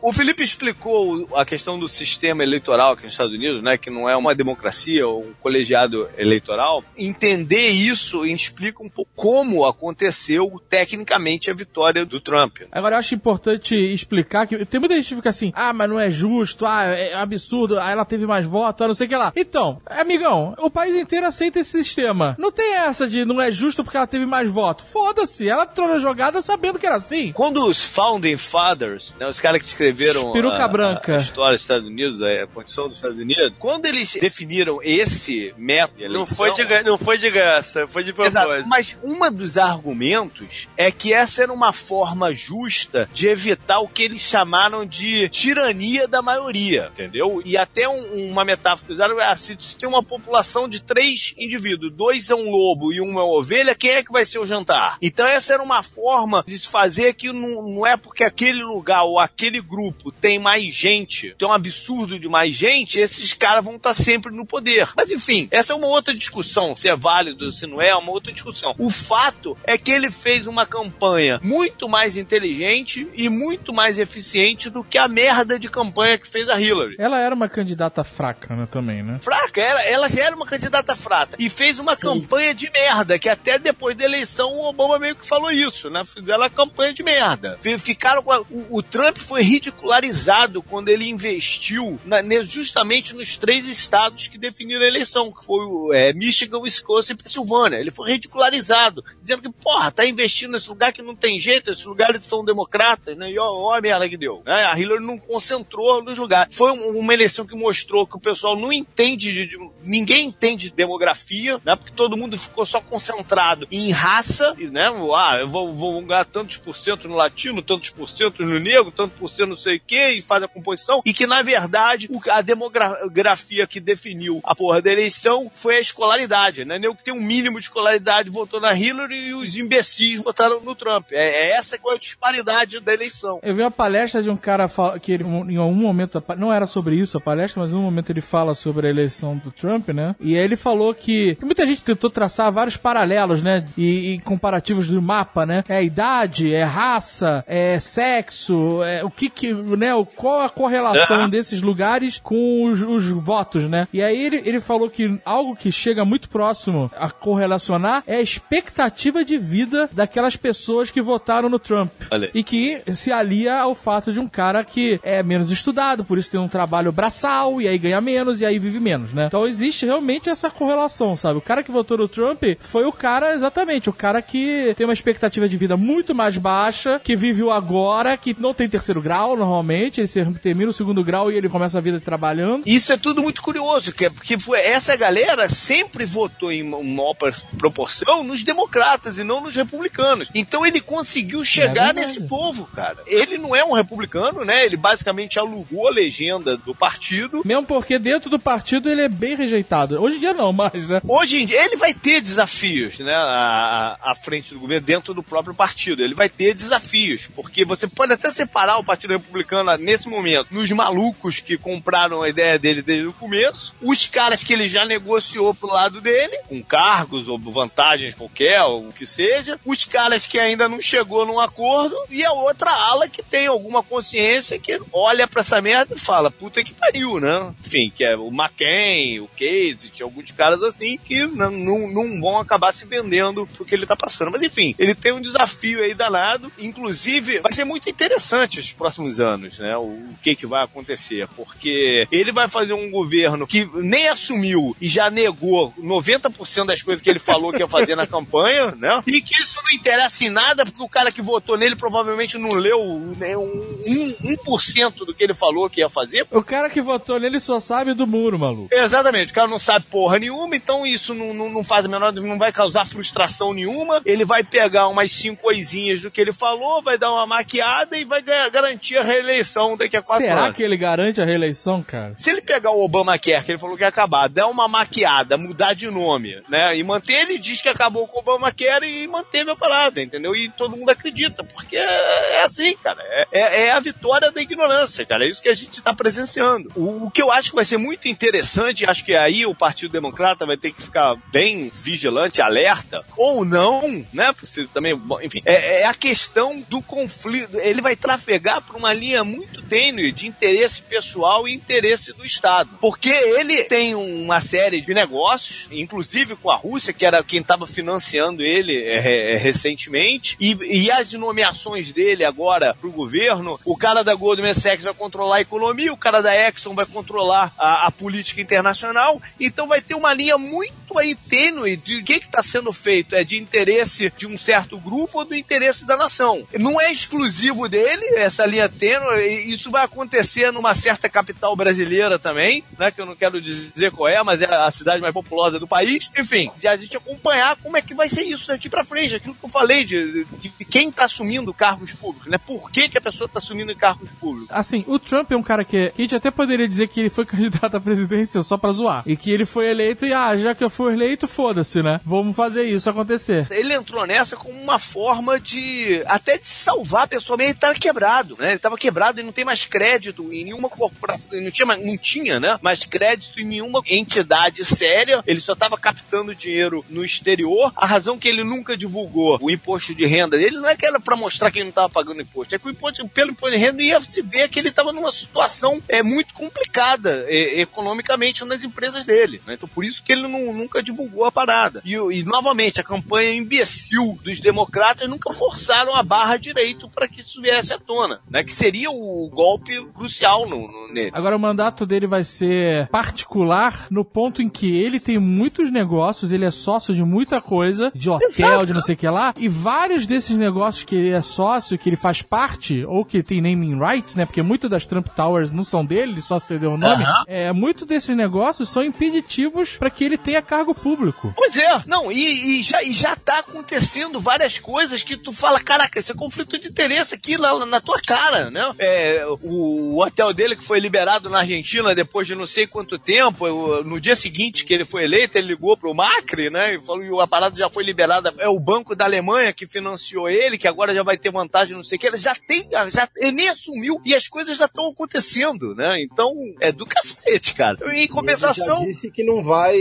O, o Felipe explicou a questão do sistema eleitoral aqui nos Estados Unidos, né? Que não é uma democracia ou um colegiado eleitoral. Entender isso explica um pouco como aconteceu tecnicamente a vitória do Trump. Agora eu acho importante explicar que tem muita gente que fica assim, ah, mas não é justo, ah, é absurdo, ah, ela teve mais votos, ah, não sei o que lá. Então, amigão, o país inteiro aceita esse sistema. Não tem essa de não é justo porque ela teve mais votos. Foda-se, ela entrou na jogada sabendo que era assim. Quando os Founding Fathers, né, os caras que escreveram Peruca a, branca. a história dos Estados Unidos, a, condição dos Estados Unidos, quando eles definiram esse método de Não foi, de, não foi de graça, foi de Exato, propósito. mas um dos argumentos é que essa era uma forma justa de evitar o que eles chamaram de tirania da maioria, entendeu? E até um- uma metáfora que usaram é, se se tem uma população de três indivíduos, dois é um lobo e um é uma ovelha, quem é que vai ser o jantar? Então essa era uma forma de fazer que não, não é porque aquele lugar ou aquele grupo tem mais gente, tem um absurdo de mais gente, esses caras vão estar sempre no poder. Mas enfim, essa é uma outra discussão, se é válido, se não é, é uma outra discussão. O fato é que ele fez uma campanha muito mais inteligente e muito mais eficiente do que a merda de campanha que fez a Hillary. Ela era uma candidata fraca, né, também, né? Fraca, ela, ela já era uma candidata fraca e fez uma campanha de merda, que até depois da eleição o Obama meio que falou isso, né? Fizeram a campanha de merda. Ficaram o, o, Trump foi ridicularizado quando ele investiu na, justamente nos três estados que definiram a eleição, que foi é, Michigan, Wisconsin e Pensilvânia. Ele foi ridicularizado, dizendo que, porra, tá investindo nesse lugar que não tem jeito, esses lugares são democratas, né? E ó, ó a merda que deu. Né? A Hillary não concentrou nos lugares. Foi uma eleição que mostrou que o pessoal não entende de, de ninguém entende de demografia, né? Porque todo mundo ficou só concentrado em raça, né? Ah, eu vou, vou ganhar tantos por cento no latino, tantos por cento no negro, tantos por cento não sei o que, e faz a composição, e que na verdade a demografia que definiu a porra da eleição foi a escolaridade, né? O que tem um mínimo de escolaridade votou na Hillary e os imbecis votaram no Trump. É, é essa que é a disparidade da eleição. Eu vi uma palestra de um cara que ele, em algum momento, não era sobre isso a palestra, mas em um momento ele fala sobre a eleição do Trump, né? E aí ele falou que, muita gente tentou traçar vários paralelos, né? E, e, comparativos do mapa, né? É idade, é raça, é sexo, é o que que, né? Qual a correlação desses lugares com os, os, votos, né? E aí ele, ele falou que algo que chega muito próximo a correlacionar é a expectativa de vida daquelas pessoas que votaram no Trump. Olha. E que se alia ao fato de um cara que é menos estudado, por isso tem um trabalho braçal, e aí ganha menos, e aí vive menos, né? Então existe realmente essa correlação, sabe? O cara que votou no Trump foi o cara, exatamente, o cara que tem uma expectativa de vida muito mais baixa, que vive o agora, que não tem terceiro grau normalmente, ele termina o segundo grau e ele começa a vida trabalhando. Isso é tudo muito curioso, que é porque essa galera sempre votou em maior proporção nos democratas e não nos republicanos. Então ele conseguiu chegar é nesse povo, cara. Ele não é um republicano, né? Ele basicamente alugou a legenda do partido. Mesmo porque dentro do partido ele é bem rejeitado. Hoje em dia não, mais, né? Hoje em dia ele vai ter desafios, né? À, à frente do governo, dentro do próprio partido. Ele vai ter desafios, porque você pode até separar o Partido Republicano nesse momento nos malucos que compraram a ideia dele desde o começo, os caras que ele já negociou pro lado dele, com cargos ou vantagens qualquer, ou o que seja, os caras que ainda não chegou num acordo e a outra ala que tem alguma consciência que olha para essa merda e fala, puta que pariu, né? Enfim, que é o McCain, o Casey, tinha alguns caras assim que não, não, não vão acabar se vendendo porque ele tá passando. Mas enfim, ele tem um desafio aí danado, inclusive vai ser muito interessante os próximos anos, né? O, que que vai acontecer, porque ele vai fazer um governo que nem assumiu e já negou 90% das coisas que ele falou que ia fazer na campanha, né? E que isso não interessa em nada, porque o cara que votou nele provavelmente não leu né, um, 1% do que ele falou que ia fazer. O cara que votou nele só sabe do muro, maluco. Exatamente, o cara não sabe porra nenhuma, então isso não, não, não faz a menor, não vai causar frustração nenhuma. Ele vai pegar umas cinco coisinhas do que ele falou, vai dar uma maquiada e vai garantir a reeleição daqui a quatro Será anos. Será que ele garante a reeleição, cara? Se ele pegar o Obamacare, que ele falou que ia acabar, der uma maquiada, mudar de nome, né? E manter, ele diz que acabou com o Obamacare e manteve a parada, entendeu? E todo mundo acredita, porque é assim, cara. É, é, é a vitória da ignorância, cara. É isso que a gente está presenciando. O, o, que eu acho que vai ser muito interessante, acho que aí o Partido Democrata vai ter que ficar bem vigilante, alerta, ou não, né? Porque também, enfim, é, é a questão do conflito. Ele vai trafegar por uma linha muito tênue de interesse pessoal e interesse do Estado. Porque ele tem uma série de negócios, inclusive com a Rússia, que era quem estava financiando ele é, é, recentemente, e, e, as nomeações dele agora para o governo, o cara da Goldman Sachs vai controlar a economia, o cara da Exxon vai controlar a, a política internacional, então vai ter uma linha muito aí tênue de o que está sendo feito, é de interesse de um certo grupo ou do interesse da nação. Não é exclusivo dele, essa linha tênue, isso vai acontecer numa certa capital brasileira também, né, que eu não quero dizer qual é, mas é a cidade mais populosa do país. Enfim, de a gente acompanhar como é que vai ser isso daqui para frente, aquilo que eu falei de, de, de quem está assumindo cargos públicos, né? Por que, que a pessoa está assumindo cargos públicos? Assim, o Trump é um cara que, que a gente até poderia dizer que ele foi candidato à presidência só pra zoar. E que ele foi eleito e, ah, já que eu fui eleito, foda-se, né? Vamos fazer isso acontecer. Ele entrou nessa como uma forma de de até de salvar pessoalmente, ele tava quebrado, né? Ele tava quebrado e não tem mais crédito em nenhuma corporação, não tinha, não tinha, né? Mais crédito em nenhuma entidade séria. Ele só tava captando dinheiro no exterior. A razão que ele nunca divulgou o imposto de renda dele não é que era para mostrar que ele não tava pagando imposto, é que o imposto, pelo imposto de renda ia se ver que ele tava numa situação é muito complicada é, economicamente nas empresas dele. Né? Então por isso que ele não- nunca divulgou a parada. E, e, novamente, a campanha imbecil dos democratas nunca forçaram a barra direito para que isso viesse à tona, né? Que seria o golpe crucial no, no- nele. Agora o mandato dele vai ser particular no ponto em que ele tem muitos negócios, ele é sócio de muita coisa, de hotel, de não sei o que lá, e vários desses negócios que ele é sócio, que ele faz parte, ou que tem naming rights, né? Porque muitas das Trump Towers não são dele, ele só cedeu o nome. Aham. É, muitos desses negócios são impeditivos para que ele tenha cargo público. Pois é, não, e, e já, e já tá acontecendo várias coisas que tu fala, caraca, esse é conflito de interesse aqui na, na tua cara, né? É, o, o hotel dele que foi liberado na Argentina depois de não sei quanto tempo, o- no dia seguinte que ele foi eleito, ele ligou pro Macri, né? E falou, e a parada já foi liberada, é o Banco da Alemanha que financiou ele, que agora já vai ter vantagem, não sei o que, ele já tem, já, ele nem assumiu, e as coisas já estão acontecendo, né? Então, é do cacete, cara. Em compensação... Ele já disse que não vai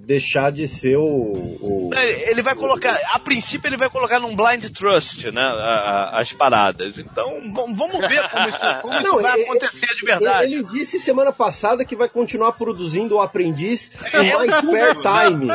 deixar de ser o. o- Ele ele vai colocar, a princípio ele vai colocar num blind trust, né, a- a- as paradas. Então, vam- vamos ver como isso, como isso Não, vai ele- acontecer de verdade. Ele disse semana passada que vai continuar produzindo o aprendiz É em mais spare time.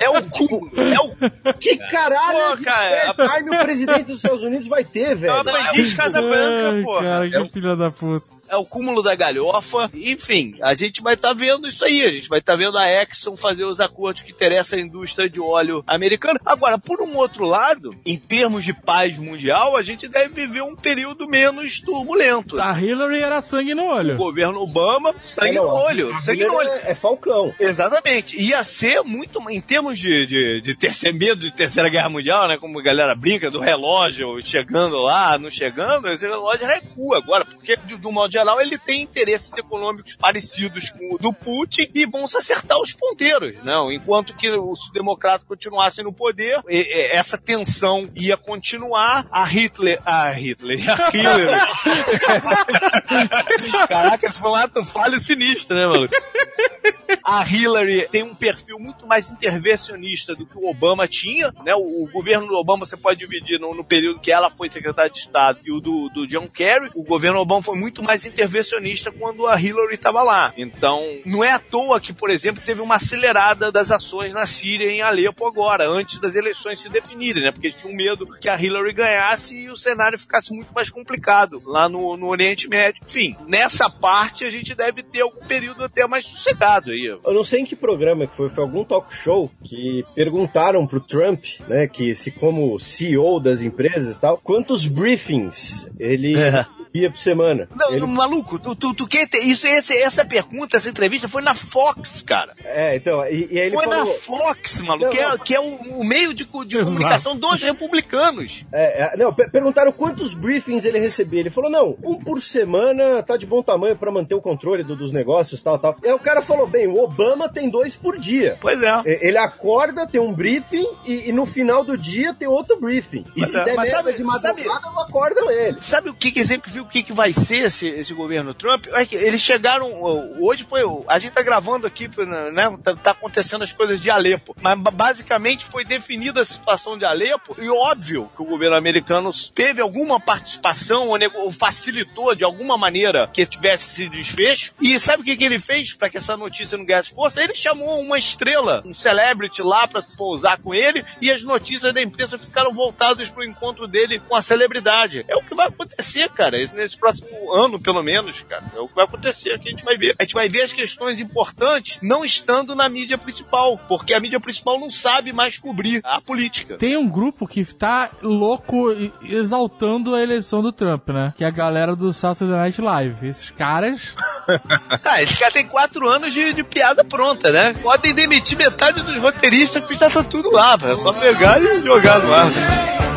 É o cúmulo, é o Que caralho Pô, de cara, spare time o presidente dos Estados Unidos vai ter, É velho? uma aprendiz de Casa Branca, porra. cara, É que o- filha da puta. É o cúmulo da galhofa. Enfim, a gente vai estar vendo isso aí. A gente vai estar vendo a Exxon fazer os acordos que interessam a indústria de óleo americana. Agora, por um outro lado, em termos de paz mundial, a gente deve viver um período menos turbulento. A Hillary era sangue no O olho. governo Obama, sangue É, no olho, sangue no olho. É, é Falcão. Exatamente. Ia ser muito, em termos de, de, de ter medo de terceira guerra mundial, né? Como a galera brinca do relógio chegando lá, não chegando, esse relógio recua agora, porque, de, de um modo geral, ele tem interesses econômicos parecidos com o do Putin e vão se acertar os ponteiros, não? Enquanto que os democratas continuassem no poder, essa tensão ia continuar, a Hitler, a Hitler, a Hillary. Caraca, esse foi um ato falho sinistro, né, mano? A Hillary tem um perfil muito mais intervencionista do que o Obama tinha, né? O, o governo do Obama você pode dividir no, no período que ela foi secretária de Estado e o do, do John Kerry. O governo Obama foi muito mais intervencionista quando a Hillary estava lá. Então, não é à toa que, por exemplo, teve uma acelerada das ações na Síria e em Alepo agora, antes das eleições se definirem, né? Porque eles tinham medo que a Hillary ganhasse e o cenário ficasse muito mais complicado lá no, no Oriente Médio. Enfim, nessa parte a gente deve ter algum período até mais sossegado aí. Eu não sei em que programa que foi, foi algum talk show que perguntaram pro Trump, né, que se como CEO das empresas e tal, quantos briefings ele É. ia por semana. Não, Ele- maluco, tu, tu, tu quer ter. Isso, esse, essa pergunta, essa entrevista foi na Fox, cara. É, então, e, e aí ele foi na falou... Fox, maluco, Não, que é, não. que é o, o meio de, de comunicação dos republicanos. É, é, não, per- perguntaram quantos briefings ele recebia. Ele falou, não, um por semana tá de bom tamanho pra manter o controle do- dos negócios, tal, tal. E aí o cara falou, bem, o Obama tem dois por dia. Pois é. E- Ele acorda, tem um briefing e, e no final do dia tem outro briefing. E Mas se é, der mas sabe- de madrugada, eu acordo ele. Sabe o que, que exemplifica o que, que vai ser esse, esse governo Trump? É eles chegaram. Hoje foi. A gente tá gravando aqui, né? Tá, tá acontecendo as coisas de Alepo. Mas ba- basicamente foi definida a situação de Alepo. E óbvio que o governo americano teve alguma participação ou facilitou de alguma maneira que tivesse esse desfecho. E sabe o que, que ele fez para que essa notícia não ganhasse força? Ele chamou uma estrela, um celebrity lá para pousar com ele. E as notícias da imprensa ficaram voltadas pro encontro dele com a celebridade. É o que vai acontecer, cara. Esse- Nesse próximo ano, pelo menos, cara. É o que vai acontecer que a gente vai ver. A gente vai ver as questões importantes não estando na mídia principal. Porque a mídia principal não sabe mais cobrir a política. Tem um grupo que tá louco exaltando a eleição do Trump, né? Que é a galera do Saturday Night Live. Esses caras. Ah, esse cara tem quatro anos de, de piada pronta, né? Podem demitir metade dos roteiristas porque já tá tudo lá. É só pegar e jogar no ar.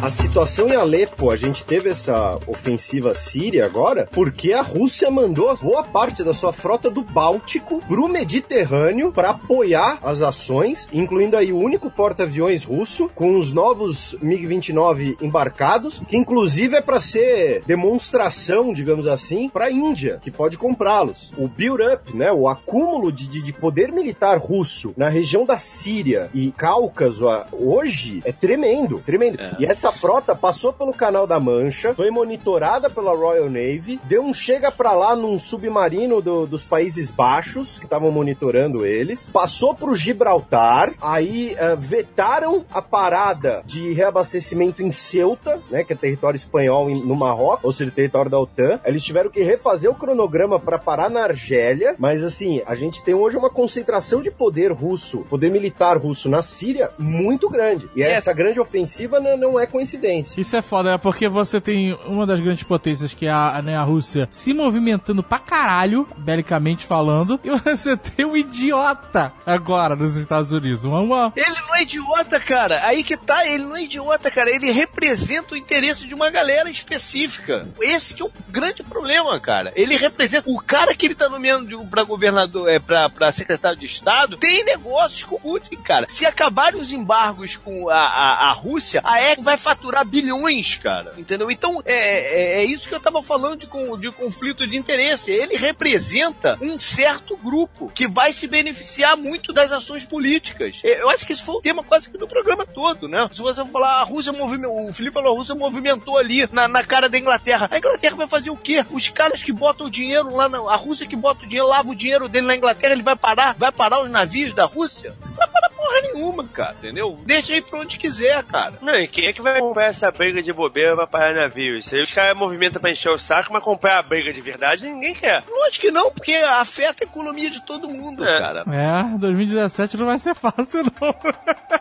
A situação em Alepo, a gente teve essa ofensiva síria agora, porque a Rússia mandou boa parte da sua frota do Báltico pro Mediterrâneo para apoiar as ações, incluindo aí o único porta-aviões russo com os novos MiG-29 embarcados, que inclusive é para ser demonstração, digamos assim, para a Índia, que pode comprá-los. O build-up, né, o acúmulo de, de, de poder militar russo na região da Síria e Cáucaso a- hoje é tremendo, tremendo. E essa frota passou pelo Canal da Mancha, foi monitorada pela Royal Navy, deu um chega pra lá num submarino do- dos Países Baixos, que estavam monitorando eles, passou pro Gibraltar, aí eh, vetaram a parada de reabastecimento em Ceuta, né, que é território espanhol no Marrocos, ou seja, território da OTAN. Eles tiveram que refazer o cronograma para parar na Argélia, mas assim, a gente tem hoje uma concentração de poder russo, poder militar russo na Síria muito grande. E essa grande ofensiva não, não é coincidência. Isso é foda, é porque você tem uma das grandes potências, que é a, né, a Rússia, se movimentando pra caralho, belicamente falando, e você tem um idiota agora nos Estados Unidos. Uma, uma- Ele não é idiota, cara. Aí que tá, ele não é idiota, cara. Ele representa o interesse de uma galera específica. Esse que é o grande problema, cara. Ele representa o cara que ele tá nomeando de- pra governador, é, pra, pra secretário de Estado, tem negócios com o Putin, cara. Se acabarem os embargos com a, a, a Rússia, a EC vai faturar bilhões, cara. Entendeu? Então, é, é, é isso que eu tava falando de, de conflito de interesse. Ele representa um certo grupo que vai se beneficiar muito das ações políticas. É, Eu acho que esse foi o tema quase que do programa todo, né? Se você falar, a Rússia movimentou, o Felipe falou, a Rússia movimentou ali na, na cara da Inglaterra. A Inglaterra vai fazer o quê? Os caras que botam o dinheiro lá na, a Rússia que bota o dinheiro, lava o dinheiro dele na Inglaterra, ele vai parar? Vai parar os navios da Rússia? Vai parar porra nenhuma, cara, entendeu? Deixa aí pra onde quiser, cara. Não, e quem é que vai comprar essa briga de bobeira pra parar navio? Isso aí os caras movimentam pra encher o saco, mas comprar a briga de verdade ninguém quer. Lógico que não, porque afeta a economia de todo mundo, É. cara. É, 2017 não vai ser fácil, não.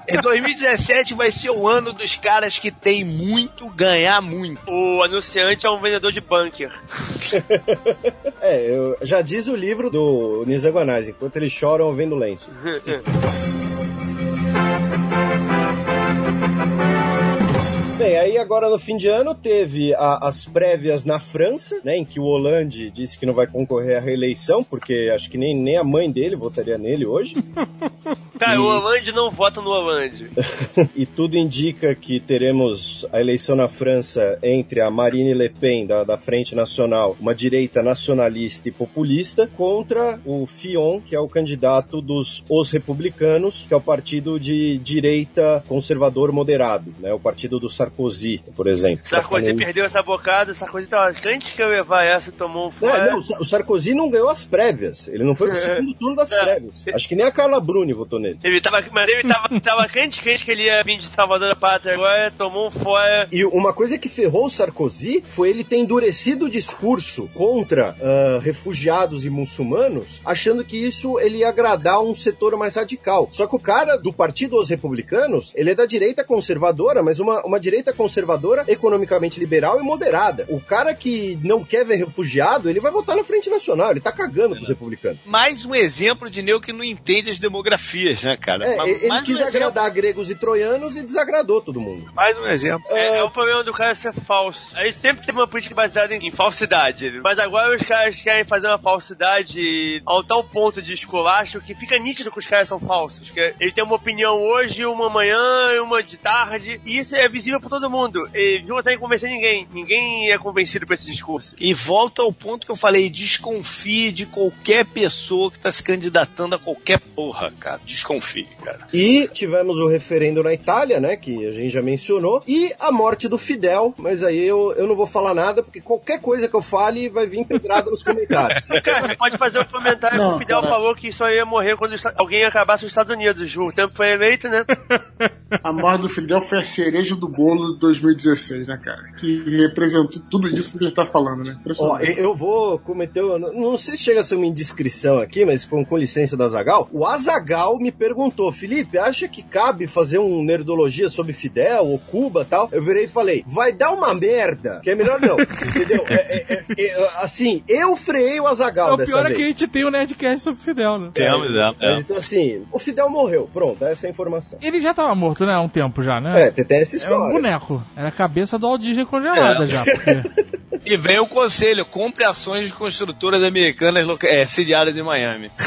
Em 2017 vai ser o ano dos caras que tem muito, ganhar muito. O anunciante é um vendedor de bunker. É, eu, já diz o livro do Nizanguanais, enquanto eles choram vendo lenço. Bem, aí agora no fim de ano teve a- as prévias na França, né, em que o Hollande disse que não vai concorrer à reeleição, porque acho que nem, nem a mãe dele votaria nele hoje. Cara, E- o Hollande não vota no Hollande. e tudo indica que teremos a eleição na França entre a Marine Le Pen, da, da Frente Nacional, uma direita nacionalista e populista, contra o Fillon, que é o candidato dos Os Republicanos, que é o partido de direita conservador moderado, né? O partido do Sarkozy, por exemplo. Sarkozy Tá falando- perdeu essa bocada, Sarkozy tava antes que eu levar essa, tomou um É, fora. não, o Sa- o Sarkozy não ganhou as prévias. Ele não foi pro É. segundo turno das É. prévias. Acho que nem a Carla Bruni votou nele. Ele tava, mas ele tava, tava quente, quente que ele ia vir de Salvador da Pátria agora, tomou um fora. E uma coisa que ferrou o Sarkozy foi ele ter endurecido o discurso contra ah, refugiados e muçulmanos, achando que isso ele ia agradar um setor mais radical. Só que o cara do Partido dos Republicanos, ele é da direita conservadora, mas uma, uma direita conservadora economicamente liberal e moderada. O cara que não quer ver refugiado, ele vai votar na Frente Nacional, ele tá cagando pros republicanos. Mais um exemplo de nego que não entende as demografias, né, cara? É, Ma- ele quis um exemplo. agradar gregos e troianos e desagradou todo mundo. Mais um exemplo. É, é o problema do cara ser falso. Aí sempre teve uma política baseada em, em falsidade. Mas agora os caras querem fazer uma falsidade ao tal ponto de esculacho que fica nítido que os caras são falsos. Que eles têm uma opinião hoje, uma manhã e uma de tarde. E isso é visível pra todo mundo. E não consegue convencer ninguém. Ninguém é convencido por esse discurso. E volta ao ponto que eu falei, desconfie de qualquer pessoa que tá se candidatando a qualquer porra, cara. Desconfie, cara. E tivemos o referendo na Itália, né? Que a gente já mencionou. E a morte do Fidel. Mas aí eu, eu não vou falar nada, porque qualquer coisa que eu fale vai vir pedrada nos comentários. Cara, você pode fazer um comentário Não, que o Fidel cara. falou que só ia morrer quando alguém acabasse nos Estados Unidos. O tempo foi eleito, né? A morte do Fidel foi a cereja do bolo de 2016, né, cara? Que representou tudo isso que a gente tá falando, né? Ó, eu vou cometer. Não não sei se chega a ser uma indiscrição aqui, mas com, com licença da Zagal. O Azagal me perguntou, Felipe, acha que cabe fazer um nerdologia sobre Fidel ou Cuba tal? Eu virei e falei, vai dar uma merda, que é melhor não, entendeu? É, é, é, é, assim, eu freiei o Azagal o dessa pior é vez. que a gente tem um Nerdcast sobre Fidel, né? Temos, é. Mas então assim, o Fidel morreu, pronto, essa é a informação. Ele já tava morto, né? Há um tempo já, né? É, tem tem essa É um história. Boneco. Era a cabeça do Walt Disney congelada É. já. Porque... E vem o conselho: compre ações de construtoras americanas loca- é, sediadas em Miami.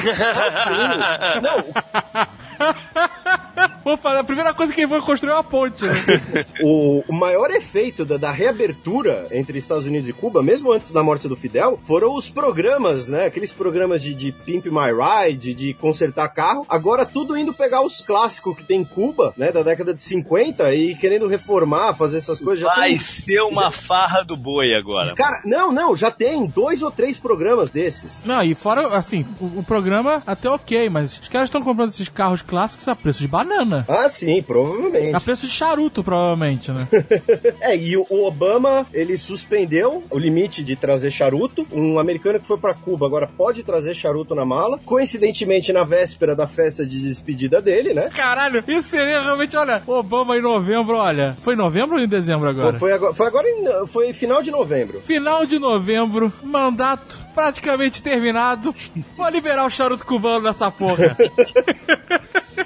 Vou fazer, a primeira coisa que ele vai construir é uma ponte. Né? O, o maior efeito da, da reabertura entre Estados Unidos e Cuba, mesmo antes da morte do Fidel, foram os programas, né? Aqueles programas de, de Pimp My Ride, de consertar carro. Agora tudo indo pegar os clássicos que tem em Cuba, né? Da década de 50 e querendo reformar, fazer essas coisas. Já Vai tem- ser uma farra do boi agora. Cara, não, não, já tem dois ou três programas desses. Não, e fora, assim, o, o programa até ok, mas os caras estão comprando esses carros clássicos a preço de banana. Ah, sim, provavelmente. A preço de charuto, provavelmente, né? É, e o Obama, ele suspendeu o limite de trazer charuto. Um americano que foi pra Cuba agora pode trazer charuto na mala. Coincidentemente, na véspera da festa de despedida dele, né? Caralho, isso seria realmente, olha, Obama em novembro, olha. Foi novembro ou em dezembro agora? Foi agora, foi agora em, foi final de novembro. Final de novembro, mandato praticamente terminado. Vou liberar o charuto cubano nessa porra.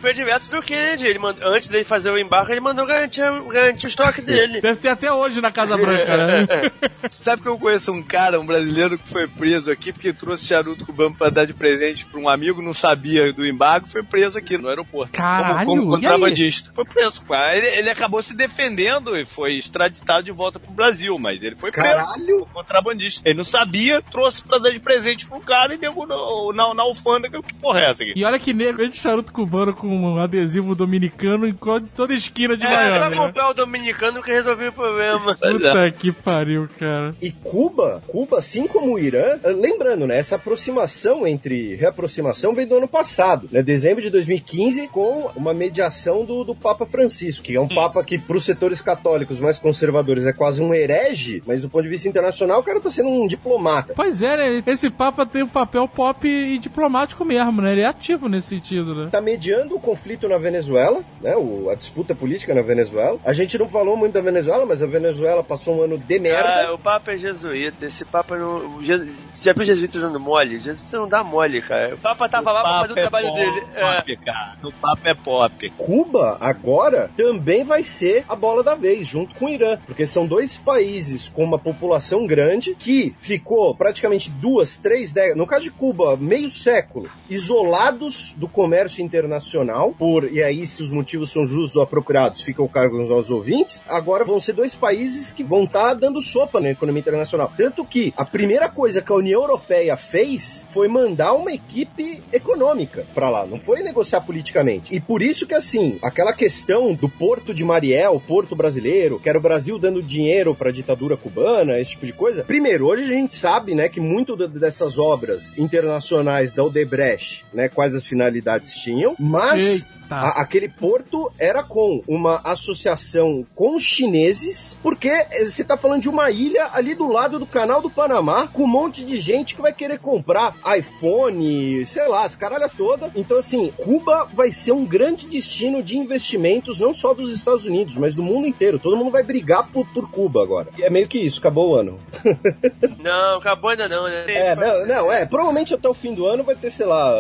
Foi diverso do Kennedy. Ele mand... Antes dele fazer o embarque, ele mandou garantir, garantir o estoque dele. Deve ter até hoje na Casa Branca, né? Sabe que eu conheço um cara, um brasileiro que foi preso aqui porque trouxe charuto cubano pra dar de presente pra um amigo, não sabia do embargo, foi preso aqui no aeroporto. Caralho, como, como contrabandista. Foi preso. cara. Ele, ele acabou se defendendo e foi extraditado de volta pro Brasil, mas ele foi preso. Caralho! como Contrabandista. Ele não sabia, trouxe pra dar de presente um cara e deu no- na, na alfândega. Que porra é essa aqui? E olha que nego vende charuto cubano com um adesivo dominicano em toda esquina de É, Miami. né? comprar o dominicano que resolveu o problema. Puta que pariu, cara. E Cuba, Cuba, assim como o Irã, eh, lembrando, né, essa aproximação entre reaproximação veio do ano passado, né, dezembro de 2015, com uma mediação do, do Papa Francisco, que é um Papa que, para os católicos mais conservadores, é quase um herege, mas do ponto de vista internacional, o cara tá sendo um diplomata. Pois é, né? Esse Papa tem um papel pop e diplomático mesmo, né? Ele é ativo nesse sentido, né? Tá mediando o conflito na Venezuela, né? o- a disputa política na Venezuela. A gente não falou muito da Venezuela, mas a Venezuela passou um ano de merda. Ah, o Papa é jesuíta. Esse Papa não. o Je- Já viu jesuíta dando mole? Jesus não dá mole, cara. O Papa tava lá pra fazer o trabalho pop, dele. É. cara. O papo é pop. Cuba agora também vai ser a bola da vez, junto com o Irã, porque são dois países com uma população grande que ficou praticamente duas, três décadas, no caso de Cuba, meio século, isolados do comércio internacional, por, e aí se os motivos são justos ou apropriados, fica o cargo nos nossos ouvintes, agora vão ser dois países que vão estar dando sopa na economia internacional. Tanto que a primeira coisa que a União Europeia fez foi mandar uma equipe econômica pra lá, não foi negociar politicamente. E por isso que, assim, aquela questão do Porto de Mariel, Porto brasileiro, que era o Brasil dando dinheiro pra ditadura cubana, esse tipo de coisa. Primeiro, hoje a gente sabe, né, que muito dessas obras internacionais da Odebrecht, né, quais as finalidades tinham, mas Eita. A- aquele porto era com uma associação com os chineses, porque você tá falando de uma ilha ali do lado do canal do Panamá, com um monte de gente que vai querer comprar iPhone, sei lá, as caralha toda. Então, assim, Cuba vai ser um grande destino de investimentos, não só dos Estados Unidos, mas do mundo inteiro. Todo mundo vai brigar por, por Cuba agora. E é meio que isso, acabou o ano. Não, acabou ainda não, né? É, não, não, é, provavelmente até o fim do ano vai ter, sei lá,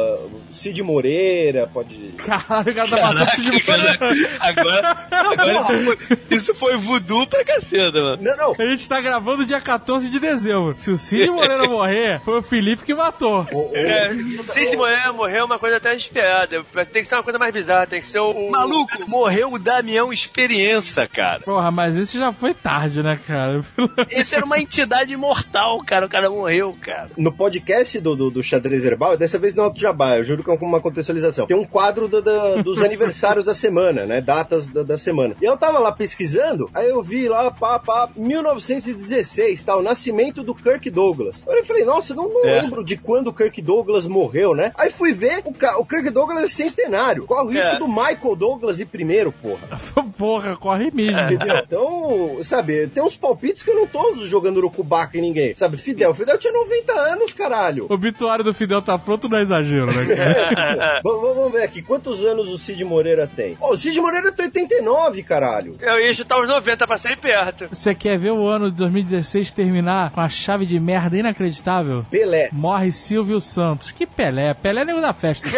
Cid Moreira, pode... Caralho, o cara tá matando de Agora, agora isso, foi, isso foi voodoo pra caceta, mano. Não, não, A gente tá gravando dia 14 de dezembro. Se o Cid Moreira morrer, foi o Felipe que matou. o- o- É, Cid Moreira morreu é uma coisa até esperada. Tem que ser uma coisa mais bizarra, tem que ser o. o- Maluco, morreu o Damião Experiência, cara. Porra, mas esse já foi tarde, né, cara? Esse era uma entidade imortal, cara. O cara morreu, cara. No podcast do, do, do Xadrez Herbal, dessa vez não é Jabá, eu juro que é uma contextualização. Tem um quadro do- da- dos aniversários da semana, né? Datas da, da semana. E eu tava lá pesquisando, aí eu vi lá, pá, pá, 1916, tá? O nascimento do Kirk Douglas. Aí eu falei, nossa, não, não É. lembro de quando o Kirk Douglas morreu, né? Aí fui ver, o, o Kirk Douglas é centenário. Qual o risco É. do Michael Douglas ir primeiro, porra? Porra, corre mesmo. Entendeu? Então, sabe, tem uns palpites que eu não tô jogando urucubaca em ninguém. Sabe, Fidel, Fidel tinha 90 anos, caralho. O obituário do Fidel tá pronto, não é exagero, né, cara? É, vamos, vamos ver aqui, quantos anos o Cid Moreira tem? Ó, o Cid Moreira tem 89, caralho. Eu ia chutar os 90 pra sair perto. Você quer ver o ano de 2016 terminar com a chave de merda inacreditável? Pelé. Morre Silvio Santos. Que Pelé? Pelé é nego da festa.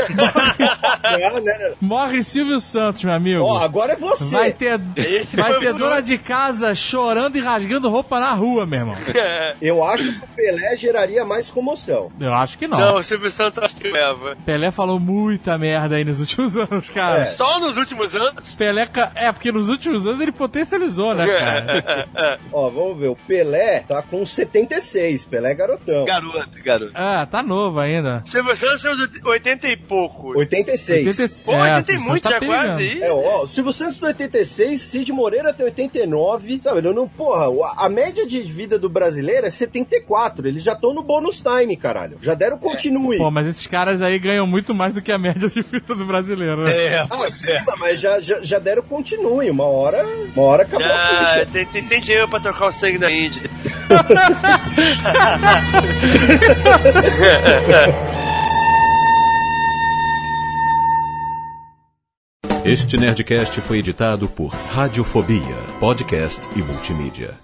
É, né? Morre Silvio Santos, meu amigo. Ó, agora é você. Vai ter, Esse vai ter dona de casa chorando e rasgando roupa na rua, meu irmão. Eu acho que o Pelé geraria mais comoção. Eu acho que não. Não, o Silvio Santos acho que leva. Pelé falou muita merda aí nos últimos anos, cara. É. Só nos últimos anos. Pelé, é, porque nos últimos anos ele potencializou, né, cara? Ó, vamos ver. O Pelé tá com 76. Pelé é garotão. Garoto, garoto. Ah, tá novo ainda. Silvio Santos tem uns 80 e pouco. 86. 80 Pô, é, 80 tem Silvio muito Santos já pegando. quase aí. É, ó, o Silvio Santos tem 86, Cid Moreira tem 89, sabe? Não, não, porra, a, a média de vida do brasileiro é 74, eles já estão no bônus time, caralho. Já deram continue. Pô, mas esses caras aí ganham muito mais do que a média de vida do brasileiro, né? É, Ah, sim, mas já, já, já deram continue, uma hora, uma hora acabou a Ah, ficha. tem, tem, tem dinheiro pra trocar o sangue da Índia. Este Nerdcast foi editado por Radiofobia, podcast e multimídia.